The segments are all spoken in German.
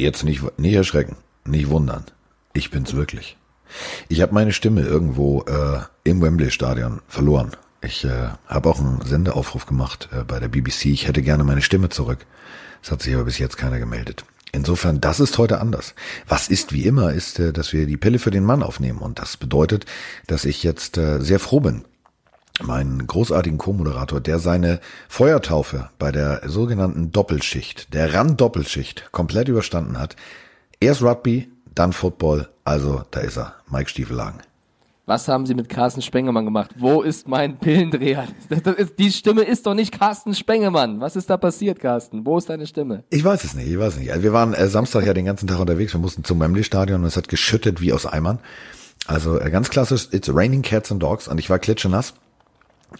Jetzt nicht, nicht erschrecken, nicht wundern. Ich bin's wirklich. Ich habe meine Stimme irgendwo äh, im Wembley-Stadion verloren. Ich äh, habe auch einen Sendeaufruf gemacht äh, bei der BBC. Ich hätte gerne meine Stimme zurück. Es hat sich aber bis jetzt keiner gemeldet. Insofern, das ist heute anders. Was ist wie immer, ist, äh, dass wir die Pille für den Mann aufnehmen. Und das bedeutet, dass ich jetzt äh, sehr froh bin, meinen großartigen Co-Moderator, der seine Feuertaufe bei der sogenannten Doppelschicht, der Run-Doppelschicht, komplett überstanden hat. Erst Rugby, dann Football, also da ist er, Mike Stiefelhagen. Was haben Sie mit Carsten Spengemann gemacht? Wo ist mein Pillendreher? Ist, die Stimme ist doch nicht Carsten Spengemann. Was ist da passiert, Carsten? Wo ist deine Stimme? Ich weiß es nicht, ich weiß es nicht. Also wir waren äh, Samstag ja den ganzen Tag unterwegs. Wir mussten zum Wembley-Stadion und es hat geschüttet wie aus Eimern. Also äh, ganz klassisch, it's raining cats and dogs und ich war klitschenass.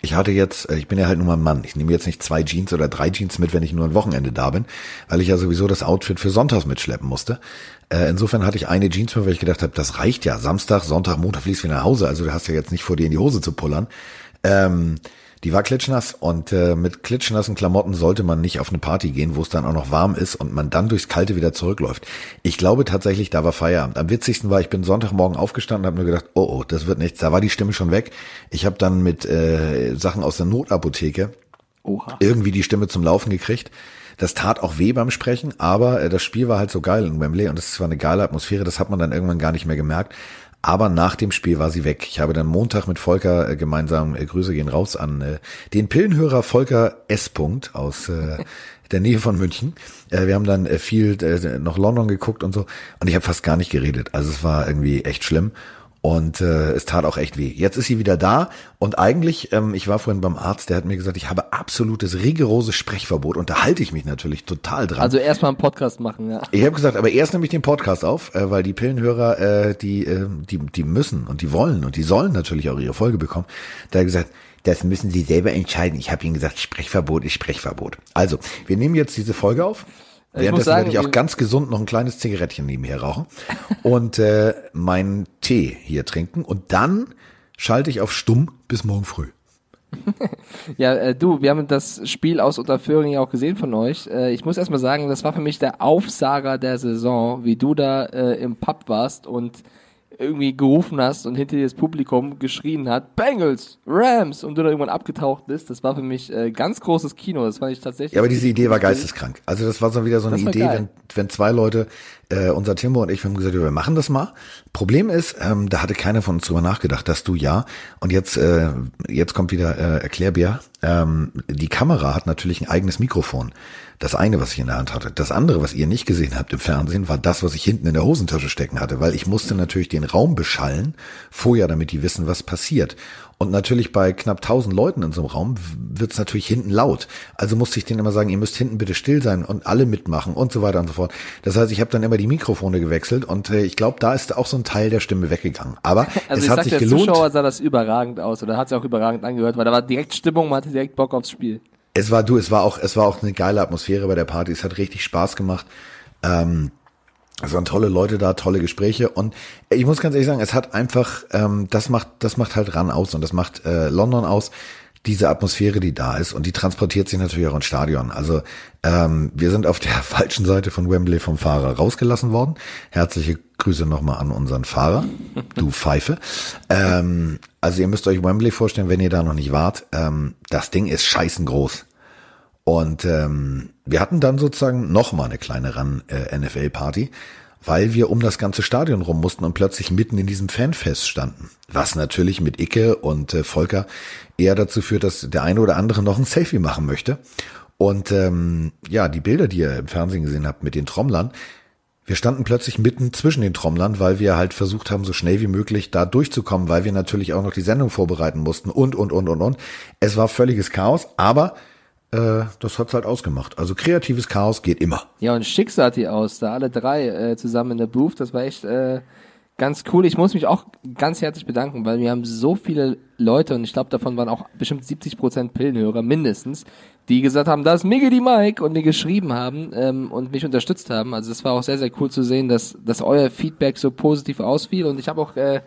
Ich hatte jetzt, äh, ich bin ja halt nur mal Mann. Ich nehme jetzt nicht zwei Jeans oder drei Jeans mit, wenn ich nur ein Wochenende da bin, weil ich ja sowieso das Outfit für Sonntags mitschleppen musste. Äh, insofern hatte ich eine Jeans mit, weil ich gedacht habe, das reicht ja. Samstag, Sonntag, Montag fließt wieder nach Hause. Also du hast ja jetzt nicht vor dir in die Hose zu pullern. Ähm, die war klitschnass und äh, mit klitschnassen Klamotten sollte man nicht auf eine Party gehen, wo es dann auch noch warm ist und man dann durchs Kalte wieder zurückläuft. Ich glaube tatsächlich, da war Feierabend. Am witzigsten war, ich bin Sonntagmorgen aufgestanden und habe mir gedacht, oh, oh, das wird nichts. Da war die Stimme schon weg. Ich habe dann mit äh, Sachen aus der Notapotheke Oha. irgendwie die Stimme zum Laufen gekriegt. Das tat auch weh beim Sprechen, aber äh, das Spiel war halt so geil in Wembley und es war eine geile Atmosphäre, das hat man dann irgendwann gar nicht mehr gemerkt. Aber nach dem Spiel war sie weg. Ich habe dann Montag mit Volker äh, gemeinsam, äh, Grüße gehen raus an äh, den Pillenhörer Volker S. -Punkt aus äh, der Nähe von München. Äh, wir haben dann äh, viel äh, noch London geguckt und so. Und ich habe fast gar nicht geredet. Also es war irgendwie echt schlimm. Und äh, es tat auch echt weh. Jetzt ist sie wieder da und eigentlich, ähm, ich war vorhin beim Arzt, der hat mir gesagt, ich habe absolutes rigoroses Sprechverbot und da halte ich mich natürlich total dran. Also erstmal einen Podcast machen, ja. Ich habe gesagt, aber erst nehme ich den Podcast auf, äh, weil die Pillenhörer, äh, die, äh, die, die müssen und die wollen und die sollen natürlich auch ihre Folge bekommen. Da hat er gesagt, das müssen Sie selber entscheiden. Ich habe Ihnen gesagt, Sprechverbot ist Sprechverbot. Also, wir nehmen jetzt diese Folge auf. Währenddessen sagen, werde ich auch ganz gesund noch ein kleines Zigarettchen nebenher rauchen und äh, meinen Tee hier trinken und dann schalte ich auf stumm bis morgen früh. ja, äh, du, wir haben das Spiel aus Unterföhring ja auch gesehen von euch. Äh, ich muss erstmal sagen, das war für mich der Aufsager der Saison, wie du da äh, im Pub warst und irgendwie gerufen hast und hinter dir das Publikum geschrien hat, Bengals, Rams und du da irgendwann abgetaucht bist, das war für mich äh, ganz großes Kino. Das fand ich tatsächlich. Ja, aber diese Idee war geisteskrank. Also das war so wieder so eine Idee, wenn, wenn zwei Leute, äh, unser Timbo und ich, haben gesagt, wir machen das mal. Problem ist, ähm, da hatte keiner von uns drüber nachgedacht, dass du ja, und jetzt, äh, jetzt kommt wieder äh, Erklärbär, ähm, die Kamera hat natürlich ein eigenes Mikrofon. Das eine, was ich in der Hand hatte. Das andere, was ihr nicht gesehen habt im Fernsehen, war das, was ich hinten in der Hosentasche stecken hatte, weil ich musste natürlich den Raum beschallen, vorher, damit die wissen, was passiert. Und natürlich bei knapp tausend Leuten in so einem Raum wird's natürlich hinten laut. Also musste ich denen immer sagen, ihr müsst hinten bitte still sein und alle mitmachen und so weiter und so fort. Das heißt, ich habe dann immer die Mikrofone gewechselt und äh, ich glaube, da ist auch so ein Teil der Stimme weggegangen. Aber also es hat sich gelohnt. Als Zuschauer sah das überragend aus oder hat sich auch überragend angehört, weil da war direkt Stimmung, man hatte direkt Bock aufs Spiel. Es war du, es war auch, es war auch eine geile Atmosphäre bei der Party. Es hat richtig Spaß gemacht. Ähm, es waren tolle Leute da, tolle Gespräche und ich muss ganz ehrlich sagen, es hat einfach, ähm, das macht, das macht halt ran aus und das macht äh, London aus diese Atmosphäre, die da ist und die transportiert sich natürlich auch ins Stadion. Also ähm, wir sind auf der falschen Seite von Wembley vom Fahrer rausgelassen worden. Herzliche Grüße nochmal an unseren Fahrer, du Pfeife. Ähm, also ihr müsst euch Wembley vorstellen, wenn ihr da noch nicht wart. Ähm, das Ding ist scheißen groß. Und ähm, wir hatten dann sozusagen nochmal eine kleine Ran-NFL-Party. Äh, weil wir um das ganze Stadion rum mussten und plötzlich mitten in diesem Fanfest standen. Was natürlich mit Icke und äh, Volker eher dazu führt, dass der eine oder andere noch ein Selfie machen möchte. Und ähm, ja, die Bilder, die ihr im Fernsehen gesehen habt mit den Trommlern, wir standen plötzlich mitten zwischen den Trommlern, weil wir halt versucht haben, so schnell wie möglich da durchzukommen, weil wir natürlich auch noch die Sendung vorbereiten mussten und, und, und, und, und. Es war völliges Chaos, aber äh, das hat's halt ausgemacht. Also kreatives Chaos geht immer. Ja, und schick sah die aus, da alle drei äh, zusammen in der Booth. Das war echt äh, ganz cool. Ich muss mich auch ganz herzlich bedanken, weil wir haben so viele Leute und ich glaube, davon waren auch bestimmt 70 Prozent Pillenhörer mindestens, die gesagt haben, da ist Miggy die Mike und mir geschrieben haben ähm, und mich unterstützt haben. Also es war auch sehr, sehr cool zu sehen, dass, dass euer Feedback so positiv ausfiel und ich habe auch äh,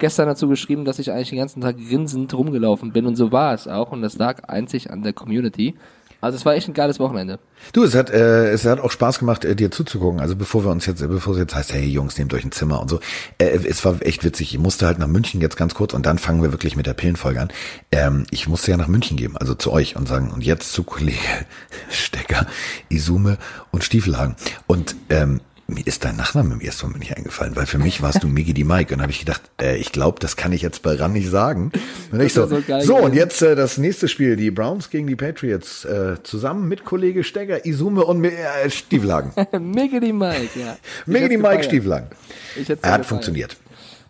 gestern dazu geschrieben, dass ich eigentlich den ganzen Tag grinsend rumgelaufen bin und so war es auch und das lag einzig an der Community. Also es war echt ein geiles Wochenende. Du, es hat, äh, es hat auch Spaß gemacht, äh, dir zuzugucken. Also bevor wir uns jetzt, bevor es jetzt heißt, hey Jungs, nehmt euch ein Zimmer und so. Äh, es war echt witzig. Ich musste halt nach München jetzt ganz kurz und dann fangen wir wirklich mit der Pillenfolge an. Ähm, ich musste ja nach München gehen, also zu euch und sagen, und jetzt zu Kollege Stecker, Isume und Stiefelhagen. Und ähm, mir ist dein Nachname im ersten Moment nicht eingefallen, weil für mich warst du Miggy die Mike. Und dann habe ich gedacht, äh, ich glaube, das kann ich jetzt bei RAN nicht sagen. Und ich so, so, so und jetzt äh, das nächste Spiel, die Browns gegen die Patriots, äh, zusammen mit Kollege Stegger, Isume und äh, Stieflagen. Miggy die Mike, ja. Miggy die Mike Stieflagen. Er hat gefeiert. funktioniert.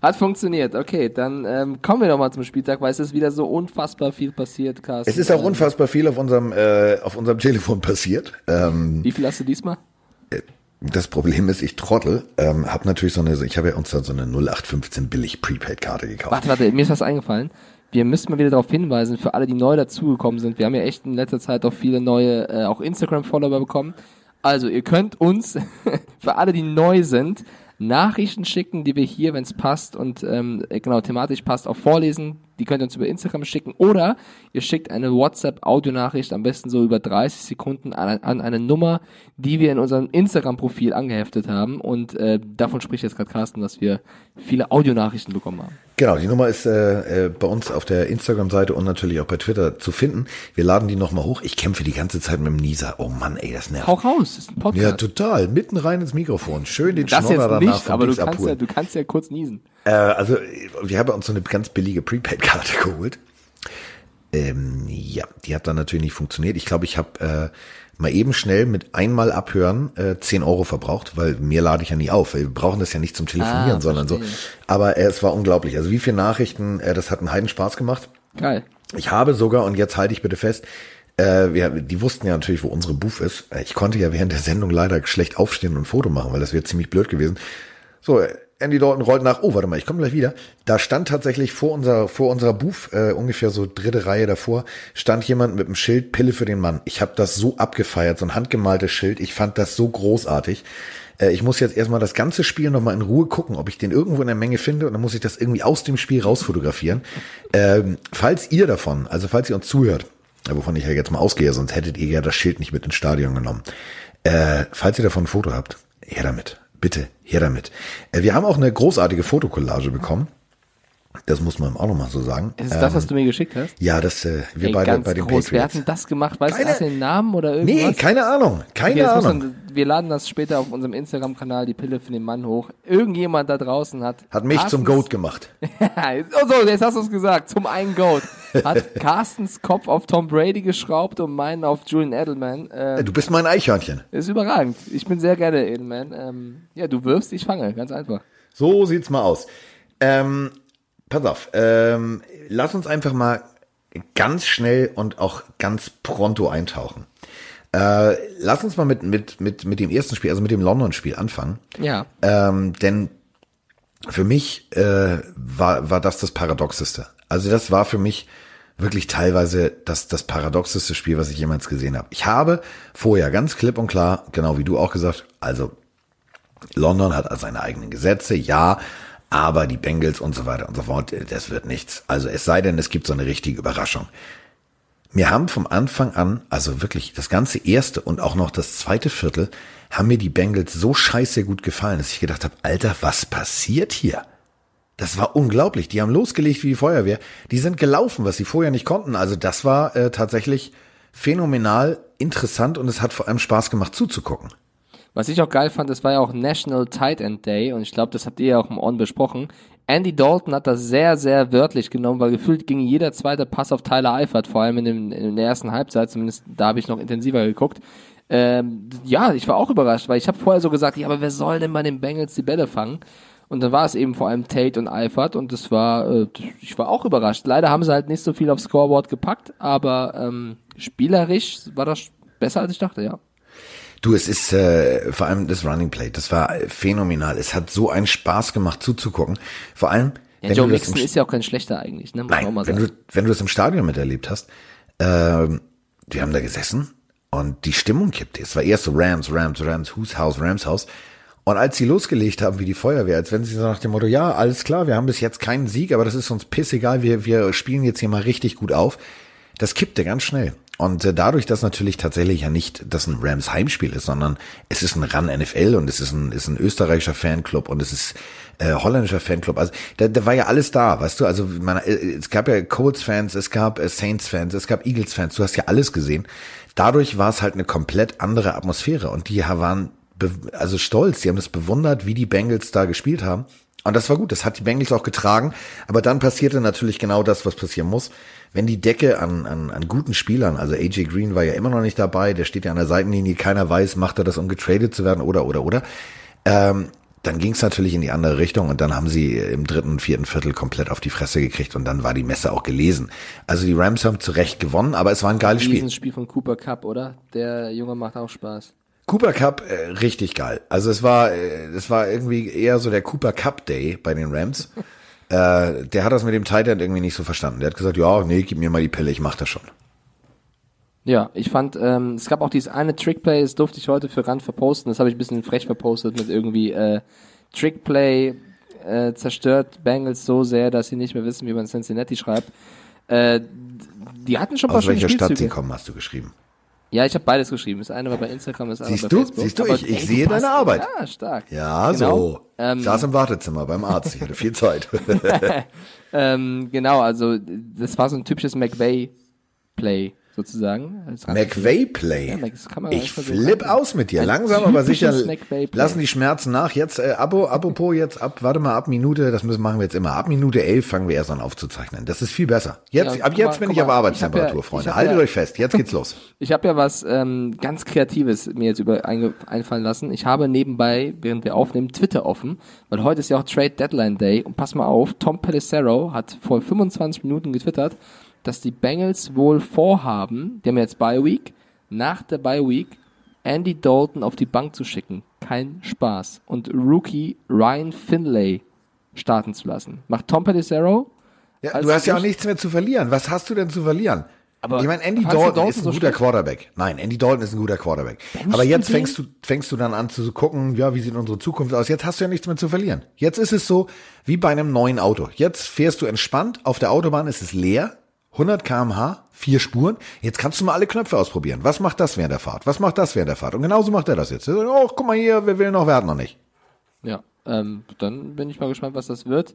Hat funktioniert, okay, dann ähm, kommen wir doch mal zum Spieltag, weil es ist wieder so unfassbar viel passiert, Carsten. Es ist auch unfassbar viel auf unserem, äh, auf unserem Telefon passiert. Ähm, Wie viel hast du diesmal? Das Problem ist, ich trottel, ähm, habe natürlich so eine, ich habe ja uns da so eine 0815 billig Prepaid-Karte gekauft. Warte, warte, mir ist was eingefallen. Wir müssen mal wieder darauf hinweisen, für alle, die neu dazugekommen sind. Wir haben ja echt in letzter Zeit auch viele neue, äh, auch Instagram-Follower bekommen. Also, ihr könnt uns, für alle, die neu sind, Nachrichten schicken, die wir hier, wenn es passt und ähm, genau thematisch passt, auch vorlesen. Die könnt ihr uns über Instagram schicken oder ihr schickt eine WhatsApp-Audionachricht, am besten so über 30 Sekunden an, an eine Nummer, die wir in unserem Instagram-Profil angeheftet haben. Und äh, davon spricht jetzt gerade Carsten, dass wir viele Audionachrichten bekommen haben. Genau, die Nummer ist äh, äh, bei uns auf der Instagram-Seite und natürlich auch bei Twitter zu finden. Wir laden die nochmal hoch. Ich kämpfe die ganze Zeit mit dem Nieser. Oh Mann, ey, das nervt. Hau raus, das ist ein Podcast. Ja, total. Mitten rein ins Mikrofon. Schön den das Schnodder danach nicht, aber du kannst, ja, du kannst ja kurz niesen. Äh, also, wir haben uns so eine ganz billige Prepaid-Karte geholt. Ähm, ja, die hat dann natürlich nicht funktioniert. Ich glaube, ich habe äh, mal eben schnell mit einmal abhören äh, 10 Euro verbraucht, weil mir lade ich ja nie auf. Wir brauchen das ja nicht zum Telefonieren, ah, sondern so. Aber äh, es war unglaublich. Also wie viele Nachrichten, äh, das hat einen Heidenspaß gemacht. Geil. Ich habe sogar, und jetzt halte ich bitte fest, äh, wir, die wussten ja natürlich, wo unsere Booth ist. Äh, ich konnte ja während der Sendung leider schlecht aufstehen und ein Foto machen, weil das wäre ziemlich blöd gewesen. So, Andy Dalton rollt nach, oh, warte mal, ich komme gleich wieder. Da stand tatsächlich vor unserer, vor unserer Booth, äh, ungefähr so dritte Reihe davor, stand jemand mit einem Schild Pille für den Mann. Ich habe das so abgefeiert, so ein handgemaltes Schild. Ich fand das so großartig. Äh, ich muss jetzt erstmal das ganze Spiel nochmal in Ruhe gucken, ob ich den irgendwo in der Menge finde und dann muss ich das irgendwie aus dem Spiel rausfotografieren. Ähm, falls ihr davon, also falls ihr uns zuhört, wovon ich ja jetzt mal ausgehe, sonst hättet ihr ja das Schild nicht mit ins Stadion genommen. Äh, falls ihr davon ein Foto habt, her damit. Bitte, her damit. Äh, wir haben auch eine großartige Fotokollage bekommen. Das muss man auch nochmal so sagen. Ist es ähm, das, was du mir geschickt hast? Ja, das äh, wir Ey, beide bei den groß. Patriots. Wer hat denn das gemacht? Weißt keine, du, hast den Namen oder irgendwas? Nee, keine Ahnung. Keine okay, Ahnung. Dann, wir laden das später auf unserem Instagram-Kanal, die Pille für den Mann hoch. Irgendjemand da draußen hat... Hat mich Carstens, zum Goat gemacht. oh so, jetzt hast du es gesagt. Zum einen Goat. Hat Carstens Kopf auf Tom Brady geschraubt und meinen auf Julian Edelman. Ähm, du bist mein Eichhörnchen. Ist überragend. Ich bin sehr gerne Edelman. Ähm, ja, du wirfst, ich fange. Ganz einfach. So sieht's mal aus. Ähm, pass auf, ähm, lass uns einfach mal ganz schnell und auch ganz pronto eintauchen. Äh, lass uns mal mit, mit, mit, mit dem ersten Spiel, also mit dem London-Spiel anfangen. Ja. Ähm, denn für mich äh, war, war das das Paradoxeste. Also das war für mich wirklich teilweise das, das paradoxeste Spiel, was ich jemals gesehen habe. Ich habe vorher ganz klipp und klar, genau wie du auch gesagt, also London hat seine eigenen Gesetze, ja, aber die Bengals und so weiter und so fort, das wird nichts. Also es sei denn, es gibt so eine richtige Überraschung. Mir haben vom Anfang an, also wirklich das ganze erste und auch noch das zweite Viertel, haben mir die Bengals so scheiße gut gefallen, dass ich gedacht habe, Alter, was passiert hier? Das war unglaublich. Die haben losgelegt wie die Feuerwehr. Die sind gelaufen, was sie vorher nicht konnten. Also das war äh, tatsächlich phänomenal interessant und es hat vor allem Spaß gemacht zuzugucken. Was ich auch geil fand, das war ja auch National Tight End Day und ich glaube, das habt ihr ja auch im On besprochen. Andy Dalton hat das sehr, sehr wörtlich genommen, weil gefühlt ging jeder zweite Pass auf Tyler Eifert, vor allem in, dem, in der ersten Halbzeit, zumindest da habe ich noch intensiver geguckt. Ähm, ja, ich war auch überrascht, weil ich habe vorher so gesagt, ja, aber wer soll denn bei den Bengals die Bälle fangen? Und dann war es eben vor allem Tate und Eifert und das war, äh, ich war auch überrascht. Leider haben sie halt nicht so viel aufs Scoreboard gepackt, aber ähm, spielerisch war das besser als ich dachte, ja. Du, es ist äh, vor allem das Running Play, das war phänomenal. Es hat so einen Spaß gemacht zuzugucken. Vor allem, ja, wenn Joe du Mixon ist ja auch kein schlechter eigentlich, ne? Muss Nein, wenn du wenn du das im Stadion miterlebt hast, äh, wir haben da gesessen und die Stimmung kippte. Es war erst so Rams, Rams, Rams, Whose House, Rams House. Und als sie losgelegt haben wie die Feuerwehr, als wenn sie so nach dem Motto, ja, alles klar, wir haben bis jetzt keinen Sieg, aber das ist uns pissegal, wir, wir spielen jetzt hier mal richtig gut auf. Das kippte ganz schnell. Und äh, dadurch, dass natürlich tatsächlich ja nicht das ein Rams Heimspiel ist, sondern es ist ein Run NFL und es ist ein, ist ein österreichischer Fanclub und es ist äh, holländischer Fanclub. Also da, da war ja alles da, weißt du? Also man, äh, es gab ja Colts-Fans, es gab äh, Saints-Fans, es gab Eagles-Fans, du hast ja alles gesehen. Dadurch war es halt eine komplett andere Atmosphäre und die waren also stolz, die haben das bewundert, wie die Bengals da gespielt haben. Und das war gut, das hat die Bengals auch getragen. Aber dann passierte natürlich genau das, was passieren muss. Wenn die Decke an, an, an guten Spielern, also AJ Green war ja immer noch nicht dabei, der steht ja an der Seitenlinie, keiner weiß, macht er das, um getradet zu werden oder, oder, oder. Ähm, dann ging es natürlich in die andere Richtung und dann haben sie im dritten und vierten Viertel komplett auf die Fresse gekriegt und dann war die Messe auch gelesen. Also die Rams haben zu Recht gewonnen, aber es war ein geiles Spiel. Dieses Spiel von Cooper Cup, oder? Der Junge macht auch Spaß. Cooper Cup äh, richtig geil. Also es war äh, es war irgendwie eher so der Cooper Cup Day bei den Rams. äh, der hat das mit dem Tight End irgendwie nicht so verstanden. Der hat gesagt, ja, nee, gib mir mal die Pille, ich mach das schon. Ja, ich fand, ähm, es gab auch dieses eine Trickplay, das durfte ich heute für Rand verposten, das habe ich ein bisschen frech verpostet mit irgendwie äh, Trickplay äh, zerstört Bengals so sehr, dass sie nicht mehr wissen, wie man Cincinnati schreibt. Äh, die hatten schon ein paar Aus welcher Stadt sie kommen, hast du geschrieben? Ja, ich habe beides geschrieben. Das eine war bei Instagram, das andere Siehst bei du? Facebook. Siehst du, ich, ich sehe deine Arbeit. Ja, stark. Ja, Genau. so. Ähm, ich saß im Wartezimmer beim Arzt, ich hatte viel Zeit. Ähm, genau, also das war so ein typisches McVay-Play sozusagen. als Rand- McVay-Play. Ja, man ich so flipp aus mit dir. Ein Langsam, aber sicher lassen die Schmerzen nach. Jetzt, äh, Abo, apropos jetzt ab, warte mal, ab Minute, das müssen machen wir jetzt immer. Ab Minute 11 fangen wir erst an aufzuzeichnen. Das ist viel besser. Jetzt, Ja, ab jetzt mal, bin ich auf Arbeitstemperatur, ja- Freunde. Haltet euch fest. Jetzt geht's los. Ich habe ja was ähm, ganz Kreatives mir jetzt über einfallen lassen. Ich habe nebenbei, während wir aufnehmen, Twitter offen, weil heute ist ja auch Trade Deadline Day. Und pass mal auf, Tom Pelissero hat vor 25 Minuten getwittert, dass die Bengals wohl vorhaben, die haben jetzt Bye Week, nach der Bye Week Andy Dalton auf die Bank zu schicken. Kein Spaß. Und Rookie Ryan Finlay starten zu lassen. Macht Tom Pelissero Ja, du hast ja auch nichts mehr zu verlieren. Was hast du denn zu verlieren? Aber ich meine, Andy Dalton, Dalton ist ein so guter schlecht? Quarterback. Nein, Andy Dalton ist ein guter Quarterback. Benchst Aber jetzt fängst du, fängst du dann an zu gucken, ja, wie sieht unsere Zukunft aus? Jetzt hast du ja nichts mehr zu verlieren. Jetzt ist es so wie bei einem neuen Auto. Jetzt fährst du entspannt. Auf der Autobahn ist es leer. 100 kmh, vier Spuren. Jetzt kannst du mal alle Knöpfe ausprobieren. Was macht das während der Fahrt? Was macht das während der Fahrt? Und genauso macht er das jetzt. Oh, guck mal hier, wir will noch, wir hatten noch nicht. Ja, ähm, dann bin ich mal gespannt, was das wird.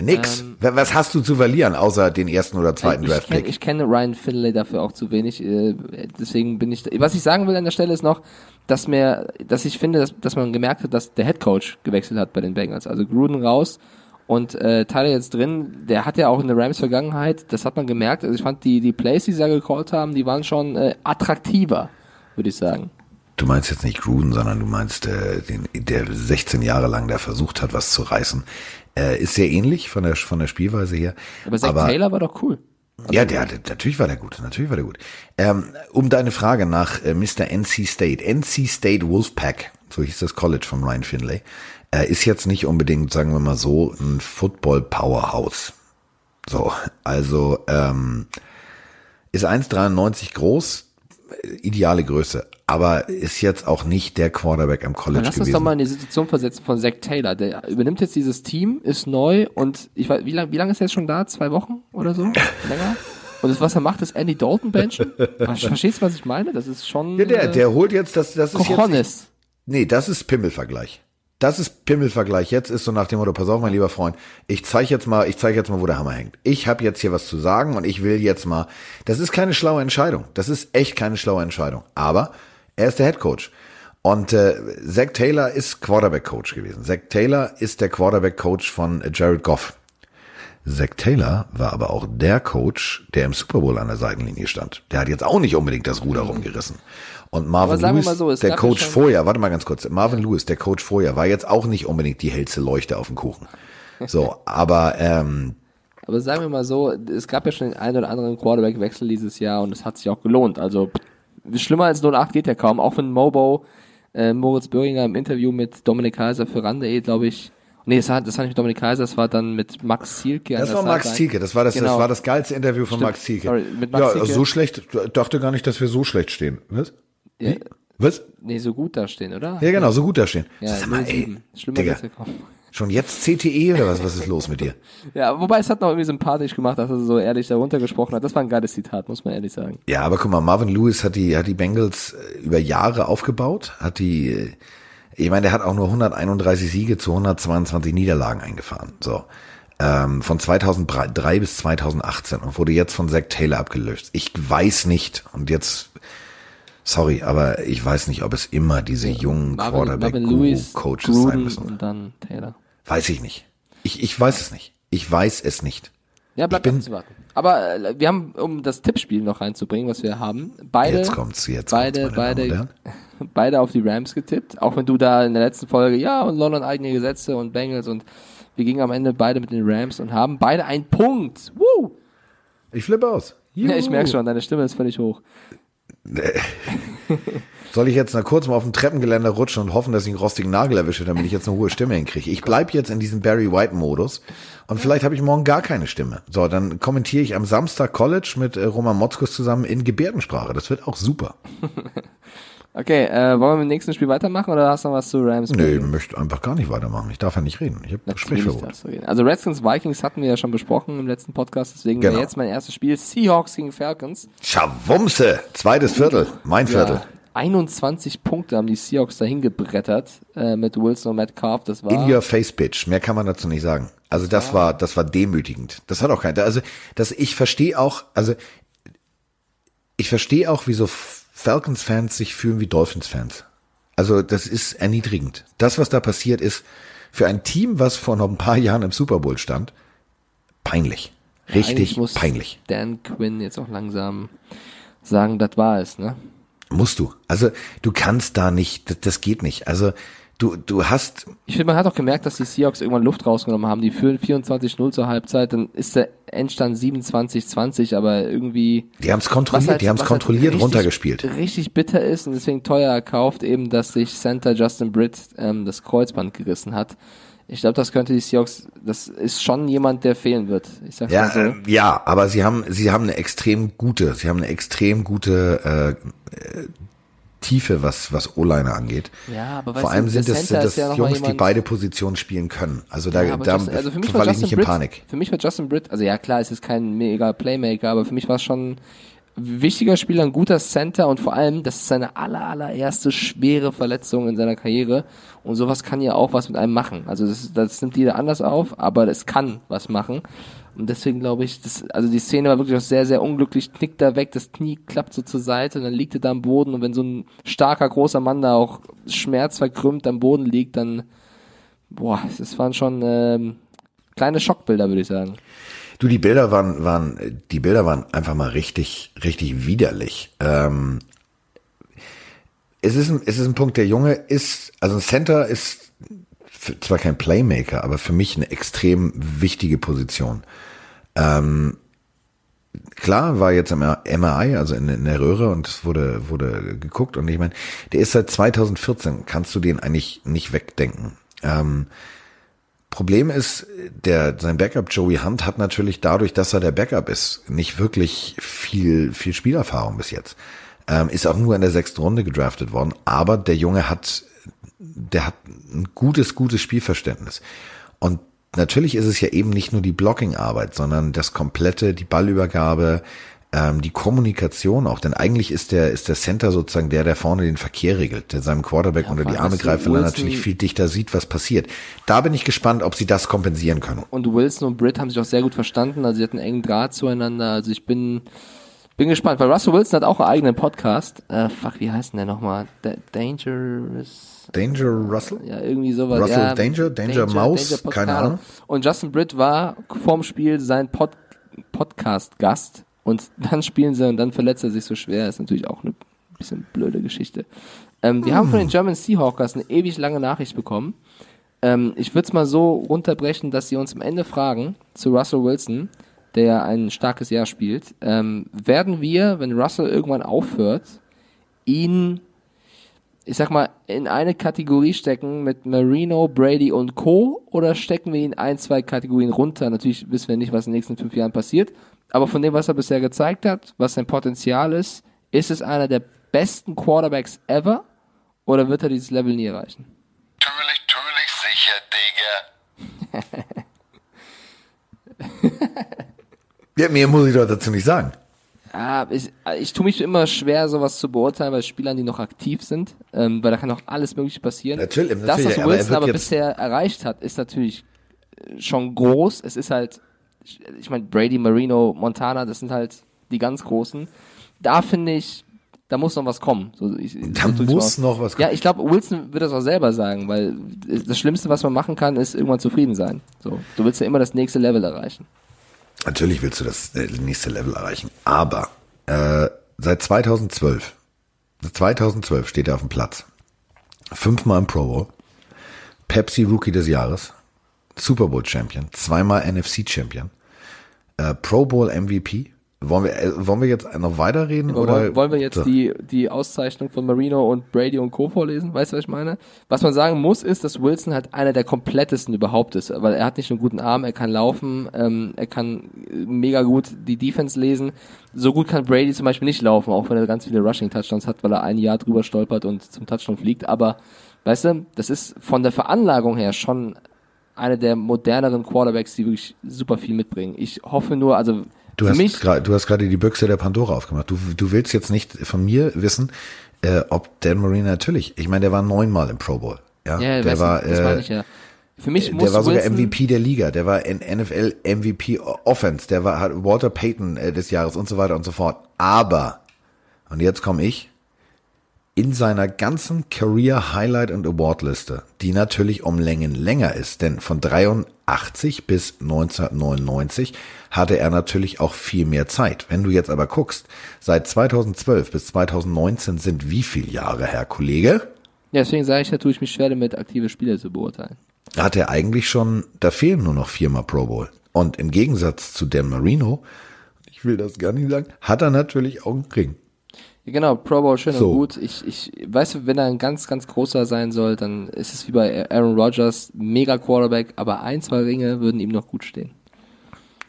Nix. Ähm, Was hast du zu verlieren, außer den ersten oder zweiten ich, kenn, Draft-Pick? ich kenne Ryan Finlay dafür auch zu wenig, äh, deswegen bin ich. Was ich sagen will an der Stelle ist noch, dass mir, dass ich finde, dass, dass man gemerkt hat, dass der Head Coach gewechselt hat bei den Bengals. Also Gruden raus und äh, Tyler jetzt drin. Der hat ja auch in der Rams Vergangenheit, das hat man gemerkt. Also ich fand die die Plays, die sie da gecallt haben, die waren schon äh, attraktiver, würde ich sagen. Du meinst jetzt nicht Gruden, sondern du meinst äh, den, der 16 Jahre lang da versucht hat, was zu reißen. Äh, ist sehr ähnlich von der von der Spielweise her. Aber Zach Taylor war doch cool. ja, der, der, natürlich war der gut, natürlich war der gut. Ähm, um deine Frage nach äh, Mr. NC State, NC State Wolfpack, so hieß das College von Ryan Finlay, äh, ist jetzt nicht unbedingt, sagen wir mal so, ein Football Powerhouse. So, also ähm, ist 1,93 groß, äh, ideale Größe, aber ist jetzt auch nicht der Quarterback am College Dann lass uns gewesen. doch mal in die Situation versetzen von Zach Taylor. Der übernimmt jetzt dieses Team, ist neu und ich weiß, wie lange wie lang ist er jetzt schon da? Zwei Wochen oder so? Länger? Und das, was er macht, ist Andy Dalton benchen? Verstehst du, was ich meine? Das ist schon ja, der, äh, der holt jetzt, das, das ist jetzt, Cojones. nee, das ist Pimmelvergleich. Das ist Pimmelvergleich. Jetzt ist so nach dem Motto, pass auf, mein lieber Freund, ich zeige jetzt mal, ich zeige jetzt mal, wo der Hammer hängt. Ich habe jetzt hier was zu sagen und ich will jetzt mal, das ist keine schlaue Entscheidung. Das ist echt keine schlaue Entscheidung. Aber er ist der Head Coach. Und äh, Zach Taylor ist Quarterback Coach gewesen. Zach Taylor ist der Quarterback Coach von Jared Goff. Zach Taylor war aber auch der Coach, der im Super Bowl an der Seitenlinie stand. Der hat jetzt auch nicht unbedingt das Ruder rumgerissen. Und Marvin Lewis, so, der ja Coach schon- vorher, warte mal ganz kurz, Marvin Lewis, der Coach vorher, war jetzt auch nicht unbedingt die hellste Leuchte auf dem Kuchen. So, aber ähm, Aber sagen wir mal so, es gab ja schon den einen oder anderen Quarterback-Wechsel dieses Jahr und es hat sich auch gelohnt. Also schlimmer als 08 geht ja kaum. Auch wenn Mobo, äh, Moritz Böhringer im Interview mit Dominik Kaiser für RAN.de, glaube ich, nee, das war, das war nicht mit Dominik Kaiser, das war dann mit Max Zielke. das war Max. Zielke, das war das, das Genau. war das geilste Interview von Stimmt, Max Zielke. sorry, mit Max ja, Zielke. so schlecht, dachte gar nicht, dass wir so schlecht stehen. Was? Ja, Was? nee, so gut dastehen, oder? Ja, genau, so gut da stehen. Ja, Sag mal, ey, 07. Schlimmer Digga. Schon jetzt CTE oder was? Was ist los mit dir? Ja, wobei es hat noch irgendwie sympathisch gemacht, dass er so ehrlich darunter gesprochen hat. Das war ein geiles Zitat, muss man ehrlich sagen. Ja, aber guck mal, Marvin Lewis hat die, hat die Bengals äh, über Jahre aufgebaut, hat die, äh, ich meine, der hat auch nur 131 Siege zu 122 Niederlagen eingefahren. So. Ähm, von 2003 bis 2018 und wurde jetzt von Zach Taylor abgelöst. Ich weiß nicht, und jetzt, sorry, aber ich weiß nicht, ob es immer diese jungen Quarterback-Coaches sein müssen. Und dann Taylor. Weiß ich nicht. Ich, ich weiß es nicht. Ich weiß es nicht. Ja, bleibt abzuwarten. Aber äh, wir haben, um das Tippspiel noch reinzubringen, was wir haben, beide, Jetzt kommt's, jetzt beide, beide, beide auf die Rams getippt. Auch wenn du da in der letzten Folge, ja, und London eigene Gesetze und Bengals und wir gingen am Ende beide mit den Rams und haben beide einen Punkt. Woo! Ich flippe aus. Ja, ich merke schon, deine Stimme ist völlig hoch. Soll ich jetzt mal kurz mal auf dem Treppengeländer rutschen und hoffen, dass ich einen rostigen Nagel erwische, damit ich jetzt eine hohe Stimme hinkriege? Ich bleib jetzt in diesem Barry White Modus und vielleicht habe ich morgen gar keine Stimme. So, dann kommentiere ich am Samstag College mit äh, Roman Motzkus zusammen in Gebärdensprache. Das wird auch super. Okay, äh, wollen wir mit dem nächsten Spiel weitermachen oder hast du noch was zu Rams? Nee, ich möchte einfach gar nicht weitermachen. Ich darf ja nicht reden. Ich habe reden. Also Redskins Vikings hatten wir ja schon besprochen im letzten Podcast, deswegen wäre Genau. jetzt mein erstes Spiel Seahawks gegen Falcons. Schawumse, zweites Viertel, mein Viertel. Ja, 21 Punkte haben die Seahawks dahin gebrettert äh, mit Wilson und Metcalf. Das war In your face, bitch. Mehr kann man dazu nicht sagen. Also das war, das war demütigend. Das hat auch keiner. Also, das, ich verstehe auch, also, ich verstehe auch, wieso Falcons-Fans sich fühlen wie Dolphins-Fans. Also, das ist erniedrigend. Das, was da passiert ist, für ein Team, was vor noch ein paar Jahren im Super Bowl stand, peinlich. Richtig muss peinlich. Dan Quinn jetzt auch langsam sagen, das war es, ne? Musst du. Also, du kannst da nicht, das, das geht nicht. Also, du, du hast, Ich finde, man hat auch gemerkt, dass die Seahawks irgendwann Luft rausgenommen haben. Die führen 24-0 zur Halbzeit, dann ist der Endstand 27-20, aber irgendwie die haben es kontrolliert, halt- die haben es halt kontrolliert richtig- runtergespielt. Richtig bitter ist und deswegen teuer erkauft, eben, dass sich Center Justin Britt ähm, das Kreuzband gerissen hat. Ich glaube, das könnte die Seahawks, das ist schon jemand, der fehlen wird. Ich sag's Ja, so. äh, ja, aber sie haben, sie haben eine extrem gute, sie haben eine extrem gute äh, äh, Tiefe, was was O-Liner angeht. Ja, aber Vor allem du, sind es sind das ja Jungs, die beide Positionen spielen können. Also da, Ja, da Justin, also für mich war falle ich Justin nicht in Britt, Panik. Für mich war Justin Britt, also ja klar, es ist kein mega Playmaker, aber für mich war es schon ein wichtiger Spieler, ein guter Center und vor allem, das ist seine aller, allererste schwere Verletzung in seiner Karriere und sowas kann ja auch was mit einem machen. Also das, das nimmt jeder anders auf, aber es kann was machen. Und deswegen glaube ich, das, also die Szene war wirklich auch sehr, sehr unglücklich, knickt da weg, das Knie klappt so zur Seite und dann liegt er da am Boden und wenn so ein starker, großer Mann da auch schmerzverkrümmt am Boden liegt, dann, boah, das waren schon ähm, kleine Schockbilder, würde ich sagen. Du, die Bilder waren, waren, die Bilder waren einfach mal richtig, richtig widerlich. Ähm, es ist ein, es ist ein Punkt, der Junge ist, also ein Center ist zwar kein Playmaker, aber für mich eine extrem wichtige Position. Ähm, klar, war jetzt im MRI, also in, in der Röhre und es wurde, wurde geguckt und ich meine, der ist seit 2014, kannst du den eigentlich nicht wegdenken. Ähm, Problem ist, der, sein Backup Joey Hunt hat natürlich dadurch, dass er der Backup ist, nicht wirklich viel, viel Spielerfahrung bis jetzt. Ähm, ist auch nur in der sechsten Runde gedraftet worden, aber der Junge hat, der hat ein gutes, gutes Spielverständnis. Und natürlich ist es ja eben nicht nur die Blocking-Arbeit, sondern das komplette, die Ballübergabe, ähm, die Kommunikation auch. Denn eigentlich ist der, ist der Center sozusagen der, der vorne den Verkehr regelt, der seinem Quarterback Ja, unter die Arme greift, weil er natürlich viel dichter sieht, was passiert. Da bin ich gespannt, ob sie das kompensieren können. Und Wilson und Britt haben sich auch sehr gut verstanden, also sie hatten einen engen Draht zueinander, also ich bin, bin gespannt, weil Russell Wilson hat auch einen eigenen Podcast, äh, fuck, wie heißt denn der nochmal? Da Dangerous, Danger Russell? ja, irgendwie sowas. Russell ja, Danger? Danger Mouse? Pod- Keine Ahnung. Und Justin Britt war vorm Spiel sein Pod Podcast-Gast und dann spielen sie und dann verletzt er sich so schwer, ist natürlich auch eine bisschen blöde Geschichte. Ähm, wir haben von den German Seahawkers eine ewig lange Nachricht bekommen. Ähm, ich würde es mal so runterbrechen, dass sie uns am Ende fragen zu Russell Wilson, der ein starkes Jahr spielt. Ähm, werden wir, wenn Russell irgendwann aufhört, ihn, ich sag mal, in eine Kategorie stecken mit Marino, Brady und Co. oder stecken wir ihn ein, zwei Kategorien runter? Natürlich wissen wir nicht, was in den nächsten fünf Jahren passiert. Aber von dem, was er bisher gezeigt hat, was sein Potenzial ist, ist es einer der besten Quarterbacks ever oder wird er dieses Level nie erreichen? Natürlich, natürlich sicher, Digga. ja, mehr muss ich doch dazu nicht sagen. Ja, ich, ich tue mich immer schwer, sowas zu beurteilen bei Spielern, die noch aktiv sind, ähm, weil da kann auch alles Mögliche passieren. Natürlich, natürlich das, was aber Wilson aber jetzt- bisher erreicht hat, ist natürlich äh, schon groß. Es ist halt, ich meine, Brady, Marino, Montana, das sind halt die ganz Großen. Da finde ich, da muss noch was kommen. So, ich, Da so muss noch was kommen. Ja, ich glaube, Wilson wird das auch selber sagen, weil das Schlimmste, was man machen kann, ist irgendwann zufrieden sein. So, du willst ja immer das nächste Level erreichen. Natürlich willst du das äh, nächste Level erreichen, aber äh, seit 2012, seit 2012 steht er auf dem Platz. Fünfmal im Pro Bowl, Pepsi Rookie des Jahres, Super Bowl Champion, zweimal NFC Champion, äh, Pro Bowl MVP. Wollen wir, äh, wollen wir jetzt noch weiterreden Aber oder wollen, wir jetzt So. die, die Auszeichnung von Marino und Brady und Co. vorlesen? Weißt du, was ich meine? Was man sagen muss, ist, dass Wilson halt einer der komplettesten überhaupt ist, weil er hat nicht nur einen guten Arm, er kann laufen, ähm, er kann äh, mega gut die Defense lesen. So gut kann Brady zum Beispiel nicht laufen, auch wenn er ganz viele Rushing-Touchdowns hat, weil er ein Jahr drüber stolpert und zum Touchdown fliegt. Aber, weißt du, das ist von der Veranlagung her schon einer der moderneren Quarterbacks, die wirklich super viel mitbringen. Ich hoffe nur, also Du für hast gerade, du hast gerade die Büchse der Pandora aufgemacht. Du, du willst jetzt nicht von mir wissen, äh, ob Dan Marino natürlich. Ich meine, der war neunmal im Pro Bowl. Ja, ja, der war, meine äh, ich ja. Für mich muss der war sogar Wilson, MVP der Liga. Der war in NFL MVP Offense. Der war hat Walter Payton äh, des Jahres und so weiter und so fort. Aber und jetzt komme ich in seiner ganzen Career Highlight und Award Liste, die natürlich um Längen länger ist, denn von 83 bis 1999 hatte er natürlich auch viel mehr Zeit. Wenn du jetzt aber guckst, seit 2012 bis 2019 sind wie viele Jahre, Herr Kollege? Ja, deswegen sage ich, da tue ich mich schwer damit, aktive Spieler zu beurteilen. Da hat er eigentlich schon, da fehlen nur noch viermal Pro Bowl. Und im Gegensatz zu Dan Marino, ich will das gar nicht sagen, hat er natürlich auch einen Ring. Genau, Pro Bowl schön So. und gut. Ich, ich, weißt du, wenn er ein ganz, ganz großer sein soll, dann ist es wie bei Aaron Rodgers, mega Quarterback, aber ein, zwei Ringe würden ihm noch gut stehen.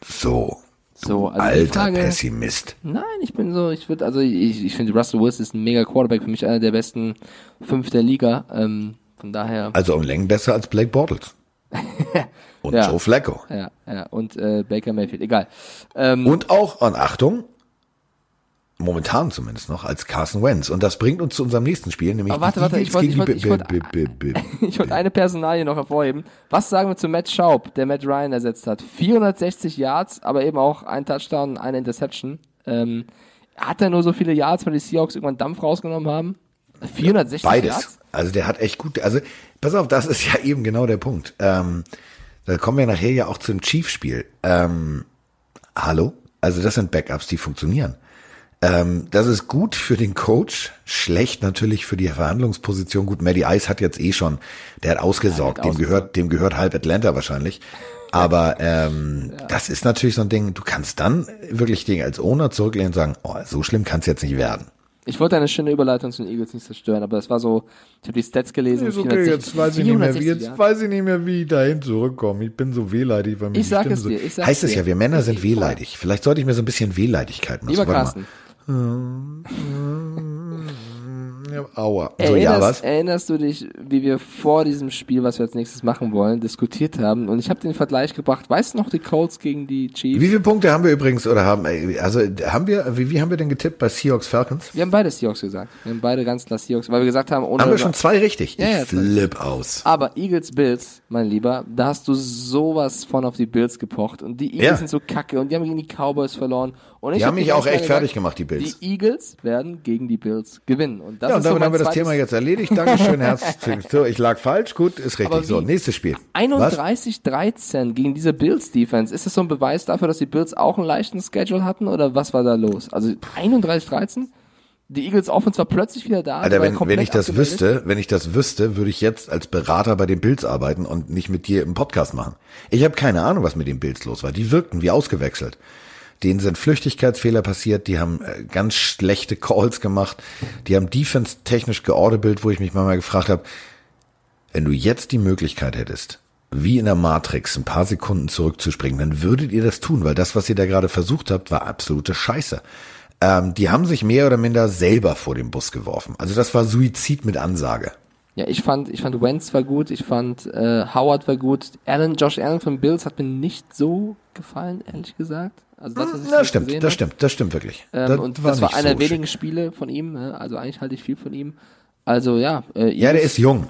So, So, also alter Frage, Pessimist. Nein, ich bin so, ich würde, also ich, ich finde Russell Wilson ist ein mega Quarterback, für mich einer der besten fünf der Liga. Ähm, von daher, Also um Längen besser als Blake Bortles. Und Ja. Joe Flacco. ja, ja, und äh, Baker Mayfield, egal. Ähm, Und auch, und Achtung, momentan zumindest noch, als Carson Wentz. Und das bringt uns zu unserem nächsten Spiel, nämlich Aber warte, warte, ich wollte- ich wollte- ich Bi- Ich wollte eine Personalie noch hervorheben. Was sagen wir zu Matt Schaub, der Matt Ryan ersetzt hat? 460 Yards, aber eben auch ein Touchdown, eine Interception. Ähm, hat er nur so viele Yards, weil die Seahawks irgendwann Dampf rausgenommen haben? 460 Beides. Yards? Also der hat echt gut, also pass auf, das ist ja eben genau der Punkt. Ähm, da kommen wir nachher ja auch zum Chiefs-Spiel. Ähm, hallo? Also das sind Backups, die funktionieren. Ähm, das ist gut für den Coach, schlecht natürlich für die Verhandlungsposition. Gut, Maddie Ice hat jetzt eh schon, der hat ausgesorgt, Ja, dem hat gehört, dem gehört halb Atlanta wahrscheinlich. Aber ähm, das ist natürlich so ein Ding, du kannst dann wirklich Dinge als Owner zurücklehnen und sagen, oh, so schlimm kann es jetzt nicht werden. Ich wollte eine schöne Überleitung zu den Eagles nicht zerstören, aber das war so, ich habe die Stats gelesen. Ist okay, 460 jetzt weiß ich nicht mehr, wie, 460 jetzt weiß ich nicht mehr, wie ich dahin zurückkomme. Ich bin so wehleidig, weil mir Ich die sag Stimme es dir, ich sag's Heißt es dir. ja, wir Männer sind wehleidig. Vielleicht sollte ich mir so ein bisschen Wehleidigkeit machen. Lieber. Carsten, Ja, aua. So, ja, erinnerst, was? erinnerst du dich, wie wir vor diesem Spiel, was wir als nächstes machen wollen, diskutiert haben? Und ich habe den Vergleich gebracht. Weißt du noch die Colts gegen die Chiefs? Wie viele Punkte haben wir übrigens, oder haben, äh, also haben wir, wie, wie haben wir denn getippt bei Seahawks Falcons? Wir haben beide Seahawks gesagt. Wir haben beide ganz klar Seahawks, weil wir gesagt haben, ohne. Haben wir schon zwei richtig? Ja, ich ja, flipp aus. aber Eagles Bills, mein Lieber, da hast du sowas von auf die Bills gepocht. Und die Eagles Ja. sind so kacke und die haben gegen die Cowboys verloren. Und ich Die hab haben mich auch echt fertig gesagt, gemacht, die Bills. Die Eagles werden gegen die Bills gewinnen. Und das Ja, und so damit mein haben wir das Thema jetzt erledigt. Dankeschön, herzlich. So, ich lag falsch, gut, ist richtig. So, nächstes Spiel. Was? 31-13 gegen diese Bills-Defense. Ist das so ein Beweis dafür, dass die Bills auch einen leichten Schedule hatten oder was war da los? Also 31-13? Die Eagles Offense war plötzlich wieder da. Alter, wenn, wenn ich das wüsste, wenn ich das wüsste, würde ich jetzt als Berater bei den Bills arbeiten und nicht mit dir im Podcast machen. Ich habe keine Ahnung, was mit den Bills los war. Die wirkten wie ausgewechselt. Denen sind Flüchtigkeitsfehler passiert, die haben äh, ganz schlechte Calls gemacht, die haben Defense technisch geordebelt, wo ich mich manchmal gefragt habe, wenn du jetzt die Möglichkeit hättest, wie in der Matrix ein paar Sekunden zurückzuspringen, dann würdet ihr das tun, weil das, was ihr da gerade versucht habt, war absolute Scheiße. Ähm, die haben sich mehr oder minder selber vor den Bus geworfen. Also das war Suizid mit Ansage. Ja, ich fand, ich fand Wentz war gut, ich fand äh, Howard war gut. Allen, Josh Allen von Bills hat mir nicht so gefallen, ehrlich gesagt. Also das, was ich Das so stimmt, das hab. stimmt, das stimmt wirklich. Ähm, und das war einer so der wenigen schick. Spiele von ihm. Ne? Also eigentlich halte ich viel von ihm. Also ja, äh, Ja, der ist jung.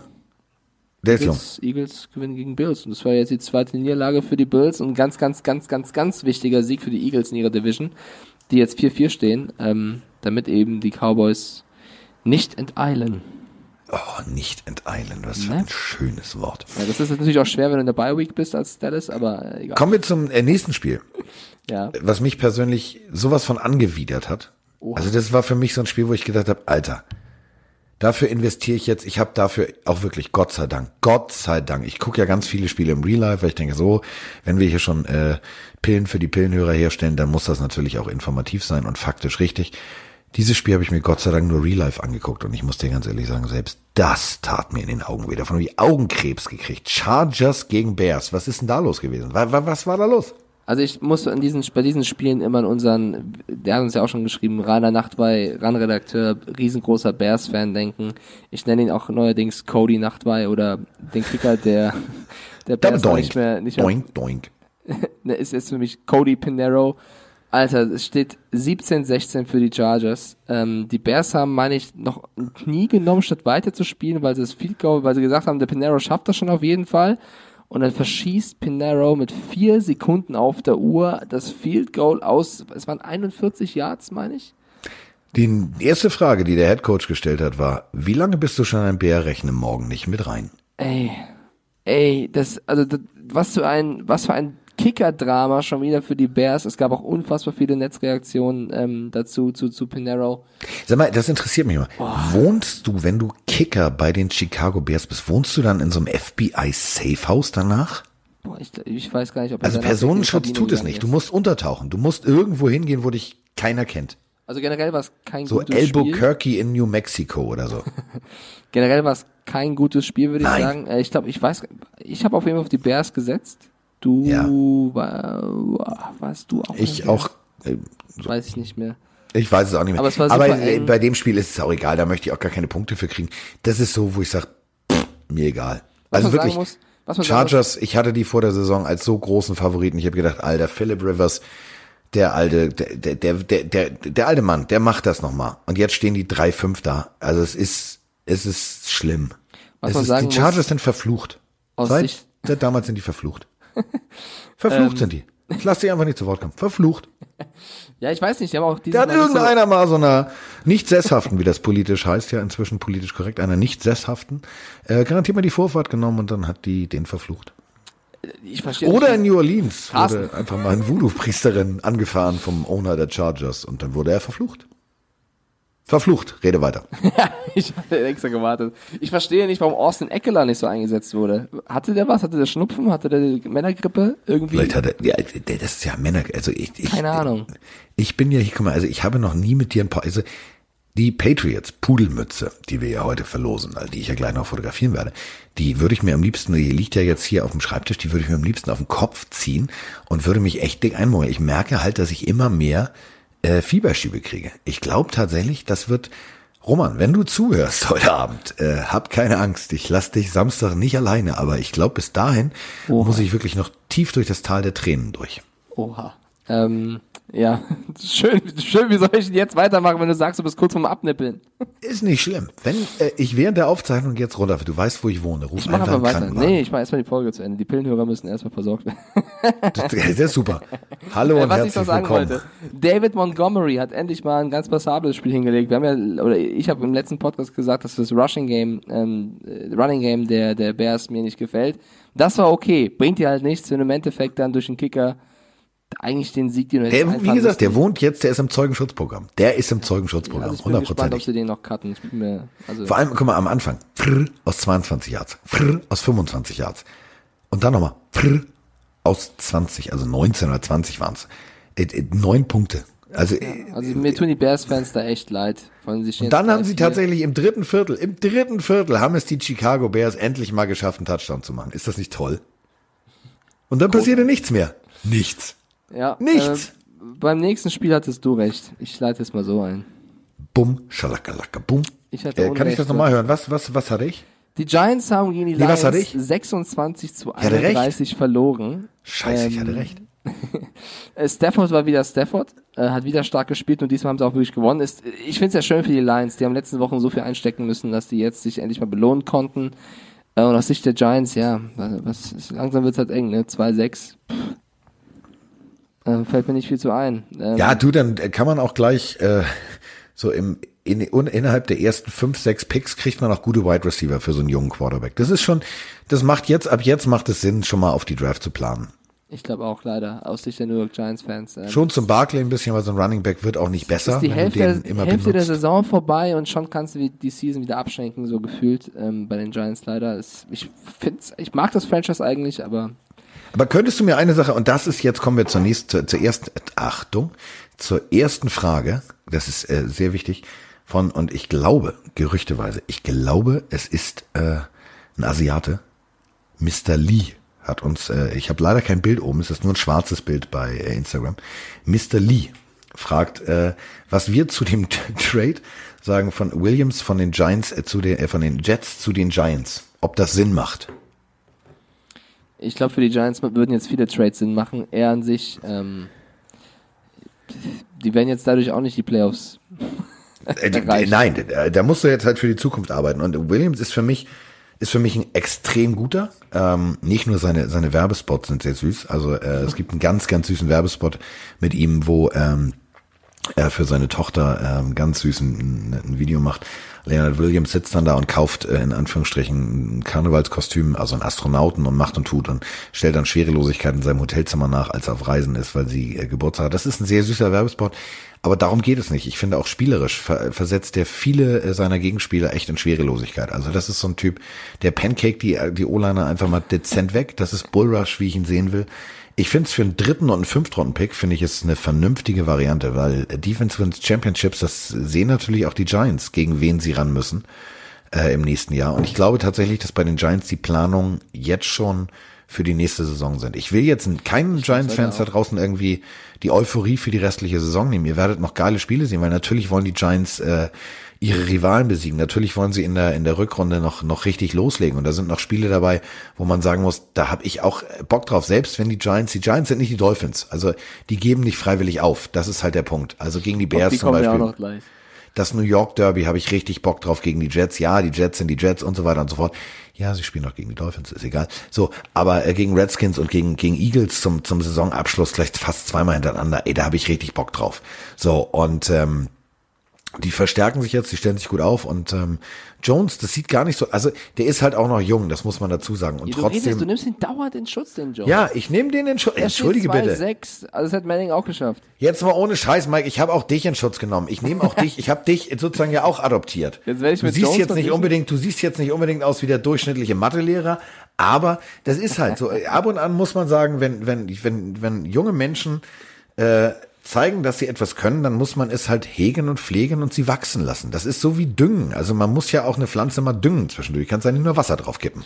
Der ist jung. Eagles, Eagles gewinnen gegen Bills. Und das war jetzt die zweite Niederlage für die Bills und ein ganz, ganz, ganz, ganz, ganz wichtiger Sieg für die Eagles in ihrer Division, die jetzt 4-4 stehen, ähm, damit eben die Cowboys nicht enteilen. Oh, nicht enteilen, was für Ne? ein schönes Wort. Ja, das ist natürlich auch schwer, wenn du in der Bye Week bist als Dallas, aber äh, egal. Kommen wir zum äh, nächsten Spiel, Ja. was mich persönlich sowas von angewidert hat. Oha. Also das war für mich so ein Spiel, wo ich gedacht habe, Alter, dafür investiere ich jetzt, ich habe dafür auch wirklich, Gott sei Dank, Gott sei Dank, ich gucke ja ganz viele Spiele im Real Life, weil ich denke so, wenn wir hier schon äh, Pillen für die Pillenhörer herstellen, dann muss das natürlich auch informativ sein und faktisch richtig. Dieses Spiel habe ich mir Gott sei Dank nur Real Life angeguckt und ich muss dir ganz ehrlich sagen, selbst das tat mir in den Augen weh. Davon habe ich Augenkrebs gekriegt. Chargers gegen Bears. Was ist denn da los gewesen? Was, was war da los? Also ich muss in diesen, bei diesen Spielen immer an unseren, der hat uns ja auch schon geschrieben, Rainer Nachtwey, RAN-Redakteur, riesengroßer Bears-Fan denken. Ich nenne ihn auch neuerdings Cody Nachtwey oder den Kicker, der, der Bears noch nicht mehr, nicht mehr doink, doink. ne, ist jetzt für mich Cody Pinero. Alter, es steht 17-16 für die Chargers. Ähm, die Bears haben, meine ich, noch ein Knie genommen, statt weiter zu spielen, weil sie das Field Goal, weil sie gesagt haben, der Pinero schafft das schon auf jeden Fall. Und dann verschießt Pinero mit vier Sekunden auf der Uhr das Field Goal aus, es waren 41 Yards, meine ich. Die erste Frage, die der Head Coach gestellt hat, war, wie lange bist du schon ein Bär-Rechnen morgen nicht mit rein? Ey, ey, das, also, das, was für ein, was für ein Kicker-Drama schon wieder für die Bears. Es gab auch unfassbar viele Netzreaktionen ähm, dazu, zu, zu Pinero. Sag mal, das interessiert mich immer. Wohnst du, wenn du Kicker bei den Chicago Bears bist, wohnst du dann in so einem FBI-Safe-House danach? Boah, ich, ich weiß gar nicht, ob Also Personenschutz tut es nicht. Du ist. musst untertauchen. Du musst irgendwo hingehen, wo dich keiner kennt. Also generell war es kein So gutes Spiel. Albuquerque in New Mexico oder so. Generell war es kein gutes Spiel, würde ich sagen. Äh, Ich glaube, ich weiß, ich habe auf jeden Fall auf die Bears gesetzt. Du Ja. war, warst du auch? Ich auch, äh, Bears? Weiß ich nicht mehr. ich weiß es auch nicht mehr. Aber es war Aber äh, bei dem Spiel ist es auch egal. Da möchte ich auch gar keine Punkte für kriegen. Das ist so, wo ich sage, mir egal. Was also wirklich, muss, was man sagen Chargers, ich hatte die vor der Saison als so großen Favoriten. Ich habe gedacht, alter, Philip Rivers, der alte, der, der, der, der, der, alte Mann, der macht das nochmal. Und jetzt stehen die 3-5 da. Also es ist, es ist schlimm. Was es man ist, sagen die Chargers muss, sind verflucht. aus Seit, Sicht- seit damals sind die verflucht. Verflucht Ähm. sind die. Ich lass dich einfach nicht zu Wort kommen. Verflucht. Ja, ich weiß nicht, die haben auch dieses Da hat irgendeiner mal so einer nicht sesshaften, wie das politisch heißt, ja inzwischen politisch korrekt, einer nicht sesshaften, äh, garantiert mal die Vorfahrt genommen und dann hat die den verflucht. ich verstehe Oder in nicht. New Orleans Carsten. wurde einfach mal ein Voodoo-Priesterin angefahren vom Owner der Chargers und dann wurde er verflucht. Verflucht, rede weiter. Ich hatte extra gewartet. Ich verstehe nicht, warum Austin Eckler nicht so eingesetzt wurde. Hatte der was? Hatte der Schnupfen? Hatte der die Männergrippe? Irgendwie? Vielleicht hat er, ja, das ist ja Männer, also ich, ich Keine Ahnung. Ich bin ja, guck mal, also ich habe noch nie mit dir ein paar, also die Patriots Pudelmütze, die wir ja heute verlosen, also die ich ja gleich noch fotografieren werde, die würde ich mir am liebsten, die liegt ja jetzt hier auf dem Schreibtisch, die würde ich mir am liebsten auf den Kopf ziehen und würde mich echt dick einmummeln. Ich merke halt, dass ich immer mehr äh, Fieberschübe kriege. Ich glaube tatsächlich, das wird Roman, wenn du zuhörst heute Abend, äh, hab keine Angst. Ich lass dich Samstag nicht alleine, aber ich glaube, bis dahin Oha. muss ich wirklich noch tief durch das Tal der Tränen durch. Oha. Ähm, ja, schön, schön, wie soll ich denn jetzt weitermachen, wenn du sagst, du bist kurz vorm Abnippeln? Ist nicht schlimm. Wenn äh, ich während der Aufzeichnung jetzt runter, du weißt, wo ich wohne, ruf Ich mach einfach einen weiter. Krankenwagen. Nee, ich mach erstmal die Folge zu Ende. Die Pillenhörer müssen erstmal versorgt werden. Das, das ist super. Hallo Äh, und was ich herzlich noch sagen willkommen. wollte. David Montgomery hat endlich mal ein ganz passables Spiel hingelegt. Wir haben ja, oder ich habe im letzten Podcast gesagt, dass das Rushing Game, ähm, äh, Running Game der, der Bears mir nicht gefällt. Das war okay. Bringt dir halt nichts, wenn du im Endeffekt dann durch den Kicker eigentlich den Sieg, den du Der, wie gesagt, der wohnt jetzt, der ist im Zeugenschutzprogramm. Der ist im Zeugenschutzprogramm, also ich bin gespannt, ob sie den noch cutten. Ich bin mir, also, Vor allem, guck mal, am Anfang, frr, aus 22 Yards, frr, aus 25 Yards. Und dann nochmal, frr, aus 20, also 19 oder 20 waren's. Äh, äh, neun Punkte. Also, äh, also mir tun die Bears-Fans da echt leid. Und dann haben sie 3-4. tatsächlich im dritten Viertel, im dritten Viertel haben es die Chicago Bears endlich mal geschafft, einen Touchdown zu machen. Ist das nicht toll? Und dann passierte nichts mehr. Nichts. Ja, Nichts. Äh, beim nächsten Spiel hattest du recht. Ich leite es mal so ein. Bumm, schalakalaka, bumm. Ich hatte Äh, kann ich das nochmal hören? Was, was, was hatte ich? Die Giants haben gegen die Nee, Lions ich? 26 zu hatte recht. 31 verloren. Scheiße, ich Ähm, hatte recht. Äh, Stafford war wieder Stafford, äh, hat wieder stark gespielt und diesmal haben sie auch wirklich gewonnen. Ist, ich finde es ja schön für die Lions, die haben letzten Wochen so viel einstecken müssen, dass die jetzt sich endlich mal belohnen konnten. Äh, und aus Sicht der Giants, ja, was, was, langsam wird's halt eng, ne? 2-6. Äh, fällt mir nicht viel zu ein. Ähm, Ja, du, dann kann man auch gleich äh, so im in, in, innerhalb der ersten fünf, sechs Picks kriegt man auch gute Wide Receiver für so einen jungen Quarterback. Das ist schon, das macht jetzt, ab jetzt macht es Sinn, schon mal auf die Draft zu planen. Ich glaube auch leider, aus Sicht der New York Giants-Fans. Ähm, Schon zum Barclay ein bisschen, weil so ein Running Back wird auch nicht besser, ist die wenn Hälfte, immer Hälfte der. Saison vorbei und schon kannst du die Season wieder abschenken, so gefühlt ähm, bei den Giants leider. Ist, ich find's, ich mag das Franchise eigentlich, aber Aber könntest du mir eine Sache, und das ist jetzt, kommen wir zur nächsten, zur, zur ersten, Achtung, zur ersten Frage, das ist äh, sehr wichtig, von, und ich glaube, gerüchteweise, ich glaube, es ist äh, ein Asiate, Mr. Lee hat uns, äh, ich habe leider kein Bild oben, es ist nur ein schwarzes Bild bei äh, Instagram. Mr. Lee fragt, äh, was wir zu dem Trade sagen von Williams von den Giants äh, zu den, äh, von den Jets zu den Giants, ob das Sinn macht. Ich glaube für die Giants würden jetzt viele Trades Sinn machen. Er an sich, ähm, die werden jetzt dadurch auch nicht die Playoffs. Äh. Nein, da- da musst du jetzt halt für die Zukunft arbeiten. Und Williams ist für mich, ist für mich ein extrem guter. Ähm, nicht nur seine, seine Werbespots sind sehr süß. Also äh, es gibt einen ganz, ganz süßen Werbespot mit ihm, wo ähm, er für seine Tochter ähm, ganz süß ein, ein Video macht. Leonard Williams sitzt dann da und kauft äh, in Anführungsstrichen ein Karnevalskostüm, also einen Astronauten und macht und tut und stellt dann Schwerelosigkeit in seinem Hotelzimmer nach, als er auf Reisen ist, weil sie äh, Geburtstag hat. Das ist ein sehr süßer Werbespot. Aber darum geht es nicht. Ich finde auch spielerisch ver versetzt er viele äh, seiner Gegenspieler echt in Schwerelosigkeit. Also das ist so ein Typ, der Pancake die, die O-Liner einfach mal dezent weg. Das ist Bullrush, wie ich ihn sehen will. Ich finde es für einen dritten und einen Fünftrunden-Pick, finde ich es eine vernünftige Variante, weil Defense wins Championships, das sehen natürlich auch die Giants, gegen wen sie ran müssen äh, im nächsten Jahr. Und ich glaube tatsächlich, dass bei den Giants die Planungen jetzt schon für die nächste Saison sind. Ich will jetzt keinen Giants-Fans da draußen irgendwie die Euphorie für die restliche Saison nehmen. Ihr werdet noch geile Spiele sehen, weil natürlich wollen die Giants äh, ihre Rivalen besiegen. Natürlich wollen sie in der in der Rückrunde noch noch richtig loslegen und da sind noch Spiele dabei, wo man sagen muss, da habe ich auch Bock drauf. Selbst wenn die Giants, die Giants sind nicht die Dolphins, also die geben nicht freiwillig auf. Das ist halt der Punkt. Also gegen die Bears die zum Beispiel. Das New York Derby habe ich richtig Bock drauf gegen die Jets. Ja, die Jets sind die Jets und so weiter und so fort. Ja, sie spielen auch gegen die Dolphins, ist egal. So, aber äh, gegen Redskins und gegen gegen Eagles zum zum Saisonabschluss gleich fast zweimal hintereinander. Ey, da habe ich richtig Bock drauf. So und ähm, die verstärken sich jetzt, die stellen sich gut auf und ähm, Jones, das sieht gar nicht so, also der ist halt auch noch jung, das muss man dazu sagen und Du, redest, du trotzdem. nimmst ihn dauernd in Schutz, den Joe. Ja, ich nehme den in Schutz. Entschuldige bitte. 2-6. Also das hat Manning auch geschafft. Jetzt mal ohne Scheiß, Mike. Ich habe auch dich in Schutz genommen. Ich nehme auch dich. Ich habe dich sozusagen ja auch adoptiert. Jetzt werde ich du mit siehst Jones jetzt nicht unbedingt, du siehst jetzt nicht unbedingt aus wie der durchschnittliche Mathelehrer, aber das ist halt so. Ab und an muss man sagen, wenn wenn wenn wenn junge Menschen äh, zeigen, dass sie etwas können, dann muss man es halt hegen und pflegen und sie wachsen lassen. Das ist so wie Düngen. Also man muss ja auch eine Pflanze mal düngen zwischendurch. Du kannst ja nicht nur Wasser drauf kippen.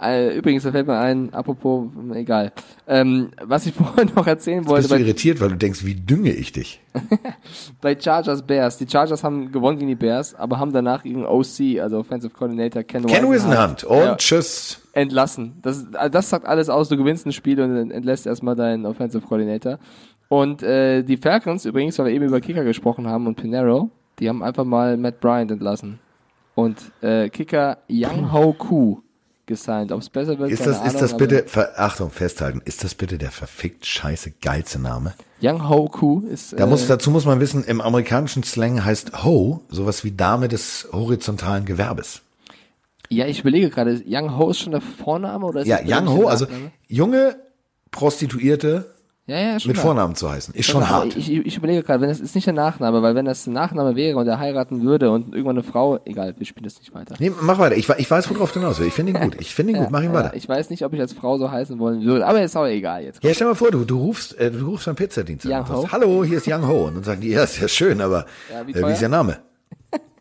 Äh, übrigens, da fällt mir ein, apropos, egal. Ähm, was ich vorhin noch erzählen wollte, Bist du irritiert, weil du denkst, wie dünge ich dich? bei Chargers Bears. Die Chargers haben gewonnen gegen die Bears, aber haben danach ihren OC, also Offensive Coordinator Ken, Ken Wisenhunt und Ja. tschüss. entlassen. Das, das sagt alles aus. Du gewinnst ein Spiel und entlässt erstmal deinen Offensive Coordinator. Und äh, die Falcons übrigens, weil wir eben über Kicker gesprochen haben und Pinero, die haben einfach mal Matt Bryant entlassen. Und äh, Kicker Young Ho Koo gesigned. Ob es besser wird, Ist das, ist Ahnung, das aber bitte, Achtung, festhalten, ist das bitte der verfickt scheiße geilste Name? Young Ho Koo ist. Da muss, äh, dazu muss man wissen, im amerikanischen Slang heißt Ho sowas wie Dame des horizontalen Gewerbes. ja, ich überlege gerade, Young Ho ist schon der Vorname oder ist Ja, das Young wirklich Ho, also junge Prostituierte ja, ja, schon mit klar. Vornamen zu heißen, ist schon Aber hart. Ich, ich, überlege gerade, wenn das ist nicht der Nachname, weil wenn das ein Nachname wäre und er heiraten würde und irgendwann eine Frau, egal, wir spielen das nicht weiter. Nee, mach weiter. Ich, ich weiß, worauf du hinaus willst. Ich finde ihn gut. Ich finde ihn gut. Mach ihn Ja, weiter. ich weiß nicht, ob ich als Frau so heißen wollen würde, aber ist auch egal jetzt. Ja, stell mal vor, du, du rufst, äh, du rufst beim Pizzadienst an Young und sagst, Ho? hallo, hier ist Young Ho. Und dann sagen die, ja, ist ja schön, aber Ja, wie äh, wie ist Ihr Name?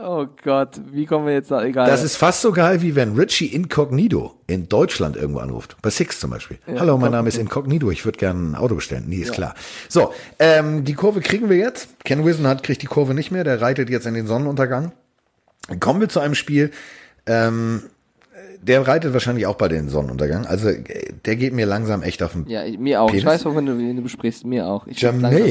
Oh Gott, wie kommen wir jetzt da? Egal. Das ist fast so geil, wie wenn Richie Incognito in Deutschland irgendwo anruft. Bei Six zum Beispiel. Hallo, mein Name ist Incognito, ich würde gerne ein Auto bestellen. Nee, ist klar. So, ähm, die Kurve kriegen wir jetzt. Ken Wisenhunt kriegt die Kurve nicht mehr, der reitet jetzt in den Sonnenuntergang. Kommen wir zu einem Spiel, ähm, der reitet wahrscheinlich auch bei den Sonnenuntergang. Also äh, der geht mir langsam echt auf den Ja, mir auch. Ich Penis? weiß, wovon du, wen du besprichst. Mir auch. Ich Jameis? langsam-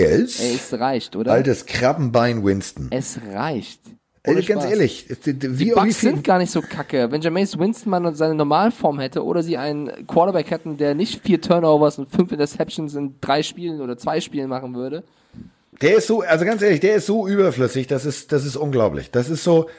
Ey, es reicht, oder? altes Krabbenbein Winston. Es reicht. Ohne ganz Spaß. ehrlich, wie, Die Bucks sind gar nicht so kacke. Wenn Jameis Winston mal seine Normalform hätte oder sie einen Quarterback hätten, der nicht vier Turnovers und fünf Interceptions in drei Spielen oder zwei Spielen machen würde. der ist so, also ganz ehrlich, der ist so überflüssig, das ist, das ist unglaublich. Das ist so,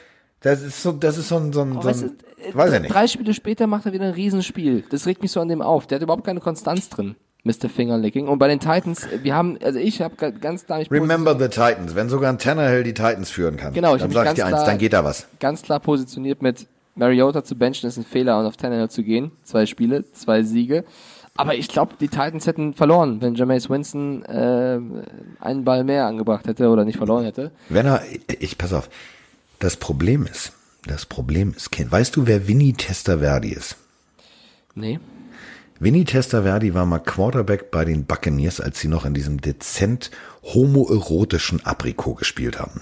das ist so, das ist so ein, so ein, Aber so weißt ein du, äh, weiß ich nicht. Drei Spiele später macht er wieder ein Riesenspiel. Das regt mich so an dem auf. Der hat überhaupt keine Konstanz drin, Mr. Fingerlicking. Und bei den Titans, wir haben, also ich habe ganz klar Remember the Titans. Wenn sogar ein Tannehill die Titans führen kann, Genau, ich dann sag ich dir eins, dann geht da was. ganz klar positioniert mit Mariota zu benchen ist ein Fehler und auf Tannehill zu gehen. Zwei Spiele, zwei Siege. Aber ich glaube, die Titans hätten verloren, wenn Jameis Winston äh, einen Ball mehr angebracht hätte oder nicht verloren hätte. Wenn er, ich, pass auf, das Problem ist, das Problem ist, Kind, weißt du, wer Vinny Testaverde ist? Nee. Vinny Testaverde war mal Quarterback bei den Buccaneers, als sie noch in diesem dezent homoerotischen Aprikot gespielt haben.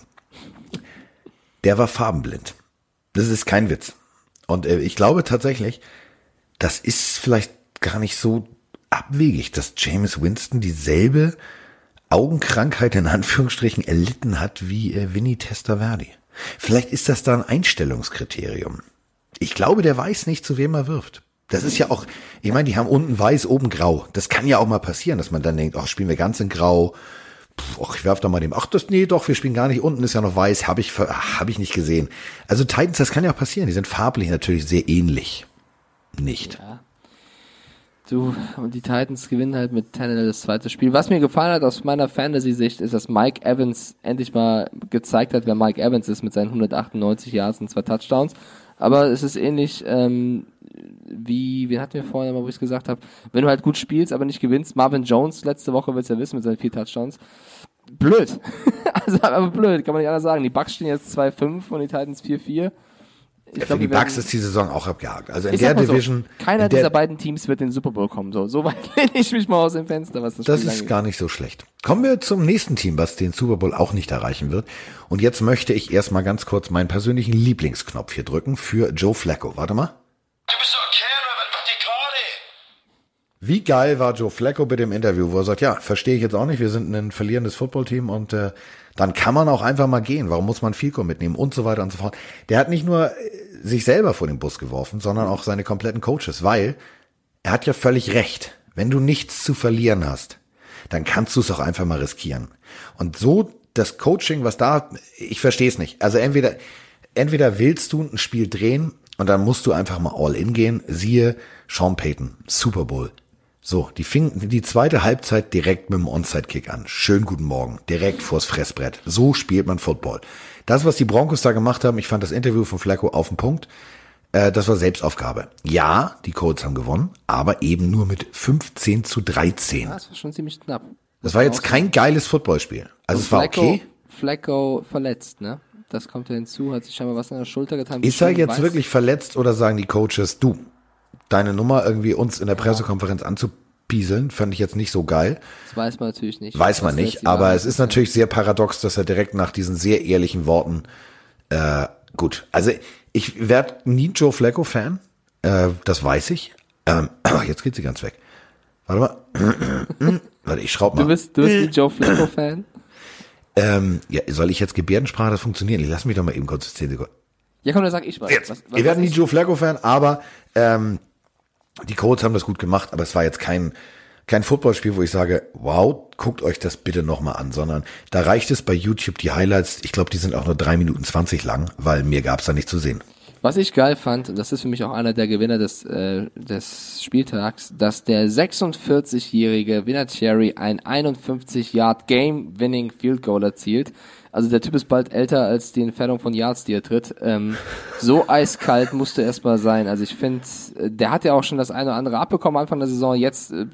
Der war farbenblind. Das ist kein Witz. Und äh, ich glaube tatsächlich, das ist vielleicht gar nicht so abwegig, dass James Winston dieselbe Augenkrankheit in Anführungsstrichen erlitten hat wie äh, Vinny Testaverde. Vielleicht ist das da ein Einstellungskriterium. Ich glaube, der weiß nicht, zu wem er wirft. Das ist ja auch, ich meine, die haben unten weiß, oben grau. Das kann ja auch mal passieren, dass man dann denkt, ach, spielen wir ganz in grau. Puh, ich werf doch mal dem, ach, das, nee, doch, wir spielen gar nicht, unten ist ja noch weiß, habe ich, hab ich nicht gesehen. Also Titans, das kann ja auch passieren, die sind farblich natürlich sehr ähnlich. Nicht. Du, und die Titans gewinnen halt mit Tannehill das zweite Spiel. Was mir gefallen hat aus meiner Fantasy-Sicht, ist, dass Mike Evans endlich mal gezeigt hat, wer Mike Evans ist mit seinen 198 Yards und zwei Touchdowns. Aber es ist ähnlich ähm, wie, wen hatten wir vorhin mal, wo ich gesagt habe, wenn du halt gut spielst, aber nicht gewinnst. Marvin Jones letzte Woche, willst du ja wissen, mit seinen vier Touchdowns. Blöd. also aber blöd, kann man nicht anders sagen. Die Bucks stehen jetzt 2-5 und die Titans 4-4. Ich Für glaub, die Bucks ist die Saison auch abgehakt. Also in der Division. So, keiner in der, dieser beiden Teams wird in den Super Bowl kommen. So, so weit lehne ich mich mal aus dem Fenster, was das, Das ist angeht. gar nicht so schlecht. Kommen wir zum nächsten Team, was den Super Bowl auch nicht erreichen wird. Und jetzt möchte ich erstmal ganz kurz meinen persönlichen Lieblingsknopf hier drücken für Joe Flacco. Warte mal. Du bist doch ein Kerl, was macht die gerade? Wie geil war Joe Flacco bei dem Interview, wo er sagt, ja, verstehe ich jetzt auch nicht, wir sind ein verlierendes Footballteam und äh, dann kann man auch einfach mal gehen. Warum muss man Fico mitnehmen und so weiter und so fort. Der hat nicht nur äh, sich selber vor den Bus geworfen, sondern auch seine kompletten Coaches, weil er hat ja völlig recht. Wenn du nichts zu verlieren hast, dann kannst du es auch einfach mal riskieren. Und so das Coaching, was da, ich verstehe es nicht. Also entweder, entweder willst du ein Spiel drehen und dann musst du einfach mal all in gehen. Siehe Sean Payton, Super Bowl. So, die fing die zweite Halbzeit direkt mit dem Onside-Kick an. Schönen guten Morgen, direkt vors Fressbrett. So spielt man Football. Das, was die Broncos da gemacht haben, ich fand das Interview von Flacco auf den Punkt. Äh, das war Selbstaufgabe. Ja, die Colts haben gewonnen, aber eben nur mit 15 zu 13. Ja, das war schon ziemlich knapp. Das war jetzt kein geiles Footballspiel. Also es war Flacco, okay. Flacco verletzt, ne? Das kommt ja hinzu, hat sich scheinbar was an der Schulter getan. Ist er jetzt weiß- wirklich verletzt oder sagen die Coaches, du, deine Nummer irgendwie uns in der Pressekonferenz anzupieseln, fand ich jetzt nicht so geil. Das weiß man natürlich nicht. Weiß man nicht, aber es ist natürlich sehr paradox, dass er direkt nach diesen sehr ehrlichen Worten, äh, gut, also ich werde nie Joe Flacco Fan, äh, das weiß ich. Ähm, jetzt geht sie ganz weg. Warte mal. Warte, ich schraub mal. Du bist, du bist ein Joe Flacco-Fan? Ähm, ja, soll ich jetzt Gebärdensprache das funktionieren? Lass mich doch mal eben kurz 10 Sekunden. Ja, komm, dann sag ich was. Jetzt. was, was Wir werden nie Joe Flacco-Fan, aber ähm, die Colts haben das gut gemacht, aber es war jetzt kein, kein Footballspiel, wo ich sage, wow, guckt euch das bitte nochmal an, sondern da reicht es bei YouTube die Highlights, ich glaube, die sind auch nur drei Minuten 20 lang, weil mir gab's da nicht zu sehen. Was ich geil fand, und das ist für mich auch einer der Gewinner des, äh, des Spieltags, dass der 46-jährige Vinatieri ein 51-Yard Game-Winning Field Goal erzielt. Also der Typ ist bald älter als die Entfernung von Yards, die er tritt. Ähm, so eiskalt musste er erstmal sein. Also ich finde, der hat ja auch schon das eine oder andere abbekommen Anfang der Saison. Jetzt äh,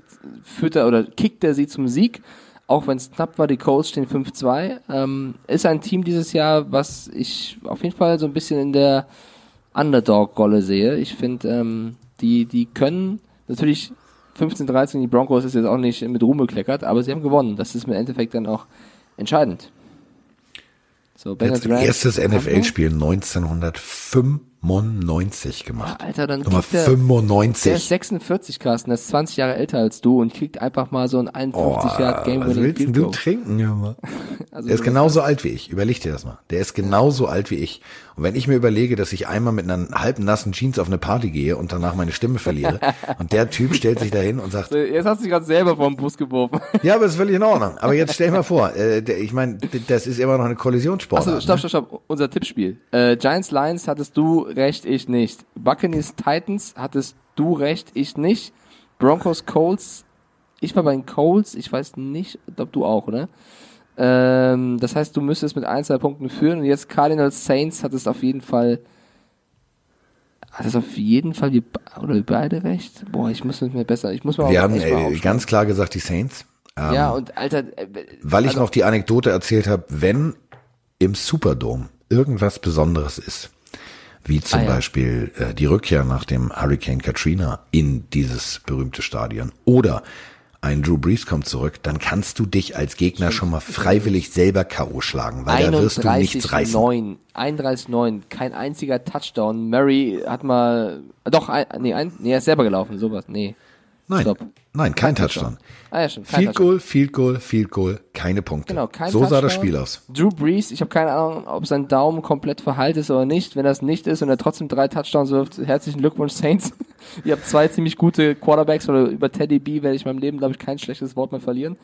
führt er oder kickt er sie zum Sieg. Auch wenn es knapp war, die Colts stehen 5-2. Ähm, ist ein Team dieses Jahr, was ich auf jeden Fall so ein bisschen in der Underdog-Rolle sehe. Ich finde, ähm, die, die können natürlich 15, 13, die Broncos ist jetzt auch nicht mit Ruhm bekleckert, aber sie haben gewonnen. Das ist im Endeffekt dann auch entscheidend. So, Jetzt erstes NFL-Spiel 1905. 95 gemacht. Ja, Alter, dann Nummer der, 95. Der ist 46, Carsten, der ist 20 Jahre älter als du und kriegt einfach mal so ein 51 oh, Jahr game Was willst du trinken, Junge? also der ist genauso halt alt wie ich. Überleg dir das mal. Der ist genauso alt wie ich. Und wenn ich mir überlege, dass ich einmal mit einer halbnassen Jeans auf eine Party gehe und danach meine Stimme verliere und der Typ stellt sich dahin und sagt... Jetzt hast du dich gerade selber vom Bus geworfen. ja, aber das ist völlig in Ordnung. Aber jetzt stell dir mal vor, äh, der, ich meine, das ist immer noch eine Kollisionssport. Also stopp, ne? stopp, stopp. Unser Tippspiel. Äh, Giants Lions hattest du recht, ich nicht. Buccaneers Titans hattest du recht, ich nicht. Broncos Colts, ich war bei den Colts, ich weiß nicht, ob du auch, oder? Ähm, das heißt, du müsstest mit ein, zwei Punkten führen und jetzt Cardinals Saints hattest auf jeden Fall hattest auf jeden Fall wir, oder wir beide recht? Boah, ich muss mit mir besser, ich muss mal Wir haben mal äh, aufschreiben. ganz klar gesagt die Saints. Ähm, Ja, und Alter, äh, Weil ich also- noch die Anekdote erzählt habe, wenn im Superdome irgendwas Besonderes ist, wie zum Ah, ja. Beispiel äh, die Rückkehr nach dem Hurricane Katrina in dieses berühmte Stadion oder ein Drew Brees kommt zurück, dann kannst du dich als Gegner schon mal freiwillig selber K.O. schlagen, weil da wirst du nichts reißen. 31-9, 31-9, kein einziger Touchdown. Murray hat mal, doch, ein, nee, ein, nee, er ist selber gelaufen, sowas, nee. Nein, Stopp. nein, kein Touchdown. Ah ja, schon, kein Field Touchdown. Goal, Field Goal, Field Goal, keine Punkte. Genau, kein so sah das Touchdown. Spiel aus. Drew Brees, ich habe keine Ahnung, ob sein Daumen komplett verheilt ist oder nicht. Wenn das nicht ist und er trotzdem drei Touchdowns wirft, herzlichen Glückwunsch Saints. Ihr habt zwei ziemlich gute Quarterbacks oder über Teddy B werde ich in meinem Leben, glaube ich, kein schlechtes Wort mehr verlieren.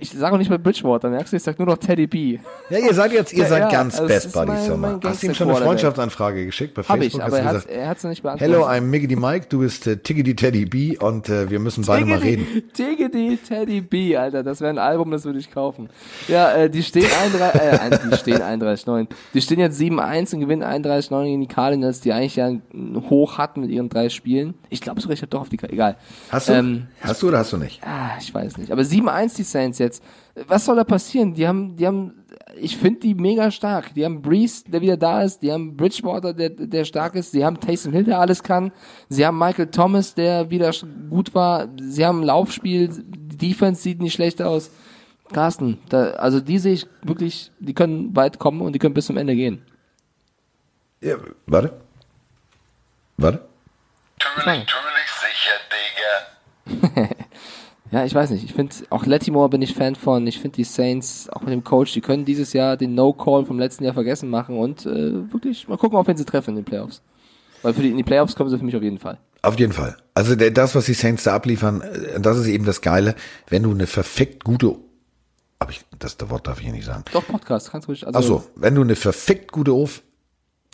Ich sage auch nicht mal Bridgewater, merkst du, ich sag nur noch Teddy B. Ja, ihr seid jetzt, ihr Ja, seid ja, ganz also es Best Buddies, mein- mein Hast du ihm schon eine. Freundschaftsanfrage geschickt bei Facebook? ich, Hast aber er gesagt, hat er hat's noch nicht beantwortet. Hello, I'm Miggity Mike, du bist äh, Tiggity Teddy B und äh, wir müssen beide mal reden. Tiggity Teddy B, Alter, das wäre ein Album, das würde ich kaufen. Ja, äh, die stehen 31, äh, ein- die stehen 31-9. Die stehen jetzt 7-1 und gewinnen 31-9 gegen die Cardinals, die eigentlich ja ein Hoch hatten mit ihren drei Spielen. Ich glaube sogar, ich habe doch auf die, egal. Hast du? Ähm, hast du oder hast du nicht? Ah, ich weiß nicht. Aber 7-1 die Saints jetzt. Was soll da passieren? Die haben, die haben, ich finde die mega stark. Die haben Breeze, der wieder da ist. Die haben Bridgewater, der, der stark ist. Sie haben Taysom Hill, der alles kann. Sie haben Michael Thomas, der wieder gut war. Sie haben ein Laufspiel. Die Defense sieht nicht schlecht aus. Carsten, da, also die sehe ich wirklich, die können weit kommen und die können bis zum Ende gehen. Ja, warte. Warte. Tümmelig, tümmelig sicher, Digga. Ja, ich weiß nicht. Ich finde, auch Latimore bin ich Fan von. Ich finde die Saints, auch mit dem Coach, die können dieses Jahr den No-Call vom letzten Jahr vergessen machen und äh, wirklich mal gucken, auf wen sie treffen in den Playoffs. Weil für die, in die Playoffs kommen sie für mich auf jeden Fall. Auf jeden Fall. Also der, das, was die Saints da abliefern, äh, das ist eben das Geile, wenn du eine verfickt gute, aber ich, das der Wort darf ich hier nicht sagen. Doch, Podcast, kannst du ruhig. Also, Ach so, wenn du eine verfickt gute Off,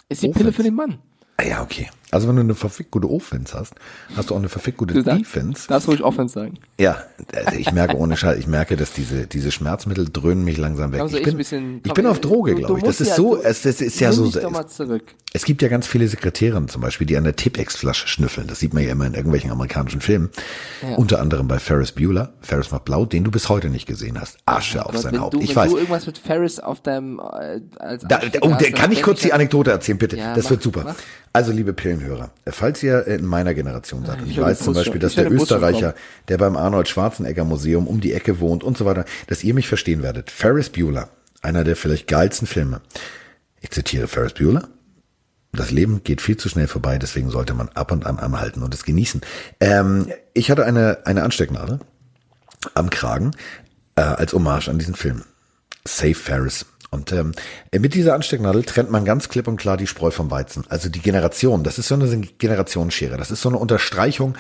ist die Pille für den Mann. Ah ja okay. Also wenn du eine verfickt gute Offense hast, hast du auch eine verfickt gute darf- Defense. Darfst ruhig Offense sagen. Ja, also ich merke ohne Scheiß, ich merke, dass diese diese Schmerzmittel dröhnen mich langsam weg. Komm, so Ich bin, bisschen- ich bin auf Droge, glaube ich. Das ist ja- so, es, es ist ja so. Es, zurück. es gibt ja ganz viele Sekretärinnen zum Beispiel, die an der Tipex-Flasche schnüffeln. Das sieht man ja immer in irgendwelchen amerikanischen Filmen. Unter anderem bei Ferris Bueller, Ferris macht blau, den du bis heute nicht gesehen hast. Asche auf Aber sein Haupt. du, ich wenn weiß. du irgendwas mit Ferris auf deinem äh, als Da, oh, hast, kann ich kurz die an- Anekdote erzählen, bitte? Ja, das mach, wird super. mach. Also, liebe Pillenhörer, falls ihr in meiner Generation seid, und ich höre weiß zum Beispiel, dass Ich der Österreicher, der beim Arnold Schwarzenegger Museum um die Ecke wohnt und so weiter, dass ihr mich verstehen werdet. Ferris Bueller, einer der vielleicht geilsten Filme. Ich zitiere Ferris Bueller. Das Leben geht viel zu schnell vorbei, deswegen sollte man ab und an anhalten und es genießen. Ähm, ich hatte eine, eine Anstecknadel am Kragen äh, als Hommage an diesen Film. Save Ferris. Und ähm, mit dieser Anstecknadel trennt man ganz klipp und klar die Spreu vom Weizen. Also die Generation, das ist so eine Generationsschere. Das ist so eine Unterstreichung,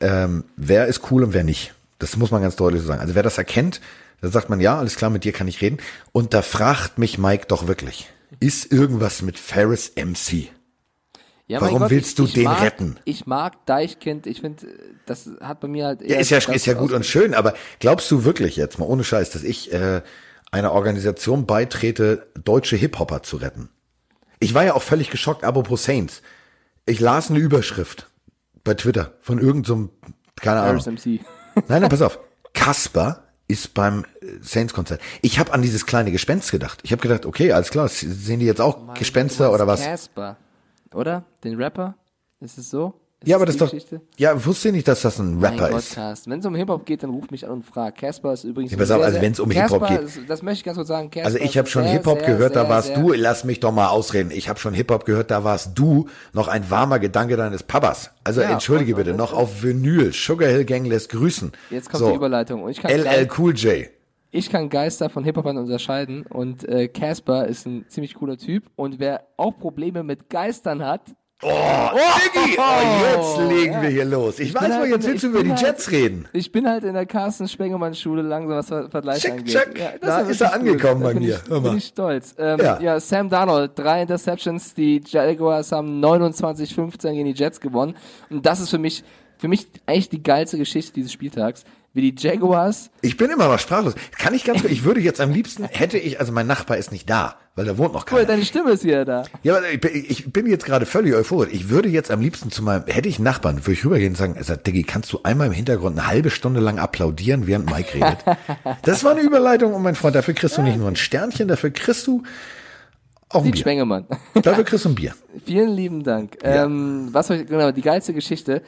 ähm, wer ist cool und wer nicht. Das muss man ganz deutlich so sagen. Also wer das erkennt, dann sagt man, ja, alles klar, mit dir kann ich reden. Und da fragt mich Mike doch wirklich, ist irgendwas mit Ferris MC? Ja, Warum Gott, willst ich, du ich den mag, retten? Ich mag Deichkind. Ich finde, das hat bei mir halt. Ja, ist ja, ist ja gut und schön, aber glaubst du wirklich jetzt mal ohne Scheiß, dass ich äh, einer Organisation beitrete, deutsche Hip-Hopper zu retten? Ich war ja auch völlig geschockt, apropos Saints. Ich las eine Überschrift bei Twitter von irgendeinem, so keine Ahnung. Ferris MC. Nein, nein, pass auf. Kasper ist beim äh, Saints-Konzert. Ich habe an dieses kleine Gespenst gedacht. Ich habe gedacht, okay, alles klar, sehen die jetzt auch Gespenster Du oder was? Casper, oder? Den Rapper? Ist es so? Ja, aber das ist doch, Geschichte? ja, wusste ich nicht, dass das ein Mein Rapper Gott, ist. Carsten. Wenn es um Hip-Hop geht, dann ruft mich an und fragt. Casper ist übrigens. Ja, pass auf, also sehr- wenn's um Hip-Hop geht. ist- Das möchte ich ganz kurz sagen. Casper Also ich habe schon Hip-Hop sehr, gehört, da sehr, warst sehr- du, lass mich doch mal ausreden. Ich habe schon Hip-Hop gehört, da warst du noch ein warmer Gedanke deines Papas. Also Ja, entschuldige und- bitte, und- noch auf Vinyl. Sugar Hill Gang lässt grüßen. Jetzt kommt so. die Überleitung. Und ich kann, LL Cool J. ich kann Geister von Hip-Hopern unterscheiden und äh, Casper ist ein ziemlich cooler Typ. Und wer auch Probleme mit Geistern hat, Oh, Diggi, oh, jetzt legen wir hier los. Ich, weiß bin mal, halt jetzt willst du ich über die halt- Jets reden. ich bin halt in der Carsten Spengemann Schule langsam, was Ver Vergleich Check, angeht. check. Ja, das Da ist er angekommen Da bei mir. Ich, bin ich stolz. Ähm, Ja. ja. Sam Darnold, drei Interceptions, die Jaguars haben 29-15 gegen die Jets gewonnen. Und das ist für mich, für mich eigentlich die geilste Geschichte dieses Spieltags. Wie die Jaguars Ich bin immer noch sprachlos. Kann ich ganz kurz, ich würde jetzt am liebsten, hätte ich, also mein Nachbar ist nicht da, weil da wohnt noch Cool, keiner. deine Stimme ist wieder da. Ja, aber ich bin, ich bin jetzt gerade völlig euphorisch. Ich würde jetzt am liebsten zu meinem, hätte ich Nachbarn, würde ich rübergehen und sagen, sagt, Diggi, kannst du einmal im Hintergrund eine halbe Stunde lang applaudieren, während Mike redet? Das war eine Überleitung, und mein Freund, dafür kriegst du nicht nur ein Sternchen, dafür kriegst du auch ein Die Bier. Spengemann. Dafür kriegst du ein Bier. Vielen lieben Dank. Ähm, was genau, die geilste Geschichte,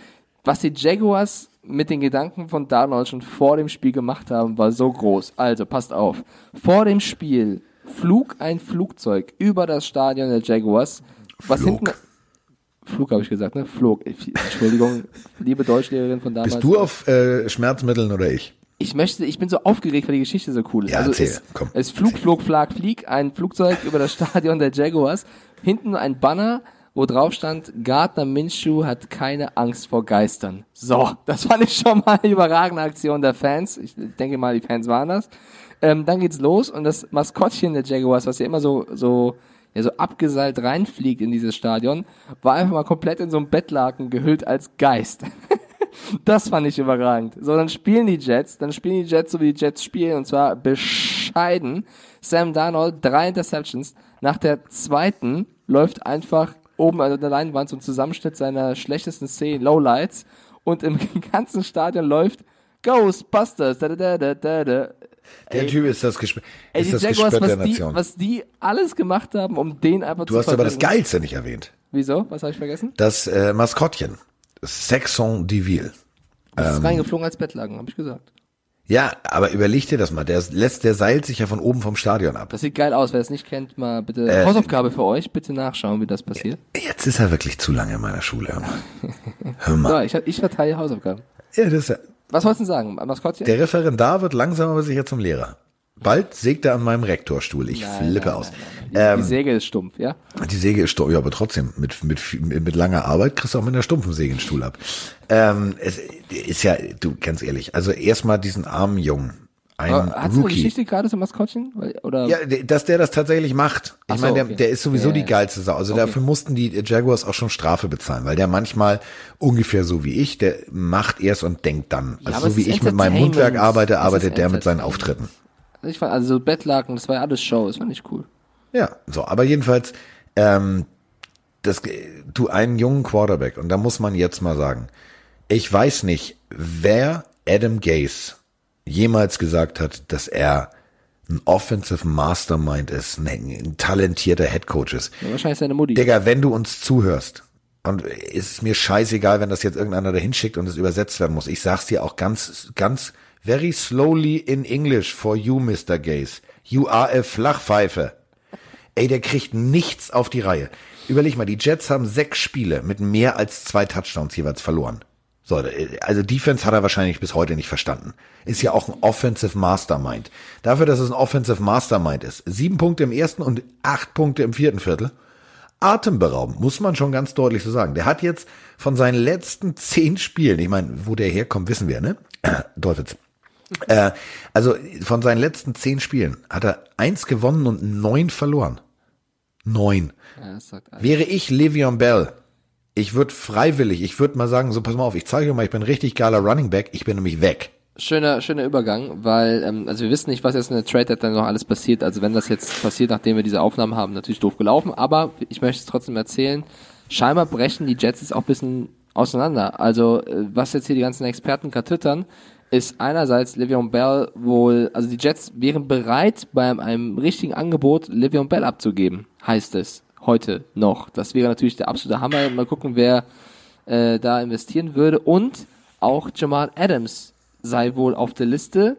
was die Jaguars mit den Gedanken von Darnold schon vor dem Spiel gemacht haben, war so groß. Also, passt auf. Vor dem Spiel flog ein Flugzeug über das Stadion der Jaguars, was Flog. hinten Flug habe ich gesagt, ne? Flog. Entschuldigung, liebe Deutschlehrerin von damals. Bist du auf äh, Schmerzmitteln oder ich? Ich möchte, ich bin so aufgeregt, weil die Geschichte so cool ist. Ja, also erzähl, es, komm, es flog, flog, flag, flieg, ein Flugzeug über das Stadion der Jaguars. Hinten ein Banner, wo drauf stand, Gardner Minshew hat keine Angst vor Geistern. So, das fand ich schon mal eine überragende Aktion der Fans. Ich denke mal, die Fans waren das. Ähm, dann geht's los und das Maskottchen der Jaguars, was ja immer so, so, ja, so abgeseilt reinfliegt in dieses Stadion, war einfach mal komplett in so einem Bettlaken gehüllt als Geist. Das fand ich überragend. So, dann spielen die Jets, dann spielen die Jets so wie die Jets spielen und zwar bescheiden. Sam Darnold, drei Interceptions. Nach der zweiten läuft einfach oben an der Leinwand ein Zusammenschnitt seiner schlechtesten Szenen, Lowlights und im ganzen Stadion läuft Ghostbusters. Da, da, da, da, da. Der Typ ist das, Gesp Ey, ist die das Jaguars, Gespött der was die, Nation. was die alles gemacht haben, um den einfach zu du hast aber das. Geilste nicht erwähnt. Wieso? Was habe ich vergessen? Das äh, Maskottchen. Saxon Deville. Das Ähm. ist reingeflogen als Bettlaken, habe ich gesagt. Ja, aber überleg dir das mal. Der lässt, der seilt sich ja von oben vom Stadion ab. Das sieht geil aus. Wer es nicht kennt, mal bitte Äh, Hausaufgabe für euch. Bitte nachschauen, wie das passiert. Jetzt ist er wirklich zu lange in meiner Schule. Hör mal. Hör mal. So, ich, ich verteile Hausaufgaben. Ja, das ist ja, Was wolltest du sagen? Maskottchen? der Referendar wird langsam aber sicher zum Lehrer. Bald sägt er an meinem Rektorstuhl. Ich Nein, flippe nein, aus. Die, Ähm, die Säge ist stumpf, ja? Die Säge ist stumpf, ja, aber trotzdem, mit, mit, mit, mit langer Arbeit kriegst du auch mit einer stumpfen Säge einen Stuhl ab. Ähm, es ist ja, du, ganz ehrlich, also erstmal diesen armen Jungen, ein Aber du eine. Geschichte gerade zum Maskottchen? Oder? Ja, dass der das tatsächlich macht. Ich so, meine, der, okay. der ist sowieso Ja, die ja. geilste Sau. Also Okay. dafür mussten die Jaguars auch schon Strafe bezahlen, weil der manchmal ungefähr so wie ich, der macht erst und denkt dann. Also es so wie ich mit meinem. Mundwerk arbeite, arbeitet der mit seinen. Auftritten. Also ich fand, also so Bettlaken, das war ja alles Show, das fand ich cool. Ja, so, aber jedenfalls, ähm, das, du einen jungen Quarterback, und da muss man jetzt mal sagen, ich weiß nicht, wer Adam Gase jemals gesagt hat, dass er ein Offensive Mastermind ist, ein, talentierter Headcoach ist. Ja, wahrscheinlich seine Mutti. Digga, wenn du uns zuhörst, und ist es mir scheißegal, wenn das jetzt irgendeiner dahin schickt und es übersetzt werden muss. Ich sag's dir auch ganz, ganz very slowly in English for you, Mr. Gaze. You are a Flachpfeife. Ey, der kriegt nichts auf die Reihe. Überleg mal, die Jets haben sechs Spiele mit mehr als zwei Touchdowns jeweils verloren. So, also Defense hat er wahrscheinlich bis heute nicht verstanden. Ist ja auch ein Offensive Mastermind. Dafür, dass es ein Offensive Mastermind ist. Sieben Punkte im ersten und acht Punkte im vierten Viertel. Atemberaubend, muss man schon ganz deutlich so sagen. Der hat jetzt von seinen letzten zehn Spielen, ich meine, wo der herkommt, wissen wir, ne? Teufels. Äh, also von seinen letzten zehn Spielen hat er eins gewonnen und neun verloren. Neun. ja. Wäre ich Le'Veon Bell, ich würde freiwillig, ich würde mal sagen, so pass mal auf, ich zeige dir mal, ich bin richtig geiler Running Back, ich bin nämlich weg. Schöner, schöner Übergang, weil, ähm, also wir wissen nicht, was jetzt in der Trade Deadline noch alles passiert. Also wenn das jetzt passiert, nachdem wir diese Aufnahmen haben, natürlich doof gelaufen, aber ich möchte es trotzdem erzählen. Scheinbar brechen die Jets jetzt auch ein bisschen auseinander. Also, äh, was jetzt hier die ganzen Experten katüttern, ist einerseits Le'Veon Bell wohl, also die Jets wären bereit, bei einem richtigen Angebot Le'Veon Bell abzugeben, heißt es heute noch. Das wäre natürlich der absolute Hammer. Mal gucken, wer äh, da investieren würde. Und auch Jamal Adams sei wohl auf der Liste.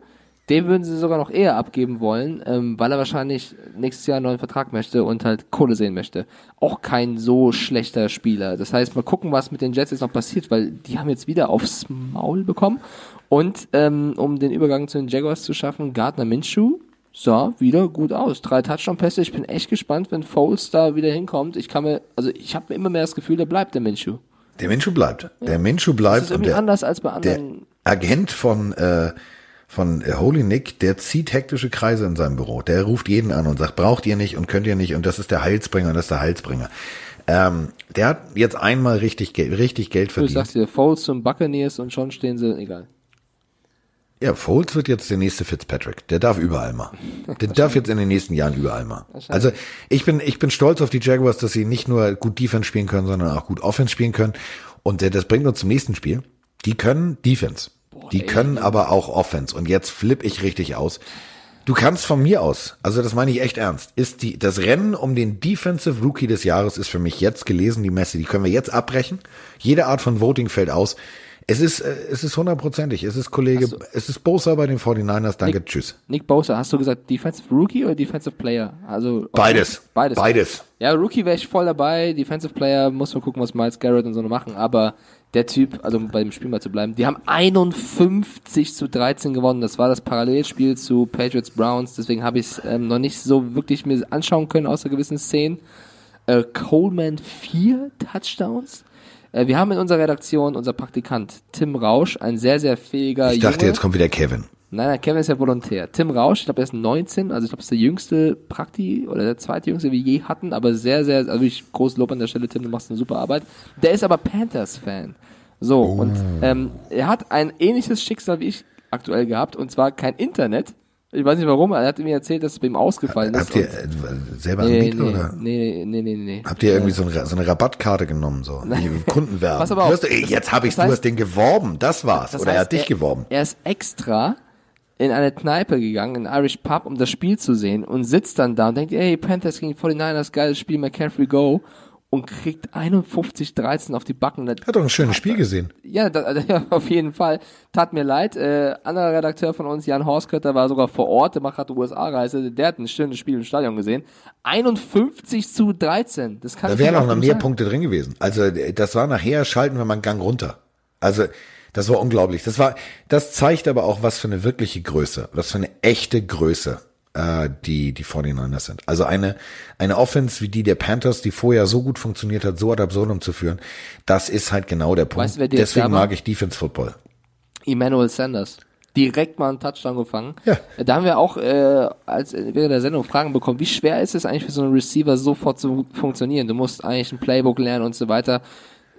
Den würden sie sogar noch eher abgeben wollen, ähm, weil er wahrscheinlich nächstes Jahr einen neuen Vertrag möchte und halt Kohle sehen möchte. Auch kein so schlechter Spieler. Das heißt, mal gucken, was mit den Jets jetzt noch passiert, weil die haben jetzt wieder aufs Maul bekommen. Und ähm, um den Übergang zu den Jaguars zu schaffen, Gardner Minshew sah wieder gut aus. Drei Touchdown-Pässe. Ich bin echt gespannt, wenn Foles da wieder hinkommt. Ich kann mir, also ich habe immer mehr das Gefühl, der bleibt der Minshew. Der Minshew bleibt. Der Minshew Das bleibt. ist und irgendwie der, anders als bei der anderen. Agent von, äh, von äh, Holy Nick, der zieht hektische Kreise in seinem Büro. Der ruft jeden an und sagt, braucht ihr nicht und könnt ihr nicht und das ist der Heilsbringer und das ist der Heilsbringer. Ähm, der hat jetzt einmal richtig, Geld- richtig Geld Du verdient. sagst dir Foles zum Buccaneers und schon stehen sie, egal. Ja, Foles wird jetzt der nächste Fitzpatrick. Der darf überall mal. Der darf jetzt in den nächsten Jahren überall mal. Also ich bin, ich bin stolz auf die Jaguars, dass sie nicht nur gut Defense spielen können, sondern auch gut Offense spielen können. Und das bringt uns zum nächsten Spiel. Die können Defense. Die ey. können aber auch Offense. Und jetzt flippe ich richtig aus. Du kannst von mir aus, also das meine ich echt ernst, ist die, das Rennen um den Defensive Rookie des Jahres ist für mich jetzt gelesen, die Messe, die können wir jetzt abbrechen. Jede Art von Voting fällt aus. Es ist, äh, es ist hundertprozentig. Es ist Kollege, es ist Bosa bei den 49ers. Danke, tschüss. Nick Bosa, hast du gesagt Defensive Rookie oder Defensive Player? Also Beides. Beides. Beides. Ja, Rookie wäre ich voll dabei. Defensive Player muss man gucken, was Miles Garrett und so noch machen. Aber der Typ, also um bei dem Spiel mal zu bleiben, die haben 51 zu 13 gewonnen. Das war das Parallelspiel zu Patriots Browns. Deswegen habe ich es ähm, noch nicht so wirklich mir anschauen können, außer gewissen Szenen. Äh, Coleman vier Touchdowns. Äh, wir haben in unserer Redaktion unser Praktikant Tim Rausch, ein sehr, sehr fähiger Ich dachte, Junge. jetzt kommt wieder Kevin. Nein, nein, Kevin ist ja Volontär. Tim Rausch, ich glaube, er ist 19, also ich glaube, ist der jüngste Prakti oder der zweitjüngste, wie wir je hatten, aber sehr, sehr, also wirklich groß Lob an der Stelle, Tim, du machst eine super Arbeit. Der ist aber Panthers-Fan. So, und ähm, er hat ein ähnliches Schicksal wie ich aktuell gehabt, und zwar kein Internet. Ich weiß nicht warum, er hat mir erzählt, dass es bei ihm ausgefallen ist. Habt ihr äh, selber nee, Anbieter nee, oder? nee, nee, nee, nee. Habt ihr irgendwie so eine, so eine Rabattkarte genommen, so? Kundenwerbung. Pass aber auf. Du ey, jetzt habe ich, Das heißt- du hast den geworben, das war's. Das Oder er heißt, hat dich geworben. Er ist extra in eine Kneipe gegangen, in Irish Pub, um das Spiel zu sehen und sitzt dann da und denkt, ey, Panthers gegen 49ers, geiles Spiel, McCaffrey go und kriegt 51-13 auf die Backen. Das- Hat doch ein schönes Spiel gesehen. Ja, da, ja, auf jeden Fall. Tat mir leid. Äh, anderer Redakteur von uns, Jan Horskötter, war sogar vor Ort, der macht gerade USA-Reise, der hat ein schönes Spiel im Stadion gesehen. 51 zu 13. Das kann Da wären auch noch mehr sagen. Punkte drin gewesen. Also äh, das war nachher, schalten wir mal einen Gang runter. Also das war unglaublich. Das war, das zeigt aber auch, was für eine wirkliche Größe, was für eine echte Größe äh, die die 49ers sind. Also eine eine Offense wie die der Panthers, die vorher so gut funktioniert hat, so ad absurdum zu führen, das ist halt genau der Punkt. Weißt die Deswegen mag ich Defense Football. Emmanuel Sanders. Direkt mal einen Touchdown gefangen. Ja. Da haben wir auch äh, als während der Sendung Fragen bekommen, wie schwer ist es eigentlich für so einen Receiver sofort zu funktionieren? Du musst eigentlich ein Playbook lernen und so weiter.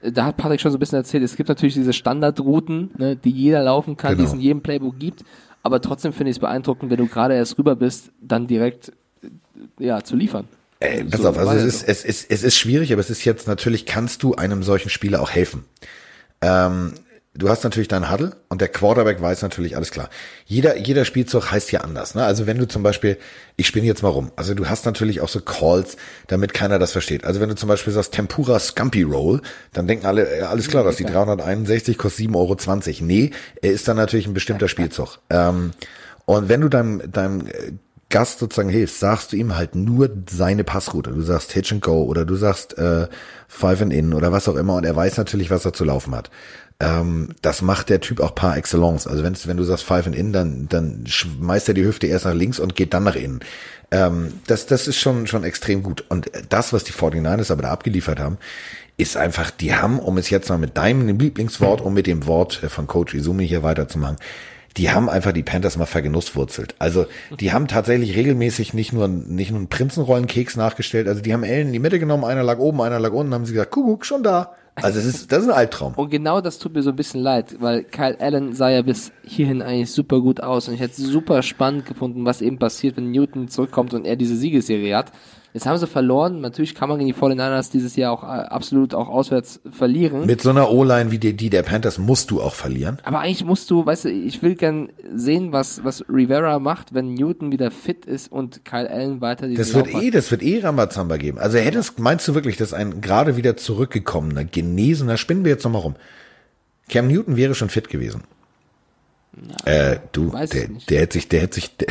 Da hat Patrick schon so ein bisschen erzählt, es gibt natürlich diese Standardrouten, ne, die jeder laufen kann, die Genau. es in jedem Playbook gibt. Aber trotzdem finde ich es beeindruckend, wenn du gerade erst rüber bist, dann direkt äh, ja zu liefern. Ey, pass So, auf, also es ist, es ist, es ist schwierig, aber es ist jetzt natürlich, kannst du einem solchen Spieler auch helfen. Ähm, du hast natürlich deinen Huddle und der Quarterback weiß natürlich alles klar. Jeder, jeder Spielzug heißt ja anders. Ne? Also wenn du zum Beispiel, ich spinne jetzt mal rum, also du hast natürlich auch so Calls, damit keiner das versteht. Also wenn du zum Beispiel sagst Tempura Scampi Roll, dann denken alle, äh, alles klar, dass die 361 kostet 7,20 Euro. Nee, er ist dann natürlich ein bestimmter Spielzug. Ähm, und wenn du deinem, deinem äh, Gast sozusagen hilfst, sagst du ihm halt nur seine Passroute. Du sagst Hitch and Go oder du sagst äh, Five and In oder was auch immer und er weiß natürlich, was er zu laufen hat. Ähm, das macht der Typ auch par excellence. Also wenn, wenn du sagst Five and In, dann, dann schmeißt er die Hüfte erst nach links und geht dann nach innen. Ähm, das, das ist schon, schon extrem gut. Und das, was die 49ers aber da abgeliefert haben, ist einfach, die haben, um es jetzt mal mit deinem Lieblingswort und mit dem Wort äh, von Coach Izumi hier weiterzumachen, die haben einfach die Panthers mal vergenusswurzelt. Also die haben tatsächlich regelmäßig nicht nur nicht nur einen Prinzenrollenkeks nachgestellt, also die haben Ellen in die Mitte genommen, einer lag oben, einer lag unten, haben sie gesagt, Kuckuck, schon da. Also es ist, das ist ein Albtraum. Und genau das tut mir so ein bisschen leid, weil Kyle Allen sah ja bis hierhin eigentlich super gut aus und ich hätte super spannend gefunden, was eben passiert, wenn Newton zurückkommt und er diese Siegesserie hat. Jetzt haben sie verloren. Natürlich kann man gegen die 49ers dieses Jahr auch äh, absolut auch auswärts verlieren. Mit so einer O-Line wie die, die der Panthers musst du auch verlieren. Aber eigentlich musst du, weißt du, ich will gern sehen, was, was Rivera macht, wenn Newton wieder fit ist und Kyle Allen weiter die Das wird eh, das wird eh Rambazamba geben. Also hättest, meinst du wirklich, dass ein gerade wieder zurückgekommener, genesener, spinnen wir jetzt nochmal rum. Cam Newton wäre schon fit gewesen. äh, du, der, der hätte sich, der hätte sich, der,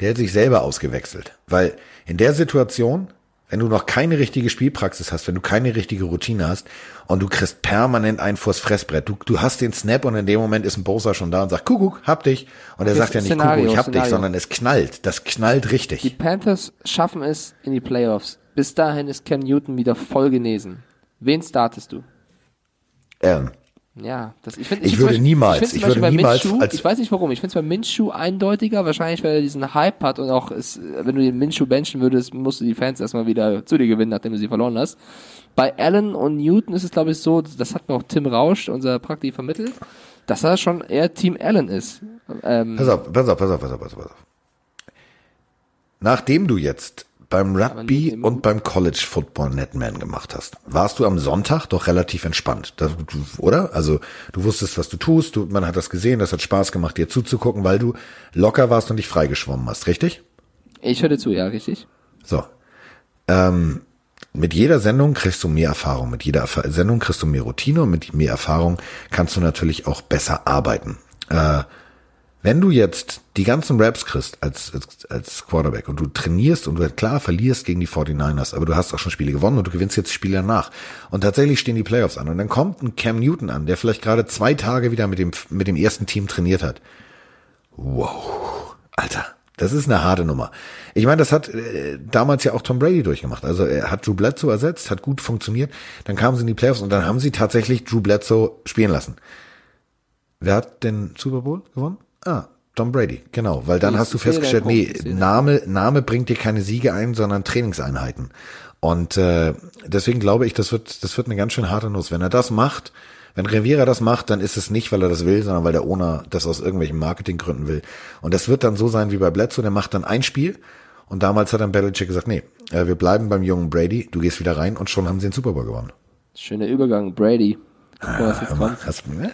der hätte sich selber ausgewechselt. Weil in der Situation, wenn du noch keine richtige Spielpraxis hast, wenn du keine richtige Routine hast und du kriegst permanent einen vors Fressbrett, du, du hast den Snap und in dem Moment ist ein Bosa schon da und sagt, Kuckuck, hab dich. Und er sagt ja nicht, Szenario, Kuckuck, ich hab dich, Szenario. sondern es knallt. Das knallt richtig. Die Panthers schaffen es in die Playoffs. Bis dahin ist Cam Newton wieder voll genesen. Wen startest du? ähm, Ja, das, ich, find, Ich find würde Beispiel- niemals- zum ich würde niemals Minshew, als- ich weiß nicht warum, ich finde es bei Minshew eindeutiger, wahrscheinlich weil er diesen Hype hat und auch, ist, wenn du den Minshew benchen würdest, musst du die Fans erstmal wieder zu dir gewinnen, nachdem du sie verloren hast. Bei Allen und Newton ist es glaube ich so, das hat mir auch Tim Rausch, unser Prakti, vermittelt, dass er schon eher Team Allen ist. Ähm, pass auf, pass auf, pass auf, pass auf. pass auf. Nachdem du jetzt beim Rugby und beim College Football Netman gemacht hast, warst du am Sonntag doch relativ entspannt, das, oder? Also du wusstest, was du tust, du, man hat das gesehen, das hat Spaß gemacht, dir zuzugucken, weil du locker warst und dich freigeschwommen hast, richtig? ich höre zu, ja, richtig? So. Ähm, mit jeder Sendung kriegst du mehr Erfahrung. Mit jeder Erfa Sendung kriegst du mehr Routine und mit mehr Erfahrung kannst du natürlich auch besser arbeiten. Äh, wenn du jetzt die ganzen Raps kriegst als, als, als Quarterback und du trainierst und du klar verlierst gegen die 49ers, aber du hast auch schon Spiele gewonnen und du gewinnst jetzt Spiele danach. Und tatsächlich stehen die Playoffs an. Und dann kommt ein Cam Newton an, der vielleicht gerade zwei Tage wieder mit dem, mit dem ersten Team trainiert hat. Wow, Alter, das ist eine harte Nummer. Ich meine, das hat äh, damals ja auch Tom Brady durchgemacht. Also er hat Drew Bledsoe ersetzt, hat gut funktioniert. Dann kamen sie in die Playoffs und dann haben sie tatsächlich Drew Bledsoe spielen lassen. Wer hat den Super Bowl gewonnen? Ah, Tom Brady, genau. Weil dann hast du festgestellt, nee, Name, Name bringt dir keine Siege ein, sondern Trainingseinheiten. Und äh, deswegen glaube ich, das wird, das wird eine ganz schön harte Nuss. Wenn er das macht, wenn Rivera das macht, dann ist es nicht, weil er das will, sondern weil der Owner das aus irgendwelchen Marketinggründen will. Und das wird dann so sein wie bei Bledsoe, der macht dann ein Spiel und damals hat dann Belichick gesagt, nee, äh, wir bleiben beim jungen Brady, du gehst wieder rein und schon haben sie den Super Bowl gewonnen. Schöner Übergang, Brady. Kommt. hast, ne?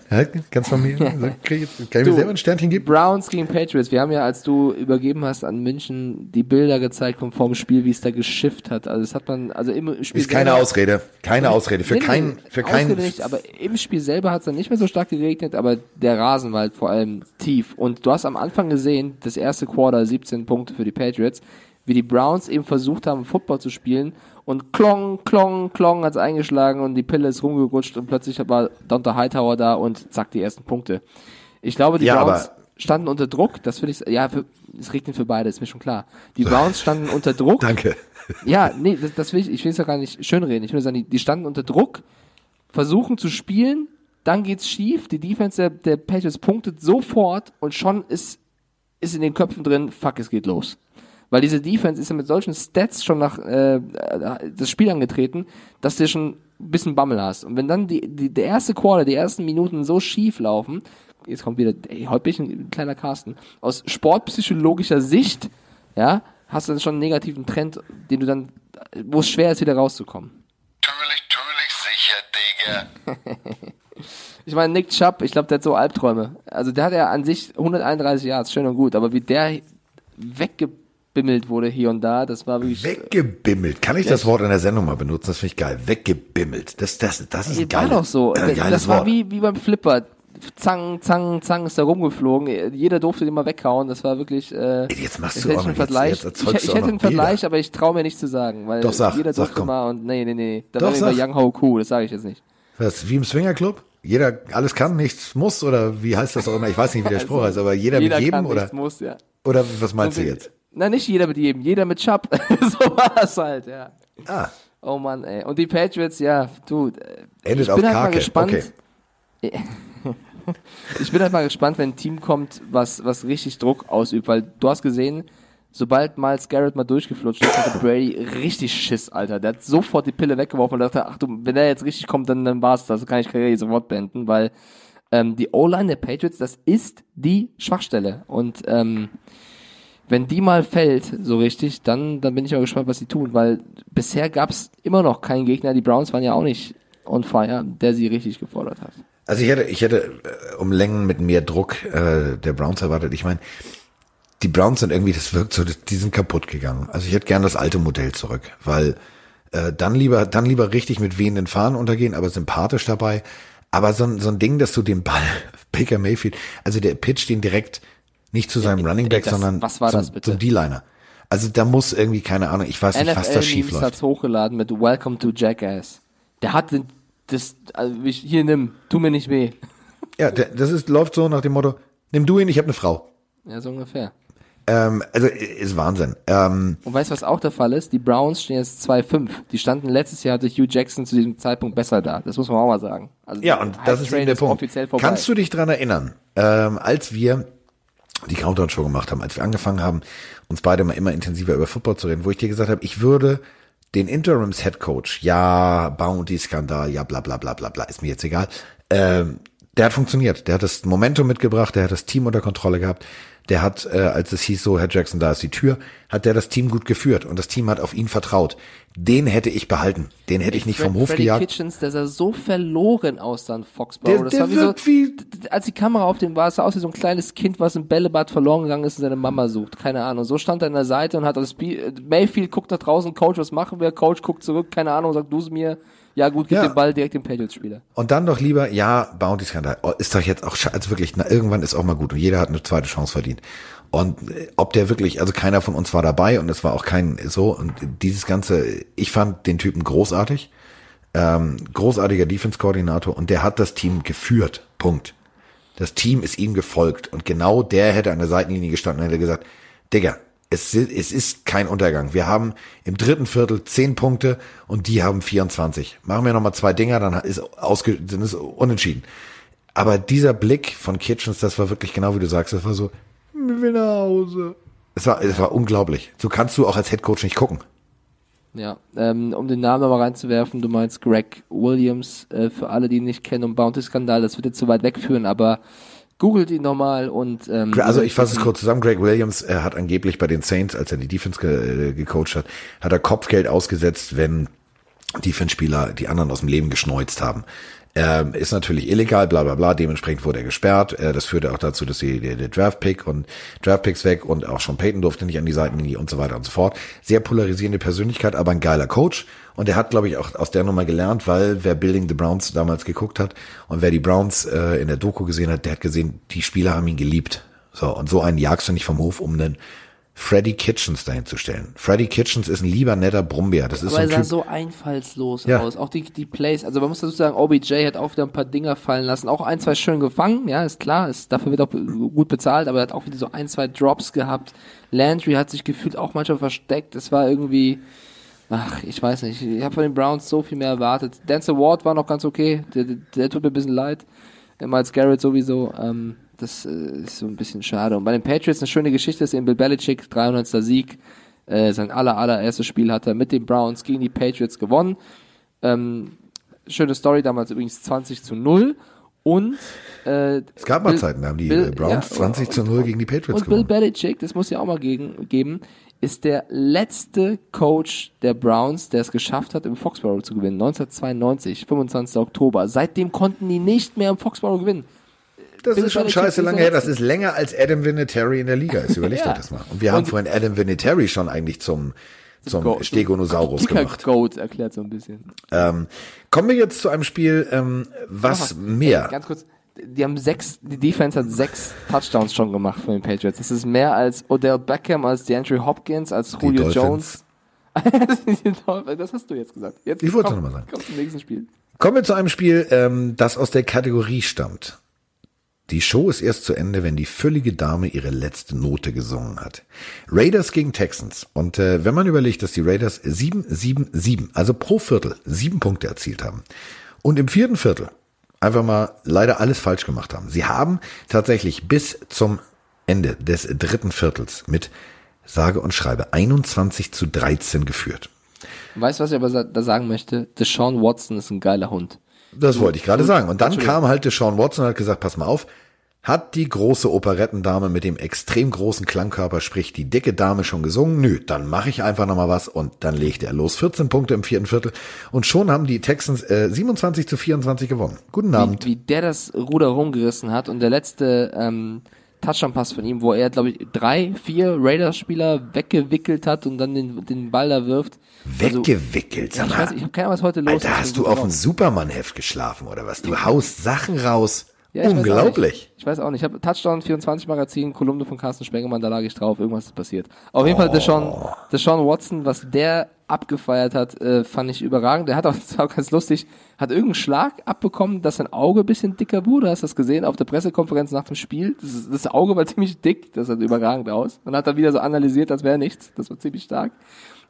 Ganz von mir. Ich, jetzt- kann ich mir Du, selber ein Sternchen geben? Browns gegen Patriots. Wir haben ja, als du übergeben hast an München, die Bilder gezeigt vom vorm Spiel, wie es da geschifft hat. Also das hat man, also im Spiel Ist keine Ausrede. Keine Ausrede. Für keinen, für keinen, nicht, aber im Spiel selber hat es dann nicht mehr so stark geregnet, aber der Rasen war halt vor allem tief. Und du hast am Anfang gesehen, das erste Quarter 17 Punkte für die Patriots, wie die Browns eben versucht haben, Football zu spielen und klong, klong, klong hat's eingeschlagen und die Pille ist rumgerutscht und plötzlich war Dante Hightower da und zack, die ersten Punkte. Ich glaube, die Ja, Browns standen unter Druck, das finde ich, ja, für, es regnet für beide, ist mir schon klar. Die Browns standen unter Druck. danke. Ja, nee, das, das will ich, ich will es ja gar nicht schönreden. Ich will sagen, die, die standen unter Druck, versuchen zu spielen, dann geht's schief, die Defense der, der Patriots punktet sofort und schon ist, ist in den Köpfen drin, fuck, es geht los. Weil diese Defense ist ja mit solchen Stats schon nach äh, das Spiel angetreten, dass du schon ein bisschen Bammel hast. Und wenn dann die, die, der erste Quarter, die ersten Minuten so schief laufen, jetzt kommt wieder, ey, heute bin ich ein kleiner Carsten, aus sportpsychologischer Sicht, ja, hast du dann schon einen negativen Trend, den du dann, wo es schwer ist, wieder rauszukommen. Natürlich, natürlich sicher, Digga. Ich meine, Nick Chubb, ich glaube, der hat so Albträume. Also der hat ja an sich 131 Yards, schön und gut, aber wie der weggebimmelt wurde hier und da, das war wirklich... Weggebimmelt. Kann ich das Wort in der Sendung mal benutzen? Das finde ich geil. Weggebimmelt. Das, das, das ist ein war geiles, doch so. äh, Das, geiles das war Wort. wie, wie beim Flipper. Zang, zang, zang ist da rumgeflogen. Jeder durfte den mal weghauen. Das war wirklich. Äh, jetzt machst du auch einen noch- jetzt- Vergleich. jetzt ich, ich hätte einen Vergleich, aber ich traue mir nicht zu sagen, weil Doch, sag, jeder sag, durfte komm. mal und nee, nee, nee. Da Doch, war sag. Young Ho Cool, das sage ich jetzt nicht. Was, wie im Swingerclub? Jeder alles kann, nichts muss? Oder wie heißt das auch immer? Ich weiß nicht, wie der Spruch heißt, aber jeder, mit jedem kann, oder, nichts muss, ja. oder was meinst du jetzt? Na, nicht jeder mit jedem, jeder mit Chubb. so war das halt, ja. Ah, Oh Mann, ey. Und die Patriots, ja, du, äh, endet ich auf bin halt mal gespannt. Okay. Ich bin halt mal gespannt, wenn ein Team kommt, was, was richtig Druck ausübt, weil du hast gesehen, sobald Miles Garrett mal durchgeflutscht ist, hatte Brady richtig Schiss, Alter. Der hat sofort die Pille weggeworfen und dachte, ach du, wenn der jetzt richtig kommt, dann, dann war's das, dann kann ich Karriere sofort beenden, weil ähm, die O-Line der Patriots, das ist die Schwachstelle. Und ähm, wenn die mal fällt, so richtig, dann, dann bin ich mal gespannt, was sie tun, weil bisher gab's immer noch keinen Gegner, die Browns waren ja auch nicht on fire, der sie richtig gefordert hat. Also ich hätte, ich hätte äh, um Längen mit mehr Druck äh, der Browns erwartet. Ich meine, die Browns sind irgendwie, das wirkt so, die sind kaputt gegangen. Also ich hätte gern das alte Modell zurück, weil äh, dann lieber, dann lieber richtig mit wehenden Fahnen untergehen, aber sympathisch dabei. Aber so, ein- so ein Ding, dass du den Ball, Baker Mayfield, also der pitcht den direkt nicht zu seinem ey, Running Back, das- sondern was war zum, zum D-Liner. Also da muss irgendwie, keine Ahnung, ich weiß nicht, was da schief läuft. hat's hochgeladen mit Welcome to Jackass. Der hat den, das, also hier nimm, tu mir nicht weh. Ja, der, das ist, läuft so nach dem Motto, nimm du ihn, ich habe eine Frau. Ja, so ungefähr. Ähm, also ist Wahnsinn. Ähm, Und weißt du, was auch der Fall ist? Die Browns stehen jetzt 2-5. Die standen letztes Jahr durch Hugh Jackson zu diesem Zeitpunkt besser da. Das muss man auch mal sagen. Also Ja, und das ist eben der Punkt. Kannst du dich dran erinnern, ähm, als wir die Countdown-Show gemacht haben, als wir angefangen haben, uns beide mal immer intensiver über Football zu reden, wo ich dir gesagt habe, ich würde den Interims-Head-Coach, ja, Bounty-Skandal, ja, bla bla bla bla bla, ist mir jetzt egal, ähm, der hat funktioniert. Der hat das Momentum mitgebracht, der hat das Team unter Kontrolle gehabt. Der hat, äh, als es hieß so, Herr Jackson, da ist die Tür, hat der das Team gut geführt und das Team hat auf ihn vertraut. Den hätte ich behalten. Den hätte ich nicht vom Hof Freddy gejagt. Kitchens, der sah so verloren aus dann Foxborough. Der- das der war wie wirkt so, wie- als die Kamera auf dem war, es sah aus wie so ein kleines Kind, was im Bällebad verloren gegangen ist und seine Mama sucht. Keine Ahnung. So stand er an der Seite und hat das Spiel, Mayfield guckt nach draußen, Coach, was machen wir? Coach guckt zurück, keine Ahnung, sagt du es mir. Ja gut, gib Ja. den Ball direkt dem Patriots-Spieler. Und dann doch lieber, ja, Bounty-Skandal. Oh, ist doch jetzt auch, also wirklich, na, irgendwann ist auch mal gut und jeder hat eine zweite Chance verdient. Und äh, ob der wirklich, also keiner von uns war dabei und es war auch kein so und dieses ganze, ich fand den Typen großartig, ähm, großartiger Defense-Koordinator und der hat das Team geführt. Punkt. Das Team ist ihm gefolgt und genau der hätte an der Seitenlinie gestanden und hätte gesagt, Digga, es, es ist kein Untergang. Wir haben im dritten Viertel zehn Punkte und die haben 24. Machen wir nochmal zwei Dinger, dann ist ausge, dann ist unentschieden. Aber dieser Blick von Kitchens, das war wirklich genau wie du sagst, das war so, wir will nach Hause. Es war, es war unglaublich. So kannst du auch als Headcoach nicht gucken. Ja, ähm, um den Namen nochmal reinzuwerfen, du meinst Greg Williams, äh, für alle, die ihn nicht kennen, um Bounty-Skandal, das wird jetzt zu weit wegführen, aber googelt ihn nochmal und ähm, Also ich fasse es kurz zusammen. Greg Williams er hat angeblich bei den Saints, als er die Defense ge äh, gecoacht hat, hat er Kopfgeld ausgesetzt, wenn Defense-Spieler die anderen aus dem Leben geschneuzt haben. Ähm, ist natürlich illegal, bla bla bla, dementsprechend wurde er gesperrt. Äh, das führte auch dazu, dass die, der, Draft-Pick und Draft-Picks weg und auch schon Peyton durfte nicht an die Seitenlinie und so weiter und so fort. Sehr polarisierende Persönlichkeit, aber ein geiler Coach. Und er hat, glaube ich, auch aus der Nummer gelernt, weil wer Building the Browns damals geguckt hat und wer die Browns äh, in der Doku gesehen hat, der hat gesehen, die Spieler haben ihn geliebt. So, und so einen jagst du nicht vom Hof, um einen Freddy Kitchens dahin zu stellen. Freddy Kitchens ist ein lieber, netter Brummbär. Das ist Aber er so ein sah Typ. so einfallslos Ja. aus. Auch die, die Plays. Also man muss dazu sagen, OBJ hat auch wieder ein paar Dinger fallen lassen. Auch ein, zwei schön gefangen. Ja, ist klar. Ist, dafür wird auch gut bezahlt. Aber er hat auch wieder so ein, zwei Drops gehabt. Landry hat sich gefühlt auch manchmal versteckt. Es war irgendwie, ach, ich weiß nicht. Ich habe von den Browns so viel mehr erwartet. Denzel Ward war noch ganz okay. Der, der, der tut mir ein bisschen leid. Miles Garrett sowieso. Ähm, das äh, ist so ein bisschen schade. Und bei den Patriots eine schöne Geschichte ist eben Bill Belichick, 300. Sieg. Äh, sein aller, allererstes Spiel hat er mit den Browns gegen die Patriots gewonnen. Ähm, schöne Story, damals übrigens 20 zu 0. Und äh, Es gab mal Bill- Zeiten, da haben die Bill- äh, Browns ja, 20 zu 0 gegen die Patriots und Bill gewonnen. Belichick, das muss ja auch mal gegen, geben, ist der letzte Coach der Browns, der es geschafft hat, im Foxborough zu gewinnen. 1992, 25. Oktober. Seitdem konnten die nicht mehr im Foxborough gewinnen. Das ist schon scheiße lange her. Das ist länger als Adam Vinatieri in der Liga ist. Überleg Ja. dir das mal. Und wir haben Und- vorhin Adam Vinatieri schon eigentlich zum, zum Go- Stegonosaurus gemacht. Goat erklärt so ein bisschen. Ähm, kommen wir jetzt zu einem Spiel, ähm, was mehr. Ganz kurz. Die haben sechs, die Defense hat sechs Touchdowns schon gemacht von den Patriots. Das ist mehr als Odell Beckham, als DeAndre Hopkins, als Die Julio Dolphins. Jones. das hast du jetzt gesagt. Jetzt Ich wollte komm- noch mal sagen. Komm zum nächsten Spiel. Kommen wir zu einem Spiel, ähm, das aus der Kategorie stammt. Die Show ist erst zu Ende, wenn die füllige Dame ihre letzte Note gesungen hat. Raiders gegen Texans. Und äh, wenn man überlegt, dass die Raiders 7, 7, 7, also pro Viertel sieben Punkte erzielt haben und im vierten Viertel einfach mal leider alles falsch gemacht haben. Sie haben tatsächlich bis zum Ende des dritten Viertels mit sage und schreibe 21 zu 13 geführt. Weißt du, was ich aber da sagen möchte? Deshaun Watson ist ein geiler Hund. Das wollte ich gerade sagen. Und dann kam halt Deshaun Watson und hat gesagt, pass mal auf, Hat die große Operettendame mit dem extrem großen Klangkörper, sprich die dicke Dame schon gesungen? Nö, dann mache ich einfach nochmal was und dann legt er los. 14 Punkte im vierten Viertel und schon haben die Texans äh, 27 zu 24 gewonnen. Guten Abend. Wie, wie der das Ruder rumgerissen hat und der letzte ähm, Touchdown-Pass von ihm, wo er, glaube ich, drei, vier Raiders-Spieler weggewickelt hat und dann den, den Ball da wirft. Also, Weggewickelt, ja, sag ich weiß, ich habe keine Ahnung, was heute los ist. Alter, hast du auf dem Superman-Heft geschlafen oder was? Du haust Sachen raus. Ja, ich weiß Unglaublich. nicht. Ich weiß auch nicht. Ich habe Touchdown 24 Magazin, Kolumne von Carsten Spengemann, da lag ich drauf. Irgendwas ist passiert. Auf jeden Fall Deshaun, Oh. Deshaun Watson, was der abgefeiert hat, äh, fand ich überragend. Der hat auch, das war auch ganz lustig, hat irgendeinen Schlag abbekommen, dass sein Auge ein bisschen dicker wurde. Hast du das gesehen auf der Pressekonferenz nach dem Spiel? Das, das Auge war ziemlich dick, das sah überragend aus. Und hat dann wieder so analysiert, als wäre nichts. Das war ziemlich stark.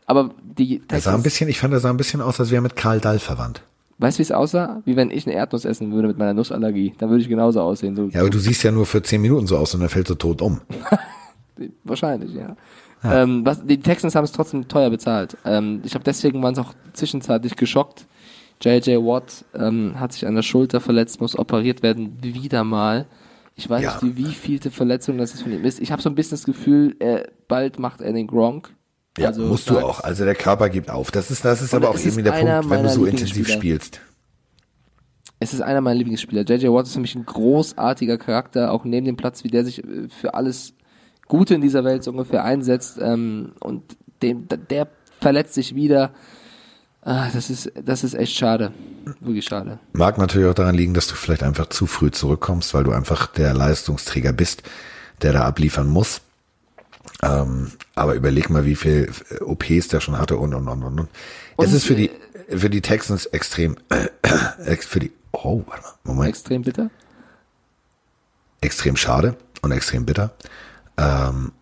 Aber die Er sah ein bisschen, ich fand, er sah ein bisschen aus, als wäre er mit Karl Dall verwandt. Weißt du, wie es aussah? Wie wenn ich eine Erdnuss essen würde mit meiner Nussallergie. Dann würde ich genauso aussehen. So, Ja, aber du siehst ja nur für 10 Minuten so aus und dann fällt so tot um. Wahrscheinlich, ja. Ähm, was, die Texans haben es trotzdem teuer bezahlt. Ähm, ich glaube, deswegen waren sie auch zwischenzeitlich geschockt. JJ Watt ähm, hat sich an der Schulter verletzt, muss operiert werden, wieder mal. Ich weiß Ja. nicht, wie vielte Verletzung das ist von ihm ist. Ich habe so ein bisschen das Gefühl, er, bald macht er den Gronk. Ja, Also, musst du auch. Also der Körper gibt auf. Das ist, das ist aber auch irgendwie der Punkt, wenn du so intensiv spielst. Es ist einer meiner Lieblingsspieler. JJ Watt ist für mich ein großartiger Charakter, auch neben dem Platz, wie der sich äh, für alles Gute in dieser Welt so ungefähr einsetzt. Ähm, und dem, der verletzt sich wieder. Ah, das ist, das ist echt schade. Wirklich schade. Mag natürlich auch daran liegen, dass du vielleicht einfach zu früh zurückkommst, weil du einfach der Leistungsträger bist, der da abliefern muss. Ähm, aber überleg mal, wie viel äh, OPs der schon hatte und und und und. und. Es ist für die für die Texans extrem äh, für die oh warte mal Moment Extrem bitter. extrem schade und extrem bitter. Ähm,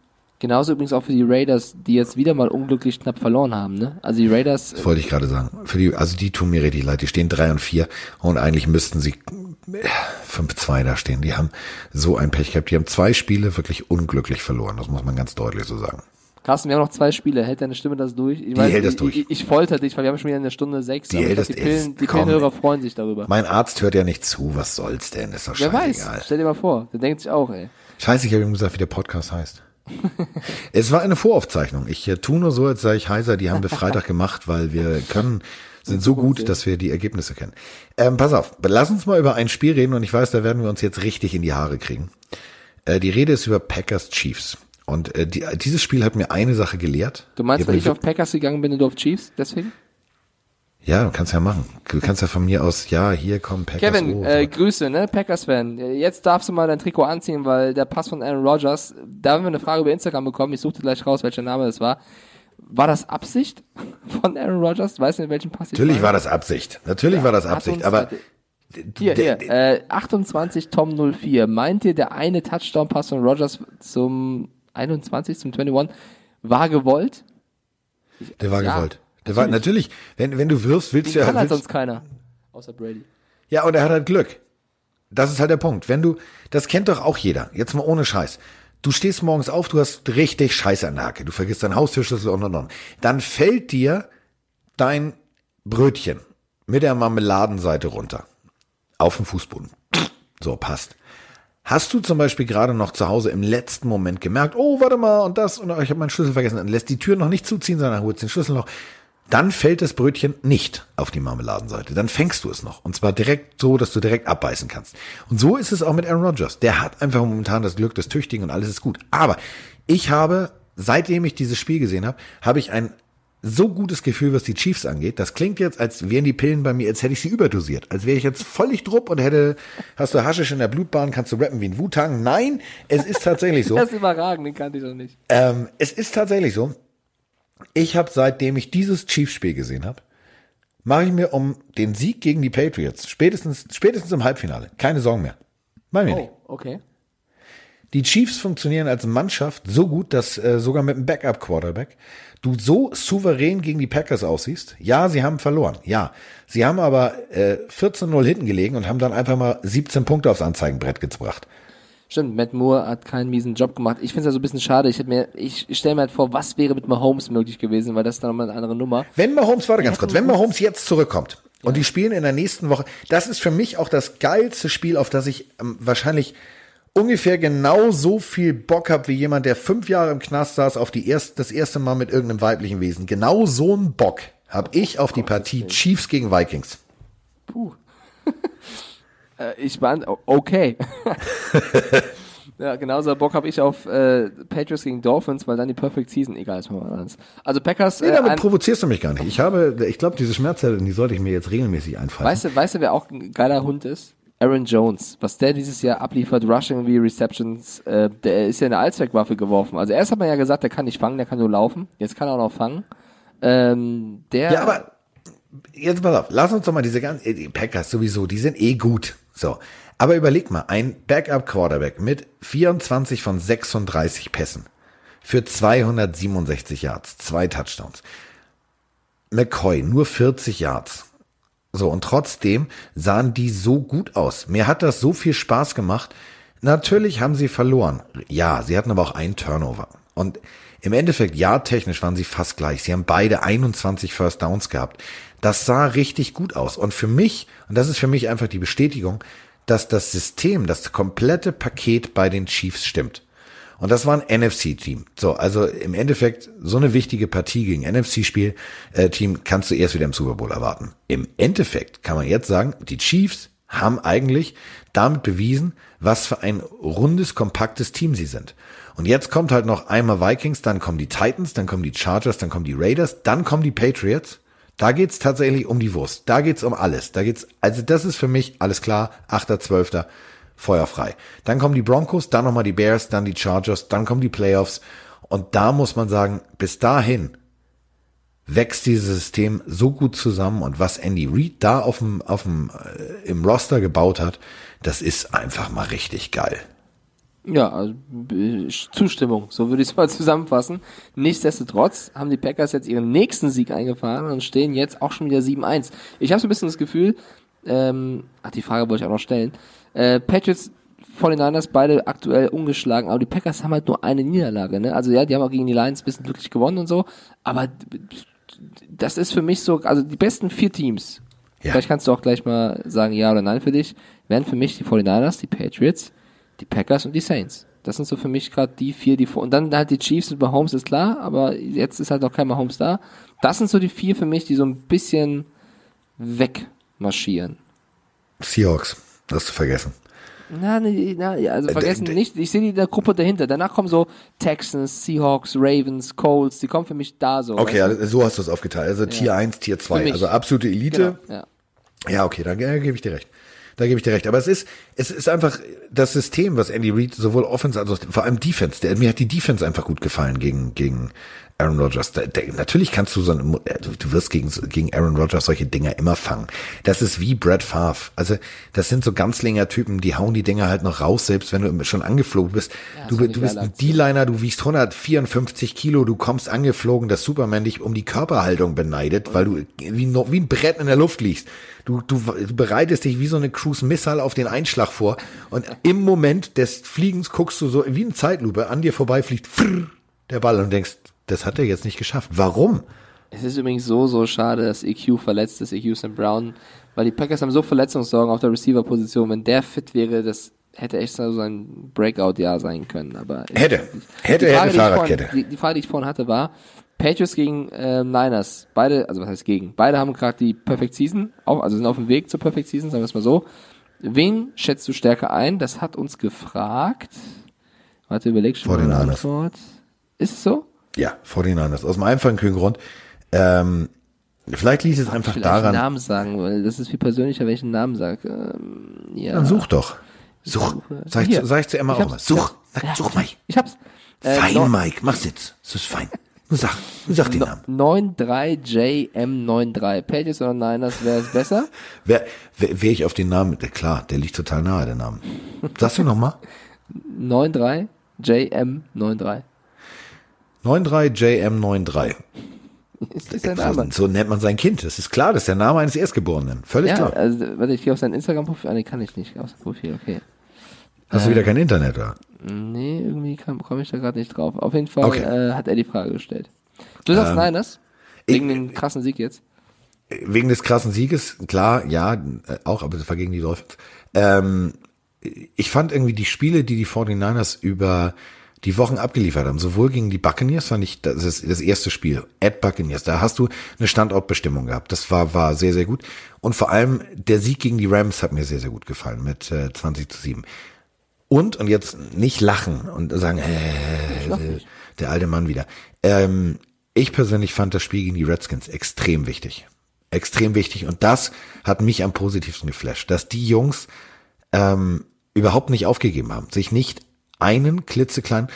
Genauso übrigens auch für die Raiders, die jetzt wieder mal unglücklich knapp verloren haben. Ne? Also die Raiders, Das wollte ich gerade sagen. Für die, also die tun mir richtig leid. Die stehen drei und vier und eigentlich müssten sie äh, fünf zwei da stehen. Die haben so ein Pech gehabt. Die haben zwei Spiele wirklich unglücklich verloren. Das muss man ganz deutlich so sagen. Carsten, wir haben noch zwei Spiele. Hält deine Stimme das durch? Ich hält das durch. Ich, ich folter dich, weil wir haben schon wieder eine Stunde sechs. Die ich hält das- die, Pillen, die komm. Pillenhörer freuen sich darüber. Mein Arzt hört ja nicht zu. Was soll's denn? Ist doch Wer weiß, scheißegal. stell dir mal vor, der denkt sich auch, ey. Scheiße, ich habe ihm gesagt, wie der Podcast heißt. es war eine Voraufzeichnung. Ich äh, tu nur so, als sei ich heiser. Die haben wir Freitag gemacht, weil wir können, sind so gut, dass wir die Ergebnisse kennen. Ähm, pass auf, lass uns mal über ein Spiel reden und ich weiß, da werden wir uns jetzt richtig in die Haare kriegen. Äh, die Rede ist über Packers Chiefs. Und äh, die, dieses Spiel hat mir eine Sache gelehrt. Du meinst, weil mir ich auf Packers gegangen bin und du auf Chiefs, deswegen? Ja, du kannst ja machen. Du kannst ja von mir aus, ja, hier kommen Packers. Kevin, oh, äh, Grüße, ne, Packers-Fan. Jetzt darfst du mal dein Trikot anziehen, weil der Pass von Aaron Rodgers, da haben wir eine Frage über Instagram bekommen, ich suchte gleich raus, welcher Name das war. War das Absicht von Aaron Rodgers? Weißt du, in welchem Pass ich Natürlich war das Absicht. Natürlich war das Absicht, aber Hier, der- hier, äh, 28 Tom 04. Meint ihr, der eine Touchdown-Pass von Rodgers zum 21, zum 21, war gewollt? der war Ja, gewollt. War natürlich, wenn, wenn du wirfst, willst Den du ja kann halt willst, sonst keiner. Außer Brady. Ja, und er hat halt Glück. Das ist halt der Punkt. Wenn du, das kennt doch auch jeder. Jetzt mal ohne Scheiß. Du stehst morgens auf, du hast richtig Scheiße an der Hacke. Du vergisst deinen Haustürschlüssel und und und. Dann fällt dir dein Brötchen mit der Marmeladenseite runter. Auf den Fußboden. So, passt. Hast du zum Beispiel gerade noch zu Hause im letzten Moment gemerkt, oh, warte mal, und das, und ich habe meinen Schlüssel vergessen, und lässt die Tür noch nicht zuziehen, sondern holt den Schlüssel noch, dann fällt das Brötchen nicht auf die Marmeladenseite. Dann fängst du es noch. Und zwar direkt so, dass du direkt abbeißen kannst. Und so ist es auch mit Aaron Rodgers. Der hat einfach momentan das Glück des Tüchtigen und alles ist gut. Aber ich habe, seitdem ich dieses Spiel gesehen habe, habe ich ein so gutes Gefühl, was die Chiefs angeht. Das klingt jetzt, als wären die Pillen bei mir, als hätte ich sie überdosiert. Als wäre ich jetzt völlig drupp und hätte, hast du Haschisch in der Blutbahn, kannst du rappen wie ein Wu-Tang. Nein, es ist tatsächlich so. Das ist überragend, den kannte ich noch nicht. Ähm, es ist tatsächlich so. Ich habe seitdem ich dieses Chiefs-Spiel gesehen habe, mache ich mir um den Sieg gegen die Patriots spätestens spätestens im Halbfinale keine Sorgen mehr. Mach mir nicht. Oh, okay. Die Chiefs funktionieren als Mannschaft so gut, dass äh, sogar mit einem Backup-Quarterback du so souverän gegen die Packers aussiehst. Ja, sie haben verloren. Ja, sie haben aber äh, 14-0 hinten gelegen und haben dann einfach mal 17 Punkte aufs Anzeigenbrett gebracht. Stimmt, Matt Moore hat keinen miesen Job gemacht. Ich finde es ja so ein bisschen schade. Ich, mir, ich stelle mir halt vor, was wäre mit Mahomes möglich gewesen, weil das ist dann nochmal eine andere Nummer. Wenn Mahomes, warte ganz kurz, wenn Mahomes jetzt zurückkommt und die spielen in der nächsten Woche, das ist für mich auch das geilste Spiel, auf das ich ähm, wahrscheinlich ungefähr genauso viel Bock habe wie jemand, der fünf Jahre im Knast saß, auf die erst, das erste Mal mit irgendeinem weiblichen Wesen. Genau so einen Bock habe ich auf die Partie Chiefs gegen Vikings. Puh. Äh, ich war okay. ja, genauso Bock habe ich auf äh, Patriots gegen Dolphins, weil dann die Perfect Season egal ist. Also Packers. Nee, äh, damit ein- provozierst du mich gar nicht. Ich habe, ich glaube, diese Schmerzzettel, die sollte ich mir jetzt regelmäßig einfallen. Weißt du, weißt du, wer auch ein geiler Hund ist? Aaron Jones. Was der dieses Jahr abliefert, Rushing wie Receptions, äh, der ist ja eine Allzweckwaffe geworfen. Also erst hat man ja gesagt, der kann nicht fangen, der kann nur laufen. Jetzt kann er auch noch fangen. Ähm, der. Ja, aber jetzt pass auf, lass uns doch mal diese ganzen, die Packers sowieso, die sind eh gut. So. Aber überleg mal, ein Backup-Quarterback mit 24 von 36 Pässen für 267 Yards, zwei Touchdowns. McCoy, nur 40 Yards. So, und trotzdem sahen die so gut aus. Mir hat das so viel Spaß gemacht. Natürlich haben sie verloren. Ja, sie hatten aber auch einen Turnover. Und im Endeffekt, ja, technisch waren sie fast gleich. Sie haben beide 21 First Downs gehabt. Das sah richtig gut aus. Und für mich, und das ist für mich einfach die Bestätigung, dass das System, das komplette Paket bei den Chiefs stimmt. Und das war ein NFC-Team. So, also im Endeffekt so eine wichtige Partie gegen NFC-Spiel-Team kannst du erst wieder im Super Bowl erwarten. Im Endeffekt kann man jetzt sagen, die Chiefs haben eigentlich damit bewiesen, was für ein rundes, kompaktes Team sie sind. Und jetzt kommt halt noch einmal Vikings, dann kommen die Titans, dann kommen die Chargers, dann kommen die Raiders, dann kommen die Patriots. Da geht's tatsächlich um die Wurst. Da geht's um alles. Da geht's, also das ist für mich alles klar. 8.12. Feuerfrei. Dann kommen die Broncos, dann nochmal die Bears, dann die Chargers, dann kommen die Playoffs. Und da muss man sagen, bis dahin wächst dieses System so gut zusammen und was Andy Reid da auf dem, auf dem, äh, im Roster gebaut hat, das ist einfach mal richtig geil. Ja, also, Zustimmung, so würde ich es mal zusammenfassen. Nichtsdestotrotz haben die Packers jetzt ihren nächsten Sieg eingefahren und stehen jetzt auch schon wieder 7-1. Ich habe so ein bisschen das Gefühl, ähm, ach, die Frage wollte ich auch noch stellen. Äh, Patriots 49ers beide aktuell ungeschlagen, aber die Packers haben halt nur eine Niederlage, ne? Also ja, die haben auch gegen die Lions ein bisschen glücklich gewonnen und so, aber das ist für mich so, also die besten vier Teams, Ja. vielleicht kannst du auch gleich mal sagen ja oder nein für dich, wären für mich die 49ers, die Patriots, die Packers und die Saints. Das sind so für mich gerade die vier, die vor und dann halt die Chiefs mit Mahomes ist klar, aber jetzt ist halt auch kein Mahomes da. Das sind so die vier für mich, die so ein bisschen wegmarschieren. Seahawks, hast du vergessen. Na, nee, na, ja, also Äh, vergessen d- nicht, ich sehe die in der Gruppe dahinter. Danach kommen so Texans, Seahawks, Ravens, Colts, die kommen für mich da so. Okay, also so hast du es aufgeteilt. Also Tier 1, Tier Für 2. mich. Also absolute? Elite. Genau, ja. Ja, okay, da äh, gebe ich dir recht. Da gebe ich dir recht. Aber es ist, es ist einfach das System, was Andy Reid sowohl Offense als auch vor allem Defense. Der, mir hat die Defense einfach gut gefallen gegen, gegen Aaron Rodgers. Der, der, natürlich kannst du so, ein, äh, du wirst gegen, gegen Aaron Rodgers solche Dinger immer fangen. Das ist wie Brad Favre. Also, das sind so ganzlinger Typen, die hauen die Dinger halt noch raus, selbst wenn du schon angeflogen bist. das du, du bist ein. D-Liner, du wiegst 154 Kilo, du kommst angeflogen, dass Superman dich um die Körperhaltung beneidet, weil du wie, wie ein Brett in der Luft liegst. Du, du, bereitest dich wie so eine Cruise Missile auf den Einschlag vor und im Moment des Fliegens guckst du so wie eine Zeitlupe an dir vorbeifliegt frrr, der Ball und denkst, das hat er jetzt nicht geschafft. Warum? Es ist übrigens so, so schade, dass EQ verletzt ist, EQ St. Brown, weil die Packers haben so Verletzungssorgen auf der Receiver-Position. Wenn der fit wäre, das hätte echt so ein Breakout-Jahr sein können. Aber Hätte. Hätte, die Frage, hätte Fahrradkette. Die, die Frage, die ich vorhin hatte, war Patriots gegen äh, Niners. Beide, also was heißt gegen? Beide haben gerade die Perfect Season, auf, also sind auf dem Weg zur Perfect Season, sagen wir es mal so. Wen schätzt du stärker ein? Das hat uns gefragt. Warte, überleg schon mal eine 49ers. Antwort. Ist es so? Ja, 49ers. Aus dem einfachen Grund. Ähm, vielleicht liegt es einfach Vielleicht daran. einen Namen sagen, weil das ist viel persönlicher, wenn ich einen Namen sage. Ähm, ja. Dann such doch. Such. Sag ich, zu, sag ich zu Emma Ich auch mal. Such. Ja, such, Mike. Ich hab's. Äh, Fein, Mike. Mach's jetzt. Das ist fein. Sag. Sag den Namen. 93JM93. Pages oder Niners wäre es besser? Wer, wer, wer ich auf den Namen, klar, der liegt total nahe, der Name. Sagst du nochmal? 93JM93. 93JM93. Ist das sein Name? So nennt man sein Kind. Das ist klar, das ist der Name eines Erstgeborenen. Völlig Ja, klar. also, warte, ich gehe auf sein Instagram-Profil. Ah, nee, kann ich nicht. Auf sein Profil, okay. Hast du wieder kein Internet, oder? Nee, irgendwie komme ich da gerade nicht drauf. Auf jeden Fall Okay. Ähm, äh, hat er die Frage gestellt. Du sagst Niners? Wegen ich- dem krassen Sieg jetzt? Wegen des krassen Sieges, klar, ja, äh, auch, aber das war gegen die Dolphins. Ähm, ich fand irgendwie die Spiele, die die 49ers über die Wochen abgeliefert haben, sowohl gegen die Buccaneers, fand ich, das ist das erste Spiel, at Buccaneers, da hast du eine Standortbestimmung gehabt. Das war, war sehr, sehr gut. Und vor allem der Sieg gegen die Rams hat mir sehr, sehr gut gefallen mit äh, 20 zu 7. Und, und jetzt nicht lachen und sagen, äh, der alte Mann wieder. Ähm, ich persönlich fand das Spiel gegen die Redskins extrem wichtig. Extrem wichtig. Und das hat mich am positivsten geflasht, dass die Jungs ähm, überhaupt nicht aufgegeben haben, sich nicht einen klitzekleinen,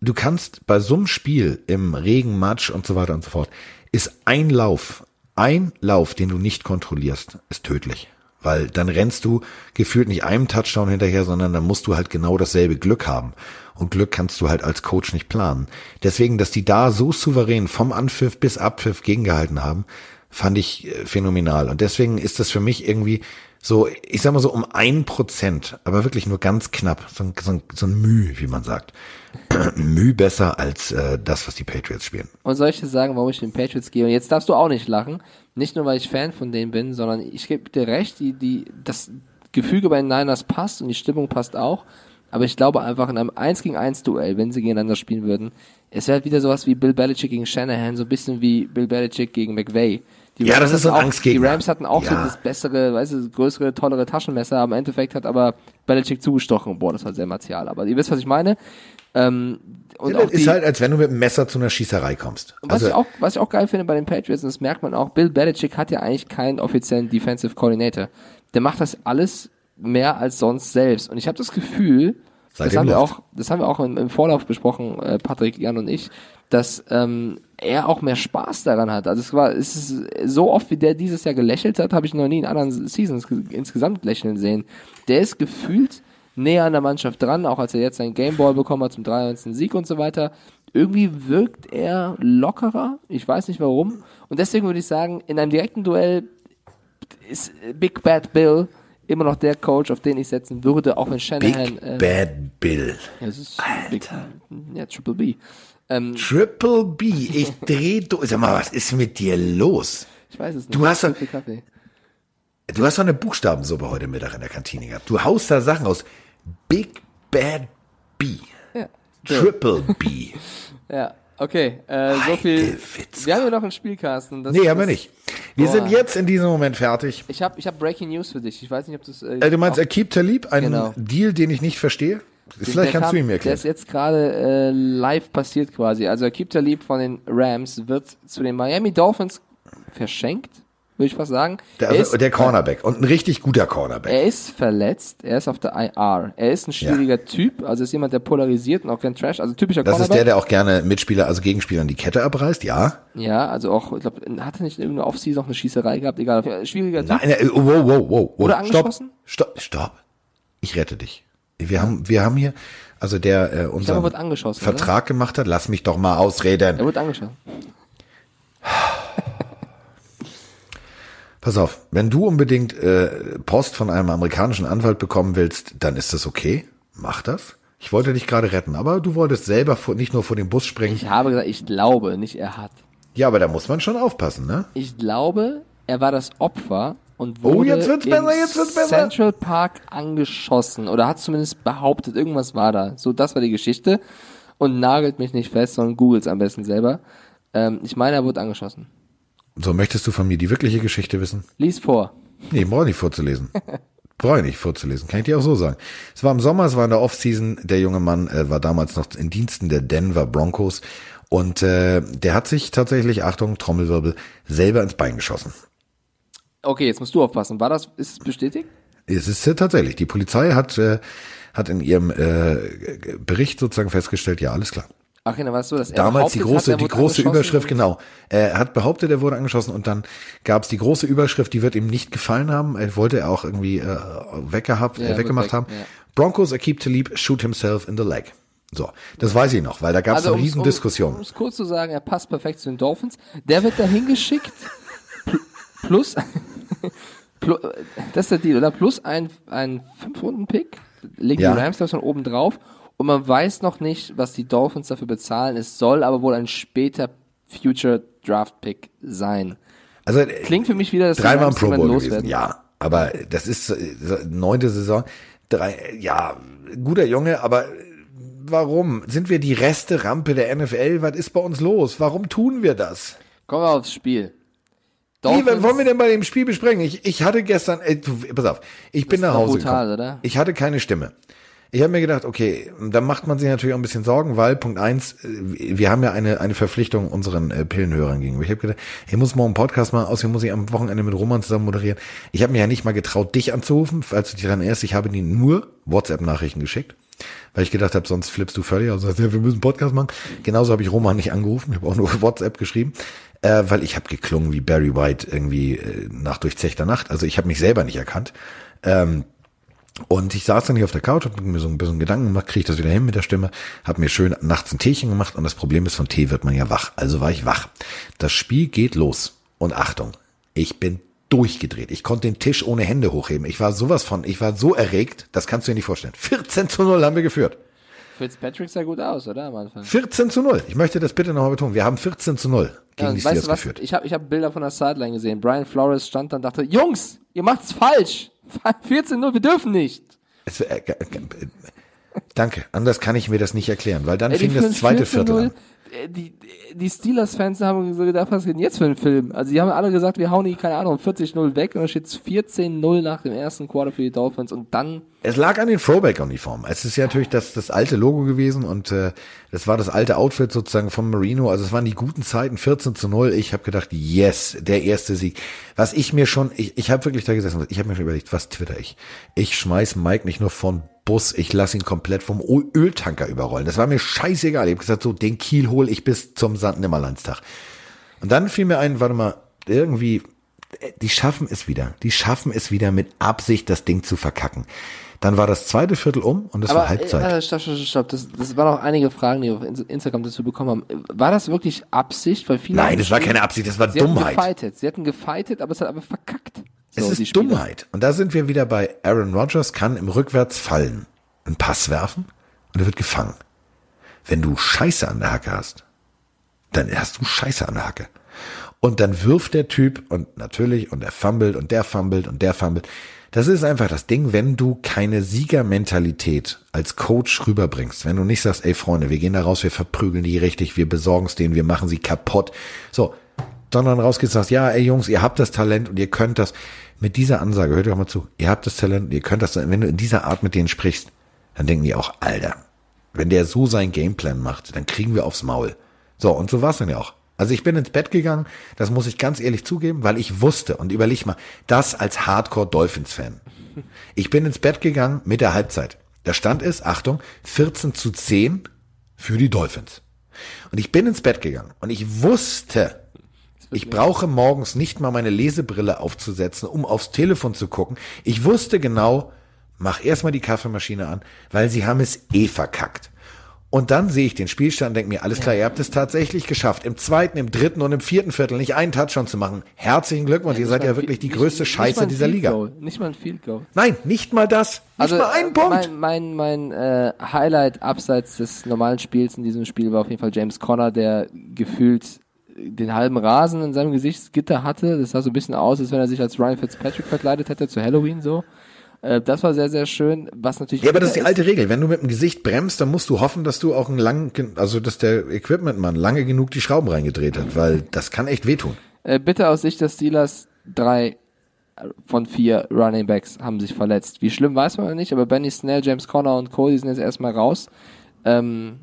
du kannst bei so einem Spiel im Regen, Matsch und so weiter und so fort, ist ein Lauf, ein Lauf, den du nicht kontrollierst, ist tödlich. Weil dann rennst du gefühlt nicht einem Touchdown hinterher, sondern dann musst du halt genau dasselbe Glück haben. Und Glück kannst du halt als Coach nicht planen. Deswegen, dass die da so souverän vom Anpfiff bis Abpfiff gegengehalten haben, fand ich äh, phänomenal. Und deswegen ist das für mich irgendwie so, ich sag mal so um ein Prozent, aber wirklich nur ganz knapp, so ein, so ein, so ein Müh, wie man sagt. Müh besser als äh, das, was die Patriots spielen. Und soll ich dir sagen, warum ich den Patriots gehe? Und jetzt darfst du auch nicht lachen. Nicht nur, weil ich Fan von denen bin, sondern ich gebe dir recht, die, die, das Gefüge bei den Niners passt und die Stimmung passt auch. Aber ich glaube einfach in einem 1 gegen 1 Duell, wenn sie gegeneinander spielen würden, es wäre wieder sowas wie Bill Belichick gegen Shanahan, so ein bisschen wie Bill Belichick gegen McVay. Die Ja, Rams das ist so ein auch. Die Rams hatten auch so Ja. das bessere, weißt du, größere, tollere Taschenmesser. Aber im Endeffekt hat aber Belichick zugestochen. Boah, das war sehr martial. Aber ihr wisst, was ich meine. Ähm, und Ja, auch ist halt, als wenn du mit dem Messer zu einer Schießerei kommst. was, ich auch, was ich auch geil finde bei den Patriots, und das merkt man auch, Bill Belichick hat ja eigentlich keinen offiziellen Defensive Coordinator. Der macht das alles mehr als sonst selbst. Und ich habe das Gefühl, das haben, wir auch, das haben wir auch im, im Vorlauf besprochen, äh, Patrick, Jan und ich, dass ähm, er auch mehr Spaß daran hat. Also es war, es ist so oft, wie der dieses Jahr gelächelt hat, habe ich noch nie in anderen Seasons ge- insgesamt lächeln sehen. Der ist gefühlt näher an der Mannschaft dran, auch als er jetzt seinen Gameball bekommen hat zum 93. Sieg und so weiter. Irgendwie wirkt er lockerer. Ich weiß nicht warum. Und deswegen würde ich sagen, in einem direkten Duell ist Big Bad Bill immer noch der Coach, auf den ich setzen würde, auch wenn Shanahan. Big äh, Bad Bill. ja, das ist Big, ja, Triple B. Ähm, Triple B. Ich dreh durch. Sag mal, was ist mit dir los? ich weiß es nicht. Du hast doch-. Du hast doch eine Buchstabensuppe heute Mittag in der Kantine gehabt. Du haust da Sachen aus. Big Bad B. Ja. Triple B. Ja, okay. Äh, so viel. Witzka. Wir haben ja noch einen Spielkasten. Das, Nee, haben wir nicht. Wir Boah. sind jetzt in diesem Moment fertig. Ich habe ich hab Breaking News für dich. Ich weiß nicht, ob das. Äh, Äh, du meinst Akib Talib, einen Genau. Deal, den ich nicht verstehe? Vielleicht der kannst kam- du ihn mir Der erklären. ist jetzt gerade äh, live passiert quasi. Also Akib Talib von den Rams wird zu den Miami Dolphins verschenkt, würde ich fast sagen. Der, er, also, ist, der Cornerback und ein richtig guter Cornerback. er ist verletzt, er ist auf der IR. Er ist ein schwieriger Typ, also ist jemand, der polarisiert und auch kein Trash, also typischer Das ist Cornerback. der, der auch gerne Mitspieler, also Gegenspielern die Kette abreißt, ja. Ja, also auch, ich glaube, hat er nicht in irgendeiner Offseason noch eine Schießerei gehabt? Egal, schwieriger Typ. Nein, äh, wow, wow, wow, wow. Oder Stopp, angeschossen? stopp, stopp. Ich rette dich. Wir haben, wir haben hier, also der äh, er unseren angeschossen, Vertrag gemacht hat, lass mich doch mal ausreden. Er wird angeschossen. Pass auf, wenn du unbedingt äh, Post von einem amerikanischen Anwalt bekommen willst, dann ist das okay. Mach das. Ich wollte dich gerade retten, aber du wolltest selber vor, nicht nur vor den Bus springen. Ich habe gesagt, ich glaube, nicht er hat. Ja, aber da muss man schon aufpassen, ne? Ich glaube, er war das Opfer und wurde Oh, jetzt wird's besser, jetzt wird's besser. Central Park angeschossen oder hat zumindest behauptet, irgendwas war da. So, das war die Geschichte und nagelt mich nicht fest, sondern googles am besten selber. Ähm, ich meine, er wurde angeschossen. So, möchtest du von mir die wirkliche Geschichte wissen? Lies vor. Nee, brauche ich nicht vorzulesen. brauche ich nicht vorzulesen, kann ich dir auch so sagen. Es war im Sommer, es war in der Offseason, der junge Mann äh, war damals noch in Diensten der Denver Broncos und äh, der hat sich tatsächlich, Achtung, Trommelwirbel, selber ins Bein geschossen. Okay, jetzt musst du aufpassen. War das, ist es bestätigt? Es ist äh, tatsächlich, die Polizei hat, äh, hat in ihrem äh, Bericht sozusagen festgestellt, ja, alles klar. Ach, genau, war es so, dass er Damals die große, hat, die große Überschrift, genau. Er hat behauptet, er wurde angeschossen und dann gab es die große Überschrift, die wird ihm nicht gefallen haben. Er wollte er auch irgendwie äh, weggehabt, Ja, äh, weggemacht weg, haben. ja. Broncos Akib Talib shoot himself in the leg. So, das weiß ich noch, weil da gab es Also, eine um riesen Um es kurz zu sagen, er passt perfekt zu den Dolphins. Der wird dahin geschickt. pl- Plus, plu- das ist der Deal, oder? Plus ein, ein Fünf-Runden-Pick. Legen Ja. die Rams das von oben drauf. Und man weiß noch nicht, was die Dolphins dafür bezahlen. Es soll aber wohl ein später Future Draft Pick sein. Also Klingt für mich wieder, dass die dreimal Pro Bowl gewesen, ja. Aber das ist äh, neunte Saison. drei, ja, guter Junge, aber warum? Sind wir die Reste-Rampe der NFL? Was ist bei uns los? Warum tun wir das? Kommen wir aufs Spiel. Wie Dolphins- wollen wir denn bei dem Spiel besprechen? Ich, ich hatte gestern, du, pass auf, ich bin Das nach ist doch Hause brutal, gekommen. oder? Ich hatte keine Stimme. Ich habe mir gedacht, okay, da macht man sich natürlich auch ein bisschen Sorgen, weil Punkt eins, äh, wir haben ja eine, eine Verpflichtung unseren äh, Pillenhörern gegenüber. Ich habe gedacht, ich muss morgen einen Podcast machen, außerdem muss ich am Wochenende mit Roman zusammen moderieren. Ich habe mir ja nicht mal getraut, dich anzurufen, falls du dich daran erinnerst. Ich habe dir nur WhatsApp-Nachrichten geschickt, weil ich gedacht habe, sonst flippst du völlig aus. Ja, wir müssen einen Podcast machen. Genauso habe ich Roman nicht angerufen, ich habe auch nur WhatsApp geschrieben, äh, weil ich habe geklungen wie Barry White irgendwie äh, nach durchzechter Nacht. Also ich habe mich selber nicht erkannt. Ähm, und ich saß dann hier auf der Couch, hab mir so ein bisschen Gedanken gemacht, kriege ich das wieder hin mit der Stimme, hab mir schön nachts ein Teechen gemacht und das Problem ist, von Tee wird man ja wach. Also war ich wach. Das Spiel geht los. Und Achtung, ich bin durchgedreht. Ich konnte den Tisch ohne Hände hochheben. Ich war sowas von, ich war so erregt, das kannst du dir nicht vorstellen. 14 zu 0 haben wir geführt. Fitzpatrick sah gut aus, oder? Am Anfang. 14 zu 0. Ich möchte das bitte nochmal betonen. Wir haben 14 zu 0 gegen Ja, die Steelers geführt. Ich habe ich hab Bilder von der Sideline gesehen. Brian Flores stand dann und dachte, Jungs, ihr macht's falsch. 14-0, wir dürfen nicht. Es, äh, äh, danke. Anders kann ich mir das nicht erklären, weil dann Ey, fing das zweite 14-0. Viertel an. Äh, Die, die Steelers-Fans haben so gedacht, was geht denn jetzt für ein Film? Also die haben alle gesagt, wir hauen die, keine Ahnung, 40-0 weg und dann steht 14-0 nach dem ersten Quarter für die Dolphins und dann Es lag an den Throwback-Uniformen. Es ist ja natürlich das, das alte Logo gewesen und äh, das war das alte Outfit sozusagen von Marino. Also es waren die guten Zeiten, 14 zu 0. Ich habe gedacht, yes, der erste Sieg. Was ich mir schon, ich, ich habe wirklich da gesessen, ich habe mir schon überlegt, was twitter ich? Ich schmeiß Mike nicht nur von Bus, ich lasse ihn komplett vom Öltanker überrollen. Das war mir scheißegal. Ich habe gesagt, so den Kiel hol ich bis zum Sandnimmerlandstag. Und dann fiel mir ein, warte mal, irgendwie, die schaffen es wieder. Die schaffen es wieder mit Absicht, das Ding zu verkacken. Dann war das zweite Viertel um und es war Halbzeit. Äh, stopp, stopp, stopp. Das, das waren auch einige Fragen, die wir auf In- Instagram dazu bekommen haben. War das wirklich Absicht? Weil viele Nein, das war keine Absicht, das war Sie hatten Dummheit. gefightet. Sie hatten gefightet, aber es hat aber verkackt. Es So, die ist. Dummheit. Und da sind wir wieder bei Aaron Rodgers kann im Rückwärts fallen, einen Pass werfen und er wird gefangen. Wenn du Scheiße an der Hacke hast, dann hast du Scheiße an der Hacke. Und dann wirft der Typ und natürlich und er fummelt und der fummelt und der fummelt. Das ist einfach das Ding, wenn du keine Siegermentalität als Coach rüberbringst, wenn du nicht sagst, ey Freunde, wir gehen da raus, wir verprügeln die richtig, wir besorgen es denen, wir machen sie kaputt. So, sondern rausgehst und sagst, ja, ey Jungs, ihr habt das Talent und ihr könnt das. Mit dieser Ansage, hört doch mal zu, ihr habt das Talent und ihr könnt das. Wenn du in dieser Art mit denen sprichst, dann denken die auch, Alter, wenn der so seinen Gameplan macht, dann kriegen wir aufs Maul. So, und so war's dann ja auch. Also ich bin ins Bett gegangen, das muss ich ganz ehrlich zugeben, weil ich wusste, und überleg mal, das als Hardcore-Dolphins-Fan. Ich bin ins Bett gegangen mit der Halbzeit. Da stand es, Achtung, 14 zu 10 für die Dolphins. Und ich bin ins Bett gegangen und ich wusste, ich brauche morgens nicht mal meine Lesebrille aufzusetzen, um aufs Telefon zu gucken. Ich wusste genau, mach erstmal die Kaffeemaschine an, weil sie haben es eh verkackt. Und dann sehe ich den Spielstand und denke mir, alles klar, ihr habt es tatsächlich geschafft, im zweiten, im dritten und im vierten Viertel nicht einen Touchdown zu machen. Herzlichen Glückwunsch, ihr seid ja wirklich die größte Scheiße dieser Liga. Goal. Nicht mal ein Field Goal. Nein, nicht mal das. Nicht mal einen äh, Punkt. Mein, mein, mein äh, Highlight abseits des normalen Spiels in diesem Spiel war auf jeden Fall James Conner, der gefühlt den halben Rasen in seinem Gesichtsgitter hatte. Das sah so ein bisschen aus, als wenn er sich als Ryan Fitzpatrick verkleidet hätte zu Halloween so. Äh, das war sehr, sehr schön. Was natürlich Ja, aber das ist die alte Regel. Wenn du mit dem Gesicht bremst, dann musst du hoffen, dass du auch einen langen, also dass der Equipmentmann lange genug die Schrauben reingedreht hat, weil das kann echt wehtun. Äh, bitte aus Sicht des Steelers, drei von vier Running Backs haben sich verletzt. Wie schlimm weiß man nicht, aber Benny Snell, James Conner und Cody sind jetzt erstmal raus. Ähm,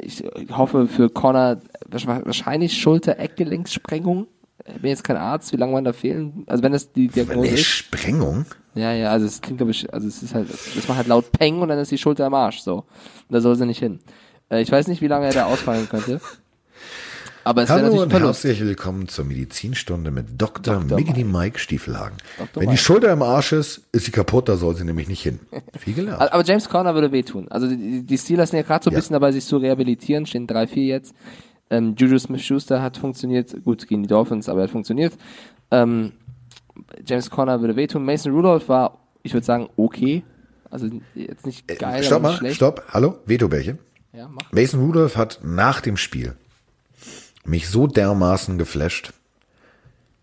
ich hoffe für Conner wahrscheinlich Schulter-Eckgelenkssprengung. Ich bin jetzt kein Arzt, wie lange man da fehlen. Also wenn das die Diagnose ist. Sprengung? Ja, ja, also es klingt glaube ich, also es ist halt, das macht halt laut Peng und dann ist die Schulter am Arsch, so. Und da soll sie nicht hin. Äh, ich weiß nicht, wie lange er da ausfallen könnte. Aber es Hallo und Verlust. herzlich willkommen zur Medizinstunde mit Dr. Dr. Miggity Mike Stiefelhagen. Dr. Wenn die. Schulter im Arsch ist, ist sie kaputt, da soll sie nämlich nicht hin. Viel gelernt. Aber James Conner würde wehtun. Also die, die Steelers sind ja gerade so ein Ja. bisschen dabei, sich zu rehabilitieren, stehen 3-4 jetzt. Ähm, Juju Smith-Schuster hat funktioniert, gut gegen die Dolphins, aber er hat funktioniert. Ähm, James Conner würde wehtun. Mason Rudolph war, ich würde sagen, okay. Also jetzt nicht geil, Äh, stopp aber nicht mal, schlecht. stopp, hallo, Vetobärchen. Ja, mach. Mason Rudolph hat nach dem Spiel mich so dermaßen geflasht,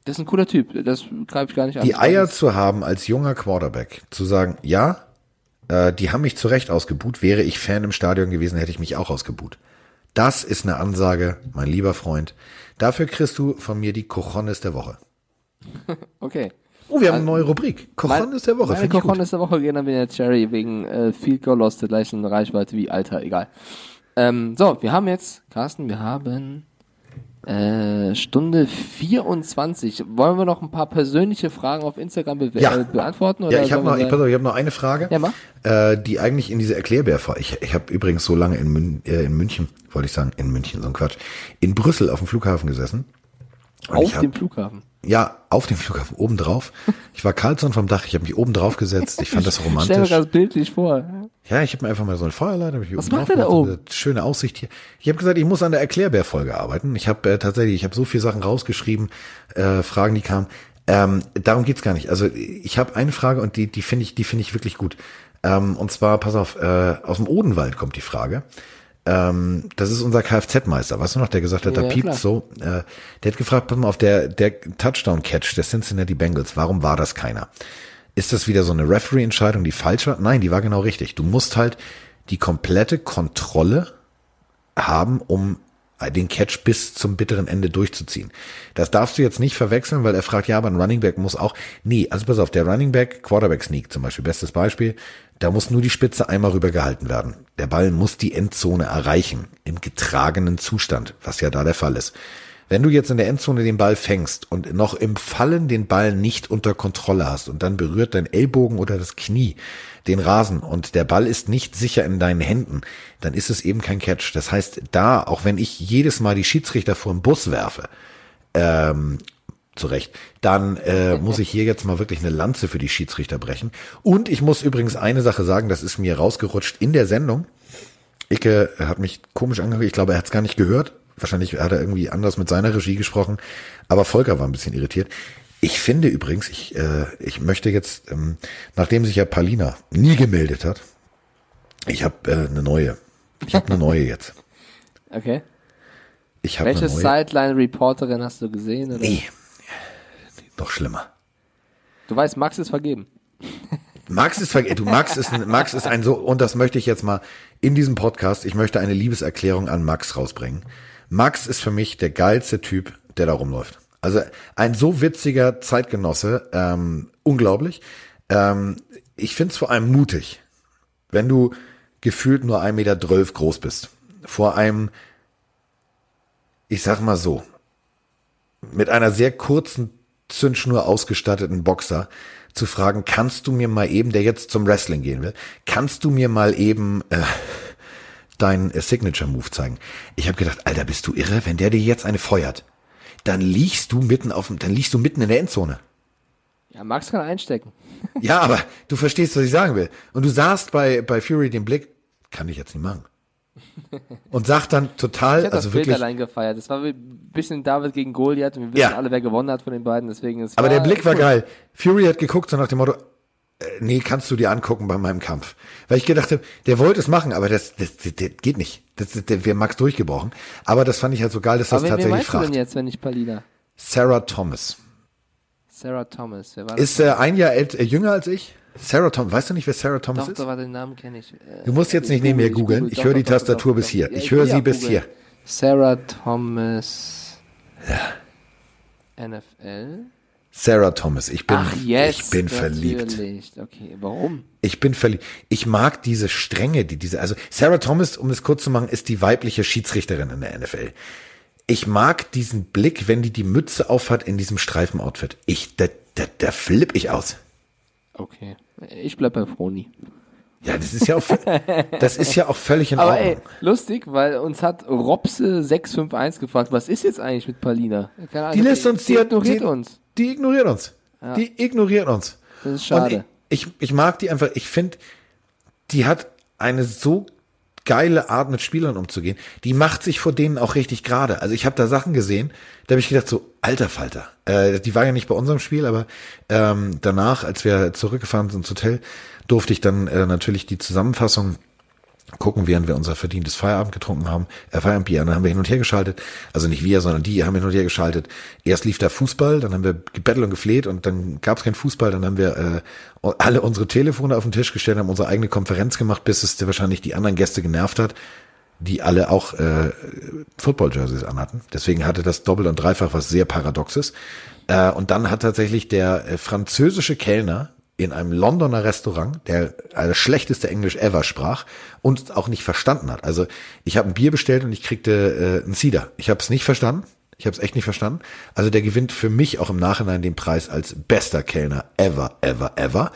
Das ist ein cooler Typ, das greife ich gar nicht an. die Eier zu haben als junger Quarterback, zu sagen, ja, Äh, die haben mich zu Recht ausgebuht. Wäre ich Fan im Stadion gewesen, hätte ich mich auch ausgebuht. Das ist eine Ansage, mein lieber Freund. Dafür kriegst du von mir die Cojones der Woche. Okay. Oh, wir haben eine neue Rubrik. Cojones der Woche. Meine. Cojones der Woche gehen dann wieder Cherry wegen äh, Field Goal Lost der gleichen Reichweite wie Alter, egal. Ähm, so, wir haben jetzt, Carsten, wir haben äh, Stunde 24. Wollen wir noch ein paar persönliche Fragen auf Instagram be Ja. äh, beantworten? Ja, oder ich habe noch, ich, pass auf, ich hab noch eine Frage, Ja, mach. äh, die eigentlich in diese Erklärbär Ich, ich habe übrigens so lange in, Mün, äh, in München, wollte ich sagen, in München, so ein Quatsch, in Brüssel auf dem Flughafen gesessen. Und auf hab, dem Flughafen. Ja, auf dem Flughafen, oben drauf. Ich war Karlsson vom Dach, ich habe mich oben drauf gesetzt. Ich fand das Stell mir romantisch. das bildlich vor. Ja, ich habe mir einfach mal so eine Feuerleiter. Was macht er da oben? Schöne Aussicht hier. Ich habe gesagt, ich muss an der Erklärbär-Folge arbeiten. Ich habe äh, tatsächlich, ich habe so viele Sachen rausgeschrieben, äh, Fragen, die kamen. Ähm, darum geht's gar nicht. Also ich habe eine Frage und die, die finde ich, die finde ich wirklich gut. Ähm, und zwar, pass auf, äh, aus dem Odenwald kommt die Frage. Ähm, das ist unser Kfz-Meister, weißt du noch, der gesagt hat, da Ja, piept klar. so. Äh, der hat gefragt, pass mal auf, der, der Touchdown-Catch der Cincinnati Bengals, warum war das keiner? Ist das wieder so eine Referee-Entscheidung, die falsch war? Nein, die war genau richtig. Du musst halt die komplette Kontrolle haben, um den Catch bis zum bitteren Ende durchzuziehen. Das darfst du jetzt nicht verwechseln, weil er fragt, ja, aber ein Running Back muss auch. Nee, also pass auf, der Running Back, Quarterback Sneak zum Beispiel, bestes Beispiel, da muss nur die Spitze einmal rüber gehalten werden. Der Ball muss die Endzone erreichen, im getragenen Zustand, was ja da der Fall ist. Wenn du jetzt in der Endzone den Ball fängst und noch im Fallen den Ball nicht unter Kontrolle hast und dann berührt dein Ellbogen oder das Knie den Rasen und der Ball ist nicht sicher in deinen Händen, dann ist es eben kein Catch. Das heißt, da, auch wenn ich jedes Mal die Schiedsrichter vor den Bus werfe, ähm, zu Recht, dann äh, muss ich hier jetzt mal wirklich eine Lanze für die Schiedsrichter brechen. Und ich muss übrigens eine Sache sagen, das ist mir rausgerutscht in der Sendung. Icke hat mich komisch angehört. Ich glaube, er hat es gar nicht gehört. Wahrscheinlich hat er irgendwie anders mit seiner Regie gesprochen. Aber Volker war ein bisschen irritiert. Ich finde übrigens, ich, äh, ich möchte jetzt, ähm, nachdem sich ja Palina nie gemeldet hat, ich habe äh, eine neue. Ich habe eine neue jetzt. Okay. Ich habe Welche. Sideline-Reporterin hast du gesehen? Oder? Nee. Noch schlimmer. Du weißt, Max ist vergeben. Max ist, verge- du, Max ist, ein, Max ist ein so, und das möchte ich jetzt mal in diesem Podcast, ich möchte eine Liebeserklärung an Max rausbringen. Max ist für mich der geilste Typ, der da rumläuft. Also ein so witziger Zeitgenosse, ähm, unglaublich. Ähm, ich find's vor allem mutig, wenn du gefühlt nur 1,12 Meter groß bist. Vor einem, ich sag mal so, mit einer sehr kurzen Zündschnur ausgestatteten Boxer zu fragen, kannst du mir mal eben, der jetzt zum Wrestling gehen will, kannst du mir mal eben äh, deinen äh, Signature Move zeigen? Ich habe gedacht, Alter, bist du irre, wenn der dir jetzt eine feuert, dann liegst du mitten auf dem, dann liegst du mitten in der Endzone. Ja, Max kann einstecken. Ja, aber du verstehst, was ich sagen will. Und du sahst bei bei Fury den Blick, kann ich jetzt nicht machen. Und sagt dann total, Ich also das Bild wirklich, allein gefeiert. Das war ein bisschen David gegen Goliath und wir wissen Ja. alle, wer gewonnen hat von den beiden. Deswegen ist Aber der Blick war geil. Fury hat geguckt so nach dem Motto, äh, nee, kannst du dir angucken bei meinem Kampf. Weil ich gedacht habe, der wollte es machen, aber das, das, das, das geht nicht. Das, das, der wäre Max durchgebrochen. Aber das fand ich halt so geil, dass das Aber wen, wen tatsächlich meinst du denn fragt. jetzt, wenn nicht Palina? Sarah Thomas. Sarah Thomas. Wer war das? Ist äh, ein Jahr ält, äh, jünger als ich. Sarah Thomas. Weißt du nicht, wer Sarah Thomas Doch, ist? doch, warte, den Namen kenne ich. Äh, Du musst jetzt nicht neben mir googeln. Ich höre die Tastatur bis hier. Ich höre sie bis hier. Sarah Thomas. NFL. Sarah Thomas. Ich bin, Ach, jetzt. ich bin verliebt. natürlich. Okay, warum? Ich bin verliebt. Ich mag diese Strenge, die diese, also Sarah Thomas, um es kurz zu machen, ist die weibliche Schiedsrichterin in der NFL. Ich mag diesen Blick, wenn die die Mütze aufhat in diesem Streifenoutfit. Ich, da, da, da flipp ich aus. Okay. Ich bleib bei Froni. Ja, das ist ja auch, das ist ja auch völlig in Aber Ordnung. ey, lustig, weil uns hat Robse651 gefragt, was ist jetzt eigentlich mit Palina? Ahnung, die lässt uns, die, ignoriert die, uns. Die ignoriert uns. Die ignoriert uns. Das ist schade. Und ich, ich, ich mag die einfach, ich finde, die hat eine so geile Art, mit Spielern umzugehen. Die macht sich vor denen auch richtig gerade. Also ich habe da Sachen gesehen, da habe ich gedacht, so, alter Falter. Äh, die war ja nicht bei unserem Spiel, aber ähm, danach, als wir zurückgefahren sind ins Hotel, durfte ich dann äh, natürlich die Zusammenfassung gucken, während wir unser verdientes Feierabend getrunken haben, äh, Feierabendbier, dann haben wir hin und her geschaltet, also nicht wir, sondern die haben hin und her geschaltet. Erst lief da Fußball, dann haben wir gebettelt und gefleht und dann gab es keinen Fußball, dann haben wir äh, alle unsere Telefone auf den Tisch gestellt, haben unsere eigene Konferenz gemacht, bis es wahrscheinlich die anderen Gäste genervt hat, die alle auch äh, Football-Jerseys anhatten. Deswegen hatte das doppelt und dreifach was sehr Paradoxes. Äh, und dann hat tatsächlich der äh, französische Kellner in einem Londoner Restaurant, der das schlechteste Englisch ever sprach und auch nicht verstanden hat. Also ich habe ein Bier bestellt und ich kriegte äh, ein Cider. Ich habe es nicht verstanden. Ich habe es echt nicht verstanden. Also der gewinnt für mich auch im Nachhinein den Preis als bester Kellner ever, ever, ever.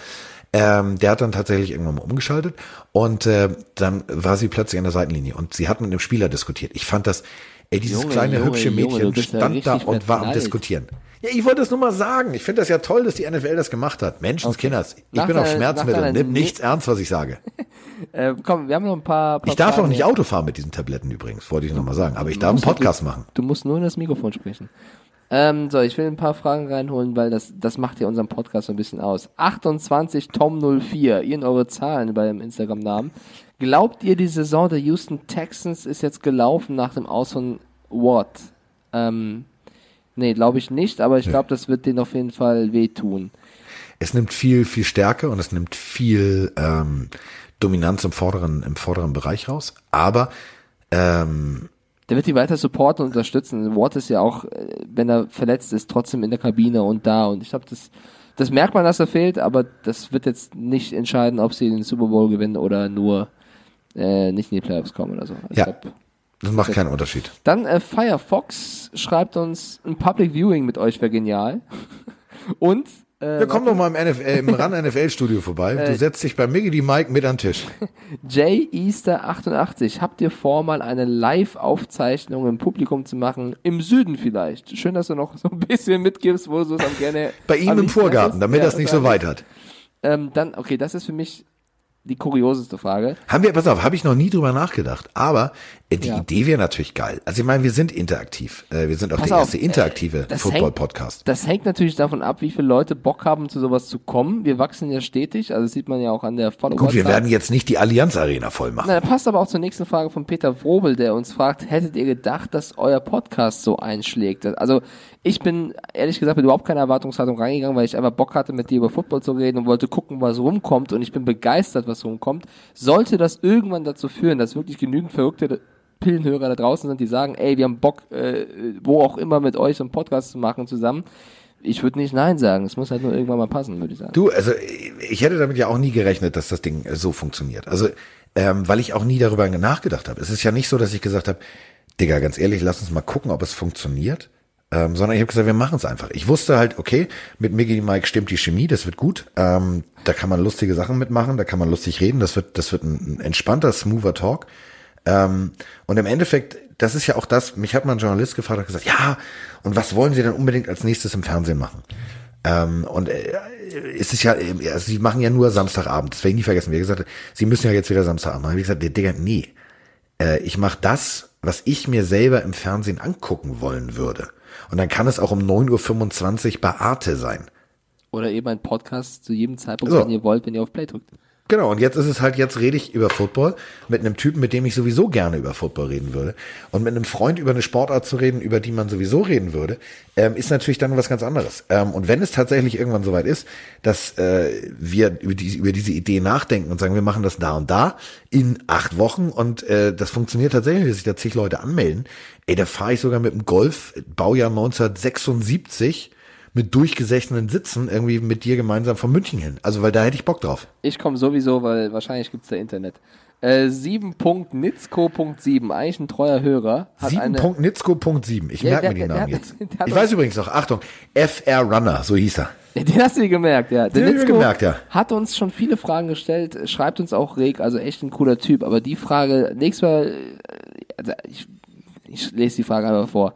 Ähm, der hat dann tatsächlich irgendwann mal umgeschaltet und äh, dann war sie plötzlich an der Seitenlinie und sie hat mit dem Spieler diskutiert. Ich fand das, ey, dieses Junge, kleine Junge, hübsche Mädchen ja stand da und war am diskutieren. Ja, ich wollte es nur mal sagen. Ich finde das ja toll, dass die NFL das gemacht hat. Menschenskinders. Ich Nach bin auf deiner- Schmerzmittel. Nimm nichts ernst, was ich sage. Äh, komm, wir haben noch ein paar. paar Ich darf auch Fragen nicht hier. Auto fahren mit diesen Tabletten übrigens, wollte ich noch mal sagen. Aber ich darf einen musst du- Podcast machen. Du musst nur in das Mikrofon sprechen. Ähm, so, ich will ein paar Fragen reinholen, weil das, das macht ja unseren Podcast so ein bisschen aus. 28 Tom04, ihr und eure Zahlen beim Instagram-Namen. Glaubt ihr, die Saison der Houston Texans ist jetzt gelaufen nach dem Aus von Watt? Ähm, nee, glaube ich nicht, aber ich glaube, das wird denen auf jeden Fall wehtun. Es nimmt viel, viel Stärke und es nimmt viel ähm, Dominanz im vorderen, im vorderen Bereich raus. Aber ähm, Der wird die weiter supporten und unterstützen. Watt ist ja auch, äh, wenn er verletzt ist, trotzdem in der Kabine und da. Und ich glaube, das, das merkt man, dass er fehlt, aber das wird jetzt nicht entscheiden, ob sie den Super Bowl gewinnen oder nur äh, nicht in die Playoffs kommen oder so. Also Ja. glaub, das macht keinen Unterschied. dann äh, Firefox schreibt uns, ein Public Viewing mit euch wäre genial. Und äh, Ja, komm doch mal im, NFL, äh, im RAN NFL Studio vorbei. Du setzt dich bei Miggy die Mike mit an den Tisch. Jay Easter 88, habt ihr vor, mal eine Live-Aufzeichnung im Publikum zu machen? Im Süden vielleicht. Schön, dass du noch so ein bisschen mitgibst, wo du es am gerne. Bei ihm am im Vorgarten, damit Ja, das nicht so weit hat. Ähm, dann, okay, das ist für mich die kurioseste Frage. Haben wir, pass auf, habe ich noch nie drüber nachgedacht. Aber äh, die Ja. Idee wäre natürlich geil. Also ich meine, wir sind interaktiv. Äh, wir sind auch Pass der auf, erste interaktive das Football-Podcast. Das hängt natürlich davon ab, wie viele Leute Bock haben, zu sowas zu kommen. Wir wachsen ja stetig, also das sieht man ja auch an der follower Gut, wir werden jetzt nicht die Allianz Arena voll machen. Na, passt aber auch zur nächsten Frage von Peter Wrobel, der uns fragt, hättet ihr gedacht, dass euer Podcast so einschlägt? Also ich bin ehrlich gesagt mit überhaupt keiner Erwartungshaltung reingegangen, weil ich einfach Bock hatte, mit dir über Football zu reden und wollte gucken, was rumkommt und ich bin begeistert, was rumkommt. Sollte das irgendwann dazu führen, dass wirklich genügend verrückte Pillenhörer da draußen sind, die sagen, ey, wir haben Bock, äh, wo auch immer mit euch einen Podcast zu machen zusammen, ich würde nicht Nein sagen. Es muss halt nur irgendwann mal passen, würde ich sagen. Du, also ich hätte damit ja auch nie gerechnet, dass das Ding äh, so funktioniert. Also, ähm, weil ich auch nie darüber nachgedacht habe. Es ist ja nicht so, dass ich gesagt habe, Digga, ganz ehrlich, lass uns mal gucken, ob es funktioniert. Ähm, sondern ich habe gesagt, wir machen es einfach. Ich wusste halt, okay, mit Miggy Mike stimmt die Chemie, das wird gut. Ähm, da kann man lustige Sachen mitmachen, da kann man lustig reden, das wird, das wird ein, entspannter, smoother Talk. Ähm, und im Endeffekt, das ist ja auch das, mich hat mal ein Journalist gefragt und gesagt, ja, und was wollen Sie denn unbedingt als nächstes im Fernsehen machen? Ähm, und äh, es ist ja, also sie machen ja nur Samstagabend, das werde ich nie vergessen. Wie gesagt, sie müssen ja jetzt wieder Samstagabend machen. Wie gesagt, Digga, nee. Äh, ich mache das, was ich mir selber im Fernsehen angucken wollen würde. Und dann kann es auch um 9.25 Uhr bei Arte sein. Oder eben ein Podcast zu jedem Zeitpunkt, So. wenn ihr wollt, wenn ihr auf Play drückt. Genau, und jetzt ist es halt, jetzt rede ich über Football mit einem Typen, mit dem ich sowieso gerne über Football reden würde. Und mit einem Freund über eine Sportart zu reden, über die man sowieso reden würde, ähm, ist natürlich dann was ganz anderes. Ähm, und wenn es tatsächlich irgendwann soweit ist, dass äh, wir über, die, über diese Idee nachdenken und sagen, wir machen das da und da in acht Wochen und äh, das funktioniert tatsächlich, dass sich da zig Leute anmelden, ey, da fahre ich sogar mit dem Golf, Baujahr 1976, mit durchgesessenen Sitzen irgendwie mit dir gemeinsam von München hin. Also, weil da hätte ich Bock drauf. Ich komme sowieso, weil wahrscheinlich gibt's da Internet. Äh, 7.nitzko.7, eigentlich ein treuer Hörer, hat eine... 7.nitzko.7. Ich Ja, merke mir die der- Namen der- jetzt. der Ich weiß übrigens noch, Achtung, FR Runner, so hieß er. Den hast du dir gemerkt, ja. Der Den mir Nitzko gemerkt, ja. hat uns schon viele Fragen gestellt, schreibt uns auch reg, also echt ein cooler Typ. Aber die Frage, nächstes Mal, äh, also ich, ich lese die Frage einfach vor.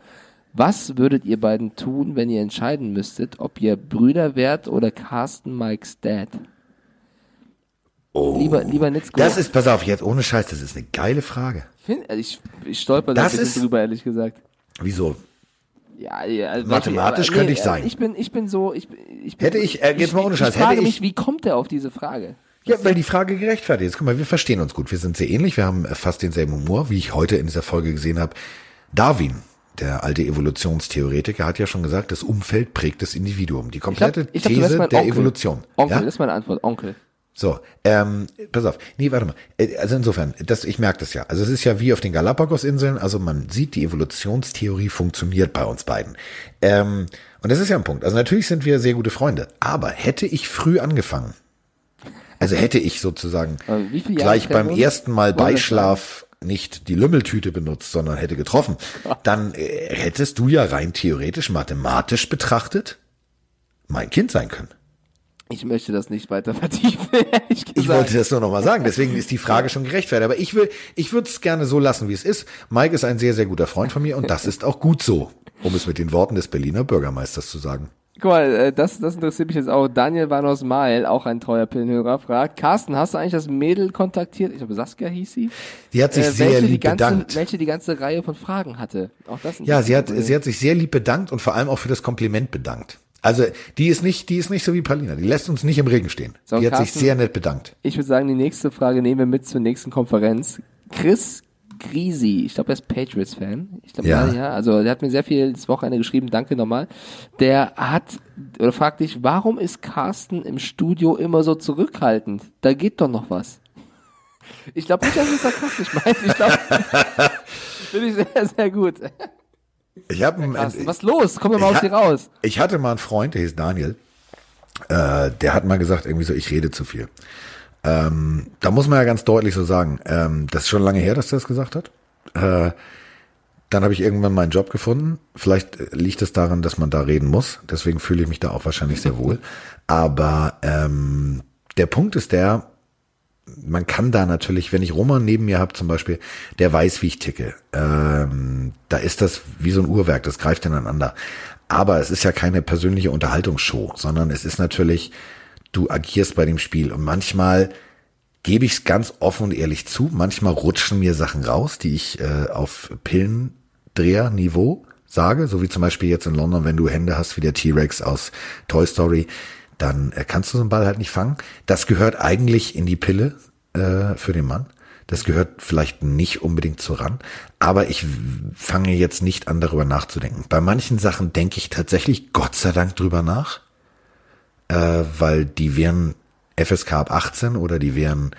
Was würdet ihr beiden tun, wenn ihr entscheiden müsstet, ob ihr Brüder wärt oder Carsten Mikes Dad? Oh. Lieber, lieber Nitzko. Das ist, pass auf, jetzt ohne Scheiß, das ist eine geile Frage. Find, also ich, ich stolper da ein bisschen ist- drüber, ehrlich gesagt. Wieso? Ja, ja, also Mathematisch könnte ich äh, sein. Ich bin, ich bin so, ich, ich bin, Hätte ich, äh, jetzt mal ohne Scheiß, ich frage mich, ich- wie kommt er auf diese Frage? Ja, weil die Frage gerechtfertigt ist. Guck mal, wir verstehen uns gut. Wir sind sehr ähnlich. Wir haben äh, fast denselben Humor, wie ich heute in dieser Folge gesehen habe. Darwin, der alte Evolutionstheoretiker, hat ja schon gesagt, das Umfeld prägt das Individuum. Die komplette ich glaub, du wärst These der Onkel. Evolution. Onkel, ja? das ist meine Antwort. Onkel. So, ähm, pass auf. Nee, warte mal. Äh, Also insofern, das, ich merke das ja. Also es ist ja wie auf den Galapagos-Inseln. Also man sieht, die Evolutionstheorie funktioniert bei uns beiden. Ähm, und das ist ja ein Punkt. Also natürlich sind wir sehr gute Freunde. Aber hätte ich früh angefangen, also hätte ich sozusagen gleich beim ersten Mal Beischlaf nicht die Lümmeltüte benutzt, sondern hätte getroffen, dann äh, hättest du ja rein theoretisch, mathematisch betrachtet, mein Kind sein können. Ich möchte das nicht weiter vertiefen. Ich wollte das nur noch mal sagen, deswegen ist die Frage schon gerechtfertigt. Aber ich will, ich würde es gerne so lassen, wie es ist. Mike ist ein sehr, sehr guter Freund von mir und das ist auch gut so, um es mit den Worten des Berliner Bürgermeisters zu sagen. Guck mal, äh, das, das interessiert mich jetzt auch. Daniel Vanos Mael, auch ein treuer Pillenhörer, fragt, Carsten, hast du eigentlich das Mädel kontaktiert? Ich glaube, Saskia hieß sie. Die hat sich Äh, sehr lieb ganze, bedankt. Welche die ganze Reihe von Fragen hatte. Auch das Ja, sie hat, sie hat sich sehr lieb bedankt und vor allem auch für das Kompliment bedankt. Also, die ist nicht, die ist nicht so wie Palina. Die lässt uns nicht im Regen stehen. So, die hat sich Carsten- sehr nett bedankt. Ich würde sagen, die nächste Frage nehmen wir mit zur nächsten Konferenz. Chris Grisi, ich glaube, er ist Patriots-Fan. Ich glaube, Ja. ja. ja. Also, der hat mir sehr viel das Wochenende geschrieben, danke nochmal. Der hat, oder fragt dich, warum ist Carsten im Studio immer so zurückhaltend? Da geht doch noch was. Ich glaube nicht, dass es sarkastisch meint. Ich glaube, finde ich sehr, sehr gut. Ich habe Carsten, was los? Komm mal aus dir raus. Ich hatte mal einen Freund, der hieß Daniel. Äh, der hat mal gesagt, irgendwie so, ich rede zu viel. Ähm, da muss man ja ganz deutlich so sagen, ähm, das ist schon lange her, dass er das gesagt hat. Äh, dann habe ich irgendwann meinen Job gefunden. Vielleicht äh, liegt es daran, dass man da reden muss. Deswegen fühle ich mich da auch wahrscheinlich sehr wohl. Aber ähm, der Punkt ist der, man kann da natürlich, wenn ich Roman neben mir habe zum Beispiel, der weiß, wie ich ticke. Ähm, da ist das wie so ein Uhrwerk, das greift ineinander. Aber es ist ja keine persönliche Unterhaltungsshow, sondern es ist natürlich, du agierst bei dem Spiel und manchmal gebe ich es ganz offen und ehrlich zu, manchmal rutschen mir Sachen raus, die ich äh, auf Pillendreher-Niveau sage, so wie zum Beispiel jetzt in London, wenn du Hände hast wie der T-Rex aus Toy Story, dann äh, kannst du so einen Ball halt nicht fangen. Das gehört eigentlich in die Pille äh, für den Mann. Das gehört vielleicht nicht unbedingt so ran, aber ich fange jetzt nicht an, darüber nachzudenken. Bei manchen Sachen denke ich tatsächlich Gott sei Dank drüber nach, äh, weil die wären FSK ab 18 oder die wären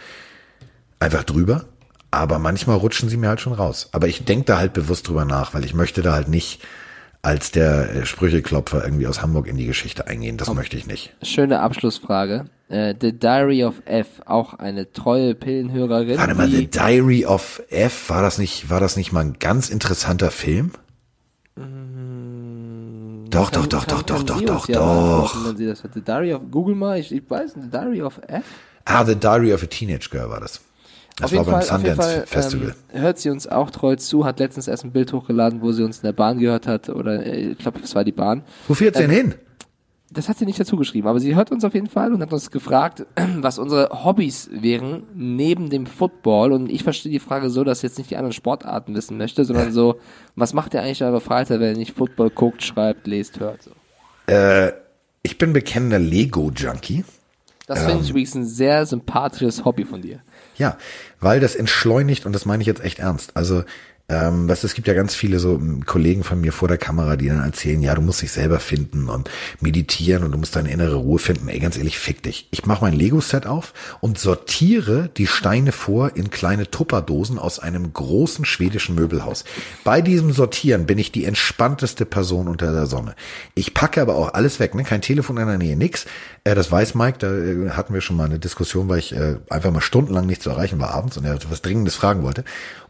einfach drüber. Aber manchmal rutschen sie mir halt schon raus. Aber ich denke da halt bewusst drüber nach, weil ich möchte da halt nicht als der äh, Sprücheklopfer irgendwie aus Hamburg in die Geschichte eingehen. Das möchte ich nicht. Schöne Abschlussfrage. Äh, The Diary of F, auch eine treue Pillenhörerin. Warte mal, The Diary of F, war das nicht, war das nicht mal ein ganz interessanter Film? Doch, doch, doch, doch, doch, doch, doch, doch. wenn sie das Diary of, Google mal, ich, ich weiß, The Diary of F? Ah, The Diary of a Teenage Girl war das. Das auf war jeden beim Fall, auf jeden Sundance Fall Festival. ähm, hört sie uns auch treu zu, hat letztens erst ein Bild hochgeladen, wo sie uns in der Bahn gehört hat, oder äh, ich glaube, es war die Bahn. Wo fährt sie denn hin? Das hat sie nicht dazu geschrieben, aber sie hört uns auf jeden Fall und hat uns gefragt, was unsere Hobbys wären neben dem Football. Und ich verstehe die Frage so, dass sie jetzt nicht die anderen Sportarten wissen möchte, sondern so, was macht ihr eigentlich in eurer Freizeit, wenn ihr nicht Football guckt, schreibt, lest, hört? So. Äh, ich bin bekennender Lego-Junkie. Das Ähm. finde ich übrigens ein sehr sympathisches Hobby von dir. Ja, weil das entschleunigt und das meine ich jetzt echt ernst. Also, ähm, was es gibt ja ganz viele so ähm, Kollegen von mir vor der Kamera, die dann erzählen, ja, du musst dich selber finden und meditieren und du musst deine innere Ruhe finden. Ey, ganz ehrlich, fick dich. Ich mache mein Lego-Set auf und sortiere die Steine vor in kleine Tupperdosen aus einem großen schwedischen Möbelhaus. Bei diesem Sortieren bin ich die entspannteste Person unter der Sonne. Ich packe aber auch alles weg, ne? Kein Telefon in der Nähe, nix. Äh, das weiß Mike, da äh, hatten wir schon mal eine Diskussion, weil ich äh, einfach mal stundenlang nicht zu erreichen war abends und er was Dringendes fragen wollte.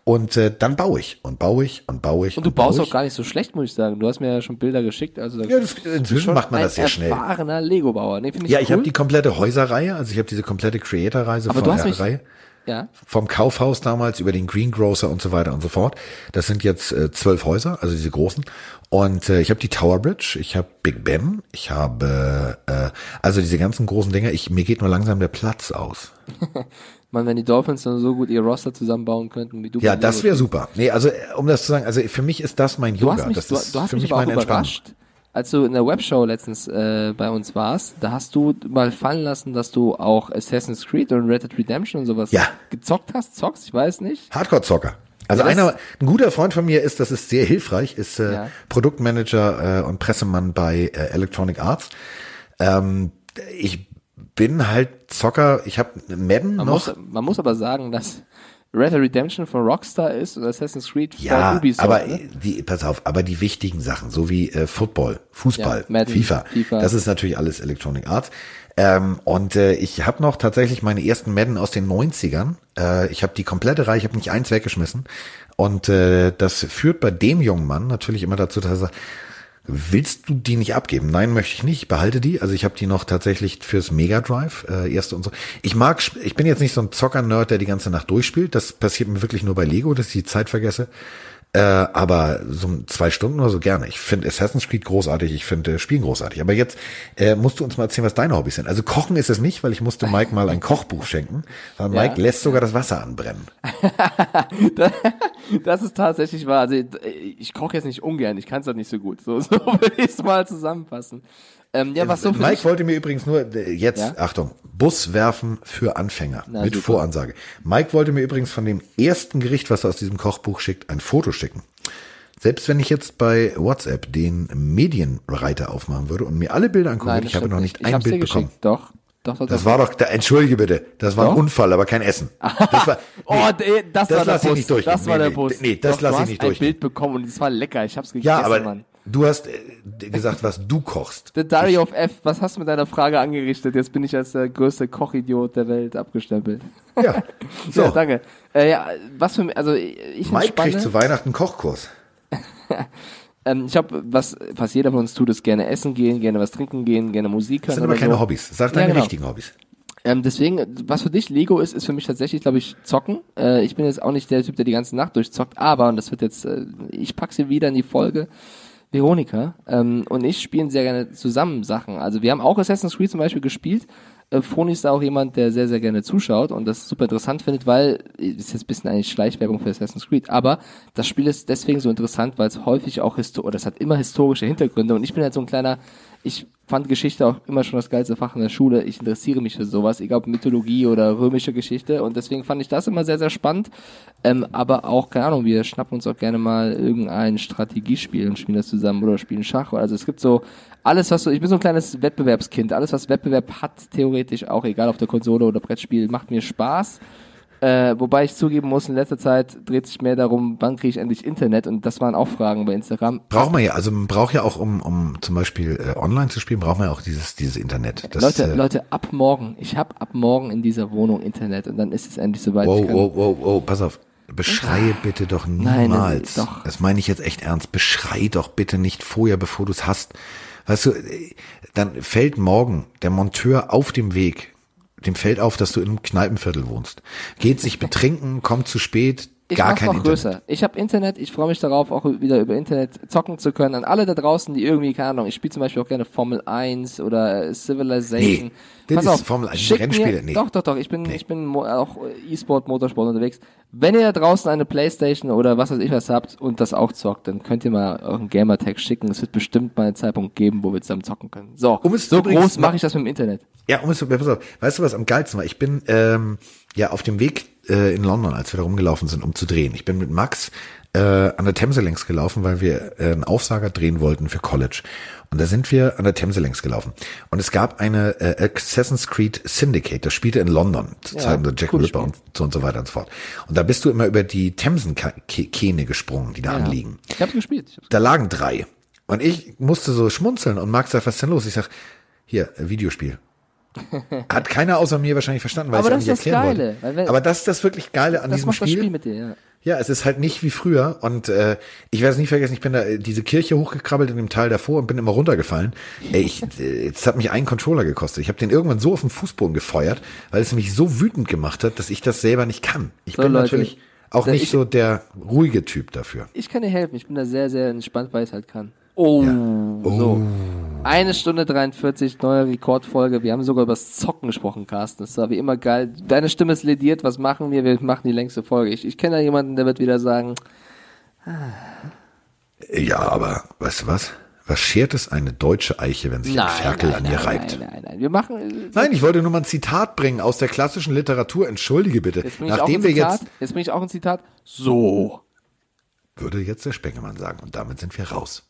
Und äh, dann baue ich und baue ich und baue ich. Und du baue baust auch gar nicht so schlecht, muss ich sagen. Du hast mir ja schon Bilder geschickt. Also da Ja, das, du inzwischen macht man das sehr schnell. erfahrener Lego-Bauer. Nee, ich Ja, ich cool. habe die komplette Häuserreihe, also ich habe diese komplette Creator-Reise von du der mich- Reihe. ja. Vom Kaufhaus damals über den Greengrocer und so weiter und so fort. Das sind jetzt äh, zwölf Häuser, also diese großen. Und äh, ich habe die Tower Bridge, ich habe Big Ben, ich habe äh, also diese ganzen großen Dinger. Ich mir geht nur langsam der Platz aus. Man, wenn die Dolphins dann so gut ihr Roster zusammenbauen könnten, wie du. Ja, das wäre super. Nee, also äh, um das zu sagen, also für mich ist das mein Du Yoga. hast mich, das du, ist du hast für mich aber auch überrascht. als du in der Webshow letztens äh, bei uns warst, da hast du mal fallen lassen, dass du auch Assassin's Creed und Red Dead Redemption und sowas Ja. gezockt hast, zockst, ich weiß nicht. Hardcore-Zocker. Also Ja, einer, ein guter Freund von mir ist, das ist sehr hilfreich, ist äh, Ja. Produktmanager äh, und Pressemann bei äh, Electronic Arts. Ähm, ich bin halt Zocker, ich habe Madden Man noch. muss, man muss aber sagen, dass Red Dead Redemption von Rockstar ist und Assassin's Creed Ja, von Ubisoft. aber ne? die, pass auf, aber die wichtigen Sachen, so wie äh, Football, Fußball, Ja, Madden, FIFA, FIFA. das ist natürlich alles Electronic Arts. Ähm, und äh, ich habe noch tatsächlich meine ersten Madden aus den 90ern. Äh, ich habe die komplette Reihe, ich habe nicht eins weggeschmissen. Und äh, das führt bei dem jungen Mann natürlich immer dazu, dass er sagt, Willst du die nicht abgeben? Nein, möchte ich nicht. Ich behalte die. Also ich habe die noch tatsächlich fürs Mega Drive, äh, erste und so. Ich mag, ich bin jetzt nicht so ein Zocker-Nerd, der die ganze Nacht durchspielt. Das passiert mir wirklich nur bei Lego, dass ich die Zeit vergesse. Äh, aber so zwei Stunden oder so gerne. Ich finde Assassin's Creed großartig, ich finde äh, Spielen großartig. Aber jetzt äh, musst du uns mal erzählen, was deine Hobbys sind. Also Kochen ist es nicht, weil ich musste Mike mal ein Kochbuch schenken. Weil Ja. Mike lässt sogar das Wasser anbrennen. Das ist tatsächlich wahr. Also ich koche jetzt nicht ungern, ich kann es halt nicht so gut. So, so würde ich es mal zusammenfassen. Ähm, ja, was so für Mike dich, wollte mir übrigens nur, äh, jetzt, Ja? Achtung, Bus werfen für Anfänger Na, mit super. Voransage. Mike wollte mir übrigens von dem ersten Gericht, was er aus diesem Kochbuch schickt, ein Foto schicken. Selbst wenn ich jetzt bei WhatsApp den Medienreiter aufmachen würde und mir alle Bilder angucken Nein, würde, ich habe noch nicht Ich ein Bild bekommen. Doch, doch, doch. Das doch. war doch, da, entschuldige bitte, das war ein? Unfall, aber kein Essen. Das war, Oh, nee, das, das war der ich Bus. nicht. Das war der Bus. nee, das Doch, lass du ich nicht ein durchgehen. Bild bekommen und es war lecker. Ich hab's gegessen, ja, aber Mann. Du hast äh, gesagt, was du kochst. The Diary of F, was hast du mit deiner Frage angerichtet? Jetzt bin ich als der größte Kochidiot der Welt abgestempelt. Ja, so. Ja, danke. Äh, ja, was für also ich Mike entspanne, kriegt zu Weihnachten einen Kochkurs. ähm, ich habe was was jeder von uns tut, ist gerne essen gehen, gerne was trinken gehen, gerne Musik hören Das sind aber keine so. Hobbys. Sag Ja, deine genau. richtigen Hobbys. Ähm, deswegen, was für dich Lego ist, ist für mich tatsächlich, glaube ich, zocken. Äh, ich bin jetzt auch nicht der Typ, der die ganze Nacht durchzockt, aber, und das wird jetzt, äh, ich pack sie wieder in die Folge, Veronika ähm, und ich spielen sehr gerne zusammen Sachen. Also wir haben auch Assassin's Creed zum Beispiel gespielt. Äh, Froni ist da auch jemand, der sehr, sehr gerne zuschaut und das super interessant findet, weil, äh, ist jetzt ein bisschen eigentlich Schleichwerbung für Assassin's Creed, aber das Spiel ist deswegen so interessant, weil es häufig auch, histo oder es hat immer historische Hintergründe und ich bin halt so ein kleiner, ich fand Geschichte auch immer schon das geilste Fach in der Schule. Ich interessiere mich für sowas, egal ob Mythologie oder römische Geschichte. Und deswegen fand ich das immer sehr, sehr spannend. Ähm, aber auch, keine Ahnung, wir schnappen uns auch gerne mal irgendein Strategiespiel und spielen das zusammen oder spielen Schach. Also es gibt so alles, was so, ich bin so ein kleines Wettbewerbskind. Alles, was Wettbewerb hat, theoretisch auch, egal auf der Konsole oder Brettspiel, macht mir Spaß. Äh, wobei ich zugeben muss, in letzter Zeit dreht sich mehr darum, wann kriege ich endlich Internet? Und das waren auch Fragen bei Instagram. Braucht man ja, also man braucht ja auch, um, um zum Beispiel äh, online zu spielen, braucht man ja auch dieses, dieses Internet. Das, Leute, äh, Leute, ab morgen. Ich habe ab morgen in dieser Wohnung Internet und dann ist es endlich soweit. Wow, wow, wow, wow, pass auf. Beschreie bitte doch niemals. nein, doch. Das meine ich jetzt echt ernst. Beschrei doch bitte nicht vorher, bevor du es hast. Weißt du, äh, dann fällt morgen der Monteur auf dem Weg, dem fällt auf, dass du in einem Kneipenviertel wohnst. Geht sich betrinken, kommt zu spät, Ich gar kein noch Internet. größer. Ich habe Internet, ich freue mich darauf, auch wieder über Internet zocken zu können. An alle da draußen, die irgendwie, keine Ahnung, ich spiele zum Beispiel auch gerne Formel 1 oder Civilization. Nee, das Pass ist auf, Formel 1, schickt Rennspiele, nee. Doch, doch, doch, ich bin, ich bin auch E-Sport, Motorsport unterwegs. Wenn ihr da draußen eine Playstation oder was weiß ich was habt und das auch zockt, dann könnt ihr mal euren Gamertag schicken. Es wird bestimmt mal einen Zeitpunkt geben, wo wir zusammen zocken können. So, Um es so groß mache ich das mit dem Internet. Ja, um es zu, pass auf, weißt du, was am geilsten war? Ich bin ähm, ja auf dem Weg äh, in London, als wir da rumgelaufen sind, um zu drehen. Ich bin mit Max äh, an der Themse längs gelaufen, weil wir äh, einen Aufsager drehen wollten für College. Und da sind wir an der Themse längs gelaufen. Und es gab eine äh, Assassin's Creed Syndicate, das spielte in London, zu Ja, Zeiten der Jack Ripper und so und so weiter und so fort. Und da bist du immer über die Themsenkähne gesprungen, die da Ja. anliegen. Ich habe gespielt. Ich hab's Da lagen drei. Und ich musste so schmunzeln und Max sagt, was ist denn los? Ich sag, hier, äh, Videospiel. Hat keiner außer mir wahrscheinlich verstanden, weil Aber ich das es nicht das erklären Geile, wollte. Aber das ist das wirklich Geile an Das diesem macht das Spiel. Spiel mit dir, ja. Ja, es ist halt nicht wie früher. Und äh, ich werde es nie vergessen, ich bin da äh, diese Kirche hochgekrabbelt in dem Teil davor und bin immer runtergefallen. Ey, ich, äh, es hat mich einen Controller gekostet. Ich habe den irgendwann so auf den Fußboden gefeuert, weil es mich so wütend gemacht hat, dass ich das selber nicht kann. Ich So, bin Leute, natürlich auch nicht ich- so der ruhige Typ dafür. Ich kann dir helfen. Ich bin da sehr, sehr entspannt, weil ich halt kann. Oh, so. Eine Stunde 43, neue Rekordfolge. Wir haben sogar über das Zocken gesprochen, Carsten. Das war wie immer geil. Deine Stimme ist lediert. Was machen wir? Wir machen die längste Folge. Ich, ich kenne da jemanden, der wird wieder sagen, Ja, aber weißt du was? Was schert es eine deutsche Eiche, wenn sich ein Ferkel an ihr reibt? Nein, nein, nein. Wir machen. äh, Nein, ich wollte nur mal ein Zitat bringen aus der klassischen Literatur. Entschuldige bitte. Jetzt bringe ich, auch Nachdem wir Zitat, jetzt, jetzt bringe ich auch ein Zitat. So. würde jetzt der Spengemann sagen, und damit sind wir raus.